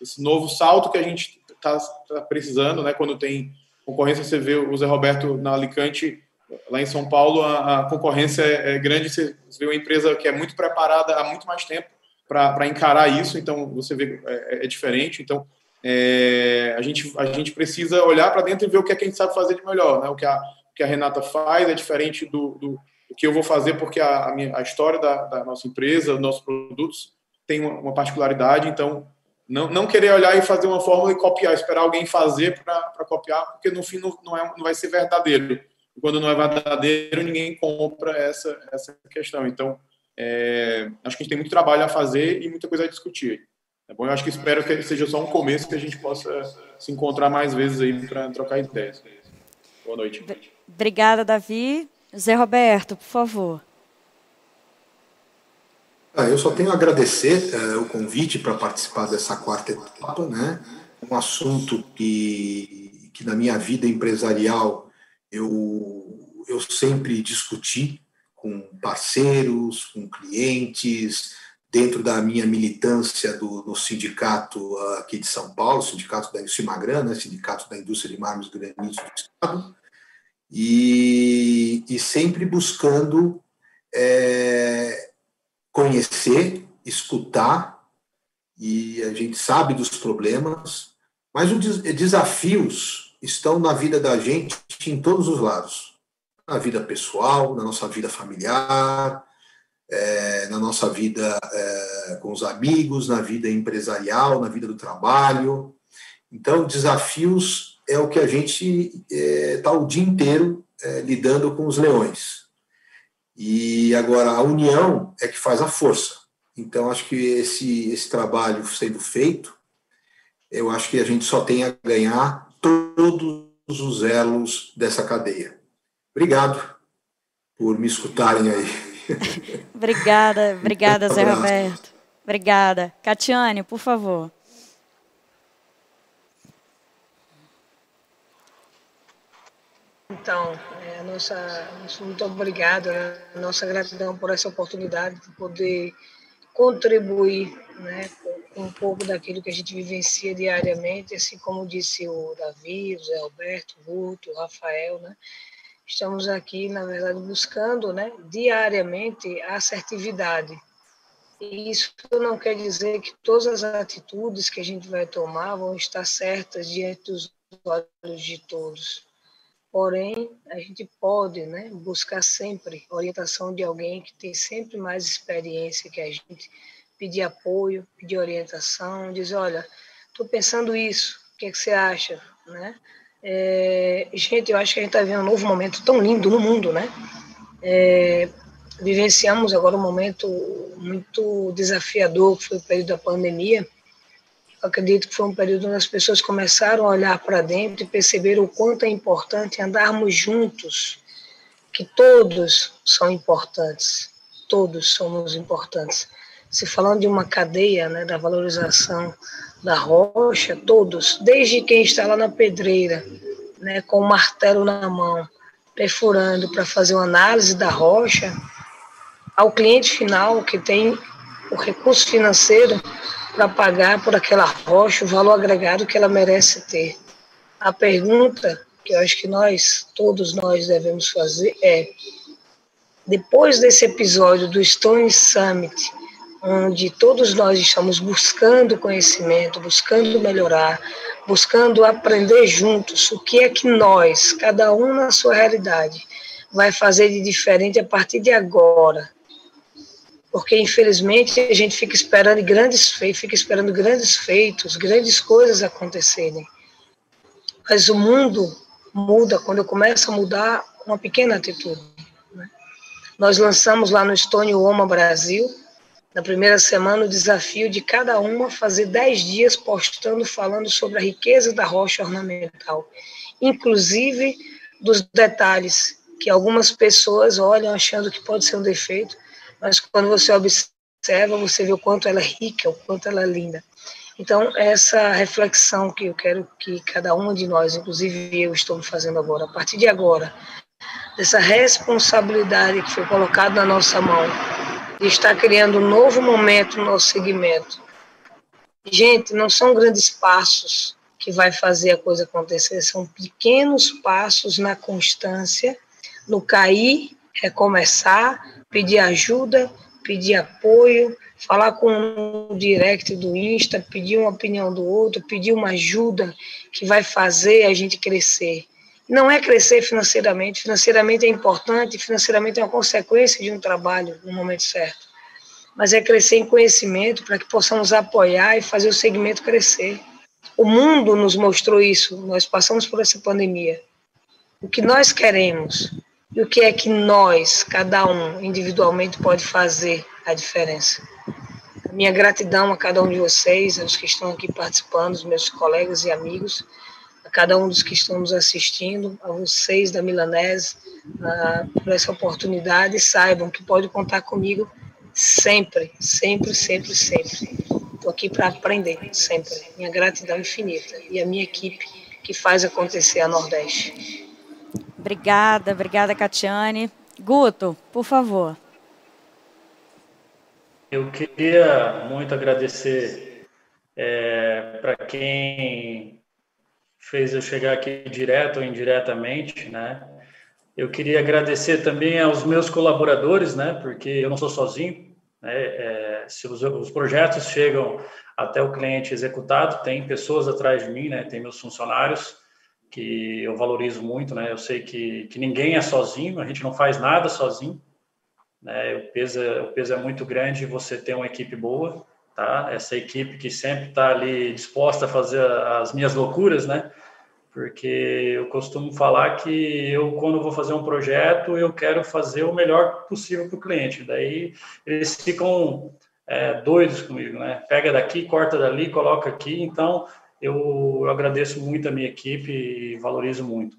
esse novo salto que a gente está tá precisando, né? Quando tem concorrência, você vê o Zé Roberto na Alicante, lá em São Paulo, a, a concorrência é, é grande, você vê uma empresa que é muito preparada há muito mais tempo, para encarar isso, então você vê, é, é diferente. Então, é, a, gente, a gente precisa olhar para dentro e ver o que, é que a gente sabe fazer de melhor. Né? O, que a, o que a Renata faz é diferente do, do, do que eu vou fazer, porque a, a, minha, a história da, da, nossa empresa, dos nossos produtos, tem uma, uma, particularidade. Então, não, não querer olhar e fazer uma fórmula e copiar, esperar alguém fazer para copiar, porque no fim não, não, é, não vai ser verdadeiro. E quando não é verdadeiro, ninguém compra essa, essa questão. Então, é, acho que a gente tem muito trabalho a fazer e muita coisa a discutir. Tá bom? Eu acho que espero que seja só um começo que a gente possa se encontrar mais vezes aí para trocar ideias. Boa noite. Obrigada, Davi. Zé Roberto, por favor. Ah, eu só tenho a agradecer é, o convite para participar dessa quarta etapa, né? Um assunto que, que na minha vida empresarial eu, eu sempre discuti, com parceiros, com clientes, dentro da minha militância do, no sindicato aqui de São Paulo, sindicato da Cimagran, né, sindicato da indústria de mármores granitos do Estado, e, e sempre buscando é, conhecer, escutar, e a gente sabe dos problemas, mas os desafios estão na vida da gente em todos os lados na vida pessoal, na nossa vida familiar, é, na nossa vida é, com os amigos, na vida empresarial, na vida do trabalho. Então, desafios é o que a gente está é, o dia inteiro é, lidando com os leões. E agora, a união é que faz a força. Então, acho que esse, esse trabalho sendo feito, eu acho que a gente só tem a ganhar todos os elos dessa cadeia. Obrigado por me escutarem aí. [laughs] obrigada, obrigada, Zé Roberto. Obrigada. Catiane, por favor. Então, é, nossa, muito obrigado, né? nossa gratidão por essa oportunidade de poder contribuir né, um pouco daquilo que a gente vivencia diariamente, assim como disse o Davi, o Zé Alberto, o Guto, o Rafael, né? Estamos aqui, na verdade, buscando né, diariamente a assertividade. E isso não quer dizer que todas as atitudes que a gente vai tomar vão estar certas diante dos olhos de todos. Porém, a gente pode né, buscar sempre orientação de alguém que tem sempre mais experiência que a gente, pedir apoio, pedir orientação, dizer, olha, estou pensando isso, o que, é que você acha? Né? É, gente, eu acho que a gente está vivendo um novo momento tão lindo no mundo, né? É, vivenciamos agora um momento muito desafiador, que foi o período da pandemia, acredito que foi um período onde as pessoas começaram a olhar para dentro e perceberam o quanto é importante andarmos juntos, que todos são importantes, todos somos importantes. Se falando de uma cadeia né, da valorização da rocha, todos, desde quem está lá na pedreira, né, com o martelo na mão, perfurando para fazer uma análise da rocha, ao cliente final que tem o recurso financeiro para pagar por aquela rocha o valor agregado que ela merece ter. A pergunta que eu acho que nós, todos nós devemos fazer é, depois desse episódio do Stone Summit, onde todos nós estamos buscando conhecimento, buscando melhorar, buscando aprender juntos o que é que nós, cada um na sua realidade, vai fazer de diferente a partir de agora, porque infelizmente a gente fica esperando grandes feitos, fica esperando grandes feitos, grandes coisas acontecerem. Mas o mundo muda quando eu começo a mudar uma pequena atitude. Né? Nós lançamos lá no Stone Woman Brasil, na primeira semana, o desafio de cada uma fazer dez dias postando, falando sobre a riqueza da rocha ornamental, inclusive dos detalhes que algumas pessoas olham achando que pode ser um defeito, mas quando você observa, você vê o quanto ela é rica, o quanto ela é linda. Então, essa reflexão que eu quero que cada uma de nós, inclusive eu, estou fazendo agora, a partir de agora, dessa responsabilidade que foi colocada na nossa mão, estar criando um novo momento no nosso segmento. Gente, não são grandes passos que vai fazer a coisa acontecer, são pequenos passos na constância, no cair, recomeçar, pedir ajuda, pedir apoio, falar com o direct do Insta, pedir uma opinião do outro, pedir uma ajuda que vai fazer a gente crescer. Não é crescer financeiramente, financeiramente é importante, financeiramente é uma consequência de um trabalho no momento certo. Mas é crescer em conhecimento para que possamos apoiar e fazer o segmento crescer. O mundo nos mostrou isso, nós passamos por essa pandemia. O que nós queremos e o que é que nós, cada um, individualmente, pode fazer a diferença. Minha gratidão a cada um de vocês, aos que estão aqui participando, os meus colegas e amigos, a cada um dos que estão nos assistindo, a vocês da Milanese, por essa oportunidade, saibam que pode contar comigo sempre, sempre, sempre, sempre. Estou aqui para aprender, sempre. Minha gratidão infinita. E a minha equipe que faz acontecer a Nordeste. Obrigada, obrigada, Catiane. Guto, por favor. Eu queria muito agradecer é, para quem fez eu chegar aqui direto ou indiretamente, né? Eu queria agradecer também aos meus colaboradores, né? Porque eu não sou sozinho. Né? É, se os, os, projetos chegam até o cliente executado, tem pessoas atrás de mim, né? Tem meus funcionários que eu valorizo muito, né? Eu sei que, que ninguém é sozinho, a gente não faz nada sozinho, né? O peso, é, o peso é muito grande você ter uma equipe boa, tá? Essa equipe que sempre está ali disposta a fazer as minhas loucuras, né? Porque eu costumo falar que eu, quando vou fazer um projeto, eu quero fazer o melhor possível para o cliente. Daí eles ficam é, doidos comigo, né? Pega daqui, corta dali, coloca aqui. Então, eu, eu agradeço muito a minha equipe e valorizo muito.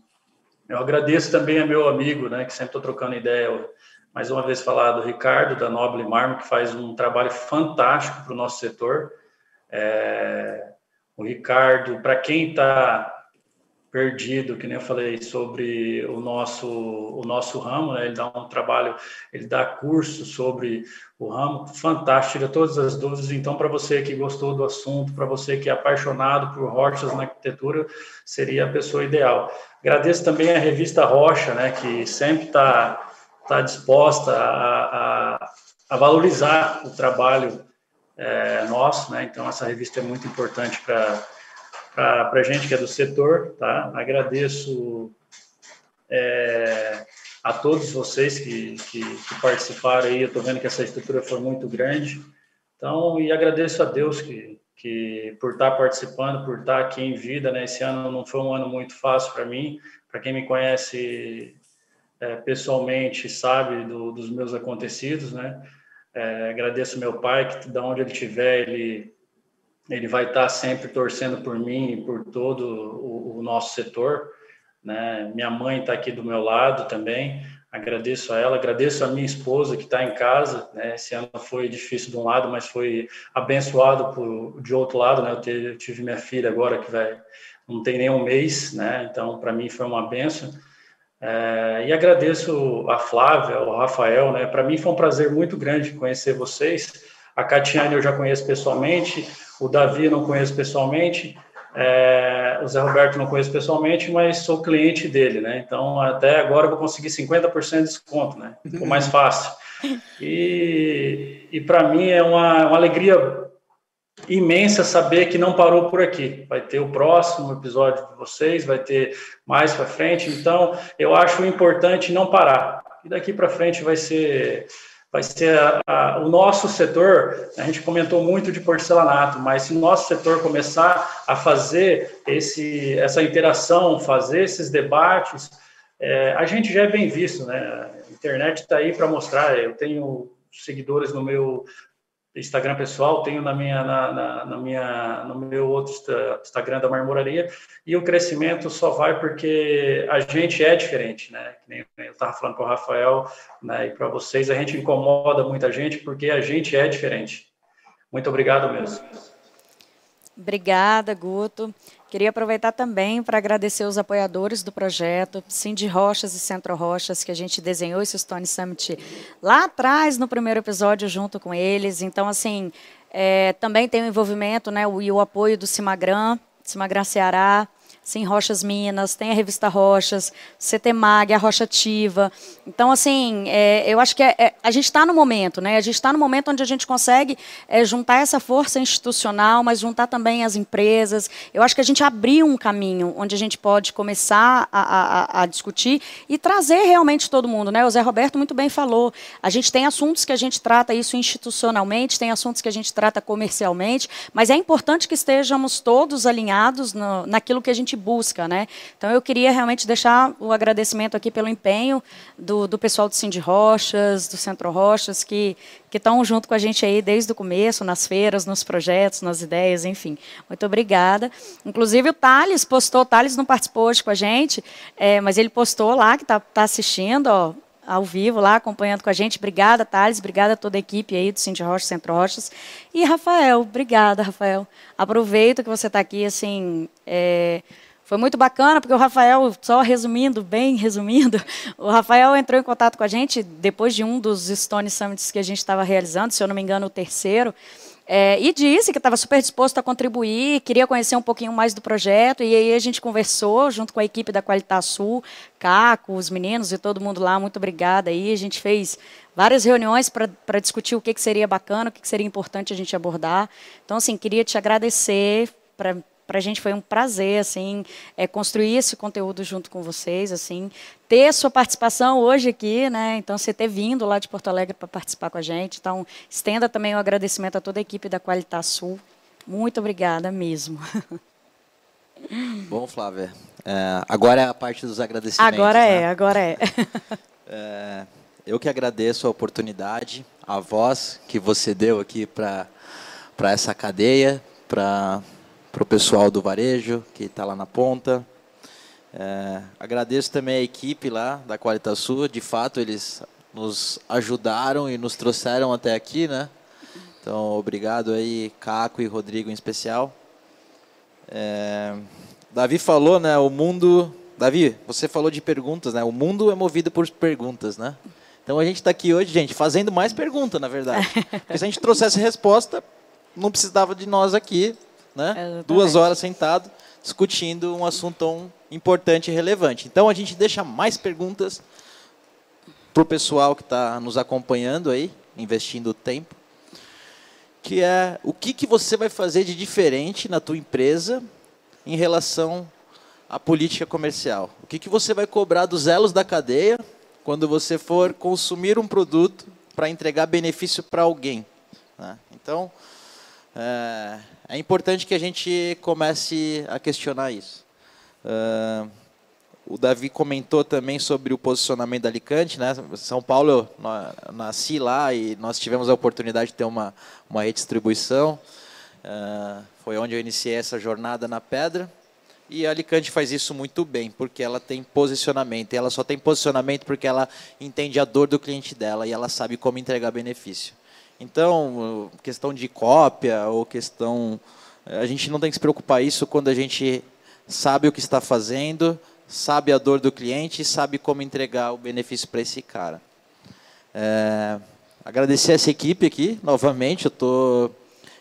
Eu agradeço também a meu amigo, né, que sempre estou trocando ideia, mais uma vez falar do Ricardo, da Noble Marmo, que faz um trabalho fantástico para o nosso setor. É, o Ricardo, para quem está perdido, que nem eu falei sobre o nosso o nosso ramo, né? ele dá um trabalho, ele dá curso sobre o ramo, fantástico, tira todas as dúvidas. Então, para você que gostou do assunto, para você que é apaixonado por rochas na arquitetura, seria a pessoa ideal. Agradeço também a revista Rocha, né, que sempre está tá disposta a, a, a, valorizar o trabalho é, nosso, né? Então, essa revista é muito importante para para a gente que é do setor, tá? Agradeço é, a todos vocês que, que, que participaram aí. Eu estou vendo que essa estrutura foi muito grande. Então, e agradeço a Deus que, que por estar participando, por estar aqui em vida, né? Esse ano não foi um ano muito fácil para mim. Para quem me conhece é, pessoalmente, sabe do, dos meus acontecidos, né? É, agradeço meu pai, que de onde ele estiver, ele, ele vai estar sempre torcendo por mim e por todo o, o nosso setor. Né? Minha mãe está aqui do meu lado também, agradeço a ela, agradeço a minha esposa que está em casa. Né? Esse ano foi difícil de um lado, mas foi abençoado por, de outro lado. Né? Eu, eu tive minha filha agora que vai não tem nem um mês, né? então para mim foi uma benção. É, e agradeço a Flávia, ao Rafael, né? Para mim foi um prazer muito grande conhecer vocês. A Catiane eu já conheço pessoalmente, o Davi não conheço pessoalmente, é, o Zé Roberto não conheço pessoalmente, mas sou cliente dele, né? Então até agora eu vou conseguir 50% de desconto, né? Ficou mais [laughs] fácil. E, e para mim é uma, uma alegria imensa saber que não parou por aqui. Vai ter o próximo episódio de vocês, vai ter mais para frente. Então, eu acho importante não parar. E daqui para frente vai ser vai ser a, a, o nosso setor. A gente comentou muito de porcelanato, mas se o nosso setor começar a fazer esse essa interação, fazer esses debates, é, a gente já é bem visto, né? A internet está aí para mostrar. Eu tenho seguidores no meu Instagram pessoal, tenho na minha, na, na, na, minha, no meu outro Instagram da Marmoraria, e o crescimento só vai porque a gente é diferente, né? Que nem eu estava falando com o Rafael, né? E para vocês, a gente incomoda muita gente porque a gente é diferente. Muito obrigado mesmo. Obrigada, Guto. Queria aproveitar também para agradecer os apoiadores do projeto, Cindy Rochas e Centro Rochas, que a gente desenhou esse Stone Summit lá atrás, no primeiro episódio, junto com eles. Então, assim, é, também tem o envolvimento né, e o apoio do Cimagran, Cimagran Ceará, Sim Rochas Minas, tem a revista Rochas, CTMAG, a Rocha Ativa. Então, assim, é, eu acho que é, é, a gente está no momento, né? A gente está no momento onde a gente consegue é, juntar essa força institucional, mas juntar também as empresas. Eu acho que a gente abriu um caminho onde a gente pode começar a, a, a discutir e trazer realmente todo mundo, né? O Zé Roberto muito bem falou. A gente tem assuntos que a gente trata isso institucionalmente, tem assuntos que a gente trata comercialmente, mas é importante que estejamos todos alinhados no, naquilo que a gente busca, né? Então eu queria realmente deixar o agradecimento aqui pelo empenho do, do pessoal do Cindy Rochas, do Centro Rochas, que estão junto com a gente aí desde o começo, nas feiras, nos projetos, nas ideias, enfim. Muito obrigada. Inclusive o Thales postou, o Thales não participou hoje com a gente, é, mas ele postou lá que está tá assistindo, ó, ao vivo lá, acompanhando com a gente. Obrigada, Thales. Obrigada a toda a equipe aí do Cindy Rocha, Centro Rochas. E Rafael, obrigada, Rafael. Aproveito que você está aqui, assim, é, foi muito bacana, porque o Rafael, só resumindo, bem resumindo, [laughs] o Rafael entrou em contato com a gente depois de um dos Stone Summits que a gente estava realizando, se eu não me engano, o terceiro, é, e disse que estava super disposto a contribuir, queria conhecer um pouquinho mais do projeto, e aí a gente conversou junto com a equipe da Qualitas Sul, Caco, os meninos e todo mundo lá, muito obrigada aí, a gente fez várias reuniões para discutir o que, que seria bacana, o que, que seria importante a gente abordar. Então, assim, queria te agradecer para para a gente foi um prazer assim é, construir esse conteúdo junto com vocês, assim ter sua participação hoje aqui, né? Então você ter vindo lá de Porto Alegre para participar com a gente. Então estenda também o um agradecimento a toda a equipe da Qualitas Sul. Muito obrigada mesmo. [laughs] Bom, Flávia, é, agora é a parte dos agradecimentos. Agora é, né? agora é. [laughs] é. Eu que agradeço a oportunidade, a voz que você deu aqui para para essa cadeia, para para o pessoal do varejo que está lá na ponta. É, agradeço também a equipe lá da Qualitas Sul, de fato eles nos ajudaram e nos trouxeram até aqui, né? Então, obrigado aí, Caco e Rodrigo em especial. É, Davi falou, né? O mundo. Davi, você falou de perguntas, né? O mundo é movido por perguntas, né? Então a gente está aqui hoje, gente, fazendo mais perguntas, na verdade. [laughs] Porque se a gente trouxesse resposta, não precisava de nós aqui né? Exatamente. Duas horas sentado discutindo um assunto tão importante e relevante. Então a gente deixa mais perguntas para o pessoal que está nos acompanhando aí, investindo tempo, que é o que, que você vai fazer de diferente na tua empresa em relação a política comercial. O que, que você vai cobrar dos elos da cadeia quando você for consumir um produto para entregar benefício para alguém? Né? Então, é, é, importante que a gente comece a questionar isso. Uh, o Davi comentou também sobre o posicionamento da Alicante, né? São Paulo, eu nasci lá e nós tivemos a oportunidade de ter uma, uma redistribuição. Uh, foi onde eu iniciei essa jornada na pedra. E a Alicante faz isso muito bem, porque ela tem posicionamento. E ela só tem posicionamento porque ela entende a dor do cliente dela e ela sabe como entregar benefício. Então, questão de cópia ou questão. A gente não tem que se preocupar isso quando a gente sabe o que está fazendo, sabe a dor do cliente e sabe como entregar o benefício para esse cara. É, agradecer essa equipe aqui, novamente, eu estou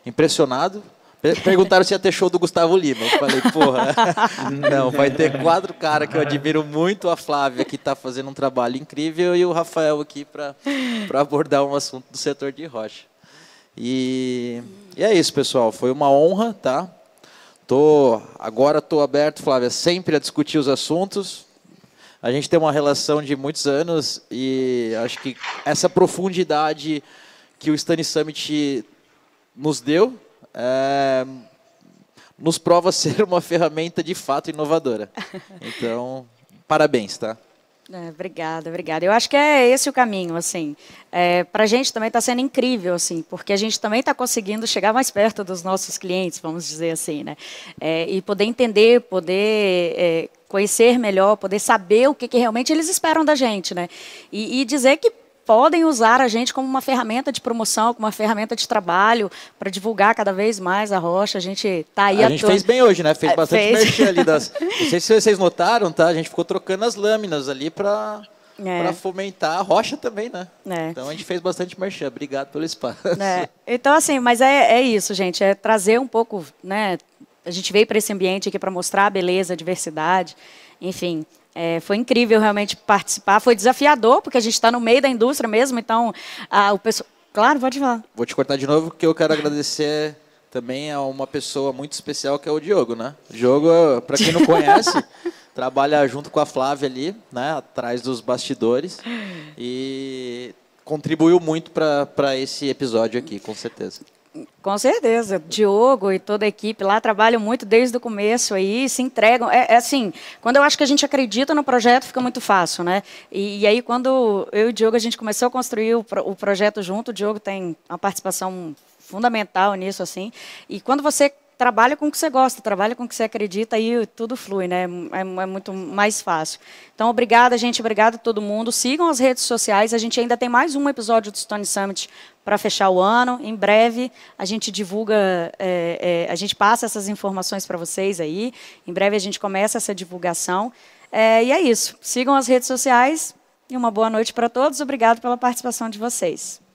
impressionado Perguntaram se ia ter show do Gustavo Lima. Eu falei, porra, [laughs] não, vai ter quatro caras que eu admiro muito. A Flávia, que está fazendo um trabalho incrível, e o Rafael aqui para abordar um assunto do setor de rocha. E, e, é isso, pessoal. Foi uma honra, tá? Tô, agora estou aberto, Flávia, sempre a discutir os assuntos. A gente tem uma relação de muitos anos e acho que essa profundidade que o Stanley Summit nos deu, é, nos prova ser uma ferramenta de fato inovadora. Então, parabéns, tá? É, obrigada, obrigada. Eu acho que é esse o caminho, assim. É, Para a gente também está sendo incrível, assim, porque a gente também está conseguindo chegar mais perto dos nossos clientes, vamos dizer assim, né? É, e poder entender, poder é, conhecer melhor, poder saber o que, que, realmente eles esperam da gente, né? E, e dizer que podem usar a gente como uma ferramenta de promoção, como uma ferramenta de trabalho para divulgar cada vez mais a rocha. A gente está aí. A gente fez bem hoje, né? Fez é, bastante fez. merchan ali das. [laughs] Não sei se vocês notaram, tá? A gente ficou trocando as lâminas ali para é. para fomentar a rocha também, né? É. Então a gente fez bastante merchan. Obrigado pelo espaço. É. Então, assim, mas é, é isso, gente. É trazer um pouco, né? A gente veio para esse ambiente aqui para mostrar a beleza, a diversidade, enfim. É, foi incrível realmente participar. Foi desafiador, porque a gente está no meio da indústria mesmo, então a, o pessoal. Claro, pode falar. Vou te cortar de novo, porque eu quero agradecer também a uma pessoa muito especial que é o Diogo, né? O Diogo, para quem não conhece, [laughs] trabalha junto com a Flávia ali, né? Atrás dos bastidores. E contribuiu muito para esse episódio aqui, com certeza. Com certeza. Diogo e toda a equipe lá trabalham muito desde o começo aí, se entregam. É, é assim, quando eu acho que a gente acredita no projeto, fica muito fácil, né? E, e aí, quando eu e o Diogo, a gente começou a construir o, o projeto junto, o Diogo tem uma participação fundamental nisso, assim. E quando você trabalha com o que você gosta, trabalha com o que você acredita e tudo flui, né? É, é, muito mais fácil. Então, obrigada, gente, obrigada a todo mundo. Sigam as redes sociais. A gente ainda tem mais um episódio do Stone Summit para fechar o ano. Em breve a gente divulga, é, é, a gente passa essas informações para vocês aí. Em breve a gente começa essa divulgação. É, e é isso. Sigam as redes sociais e uma boa noite para todos. Obrigado pela participação de vocês.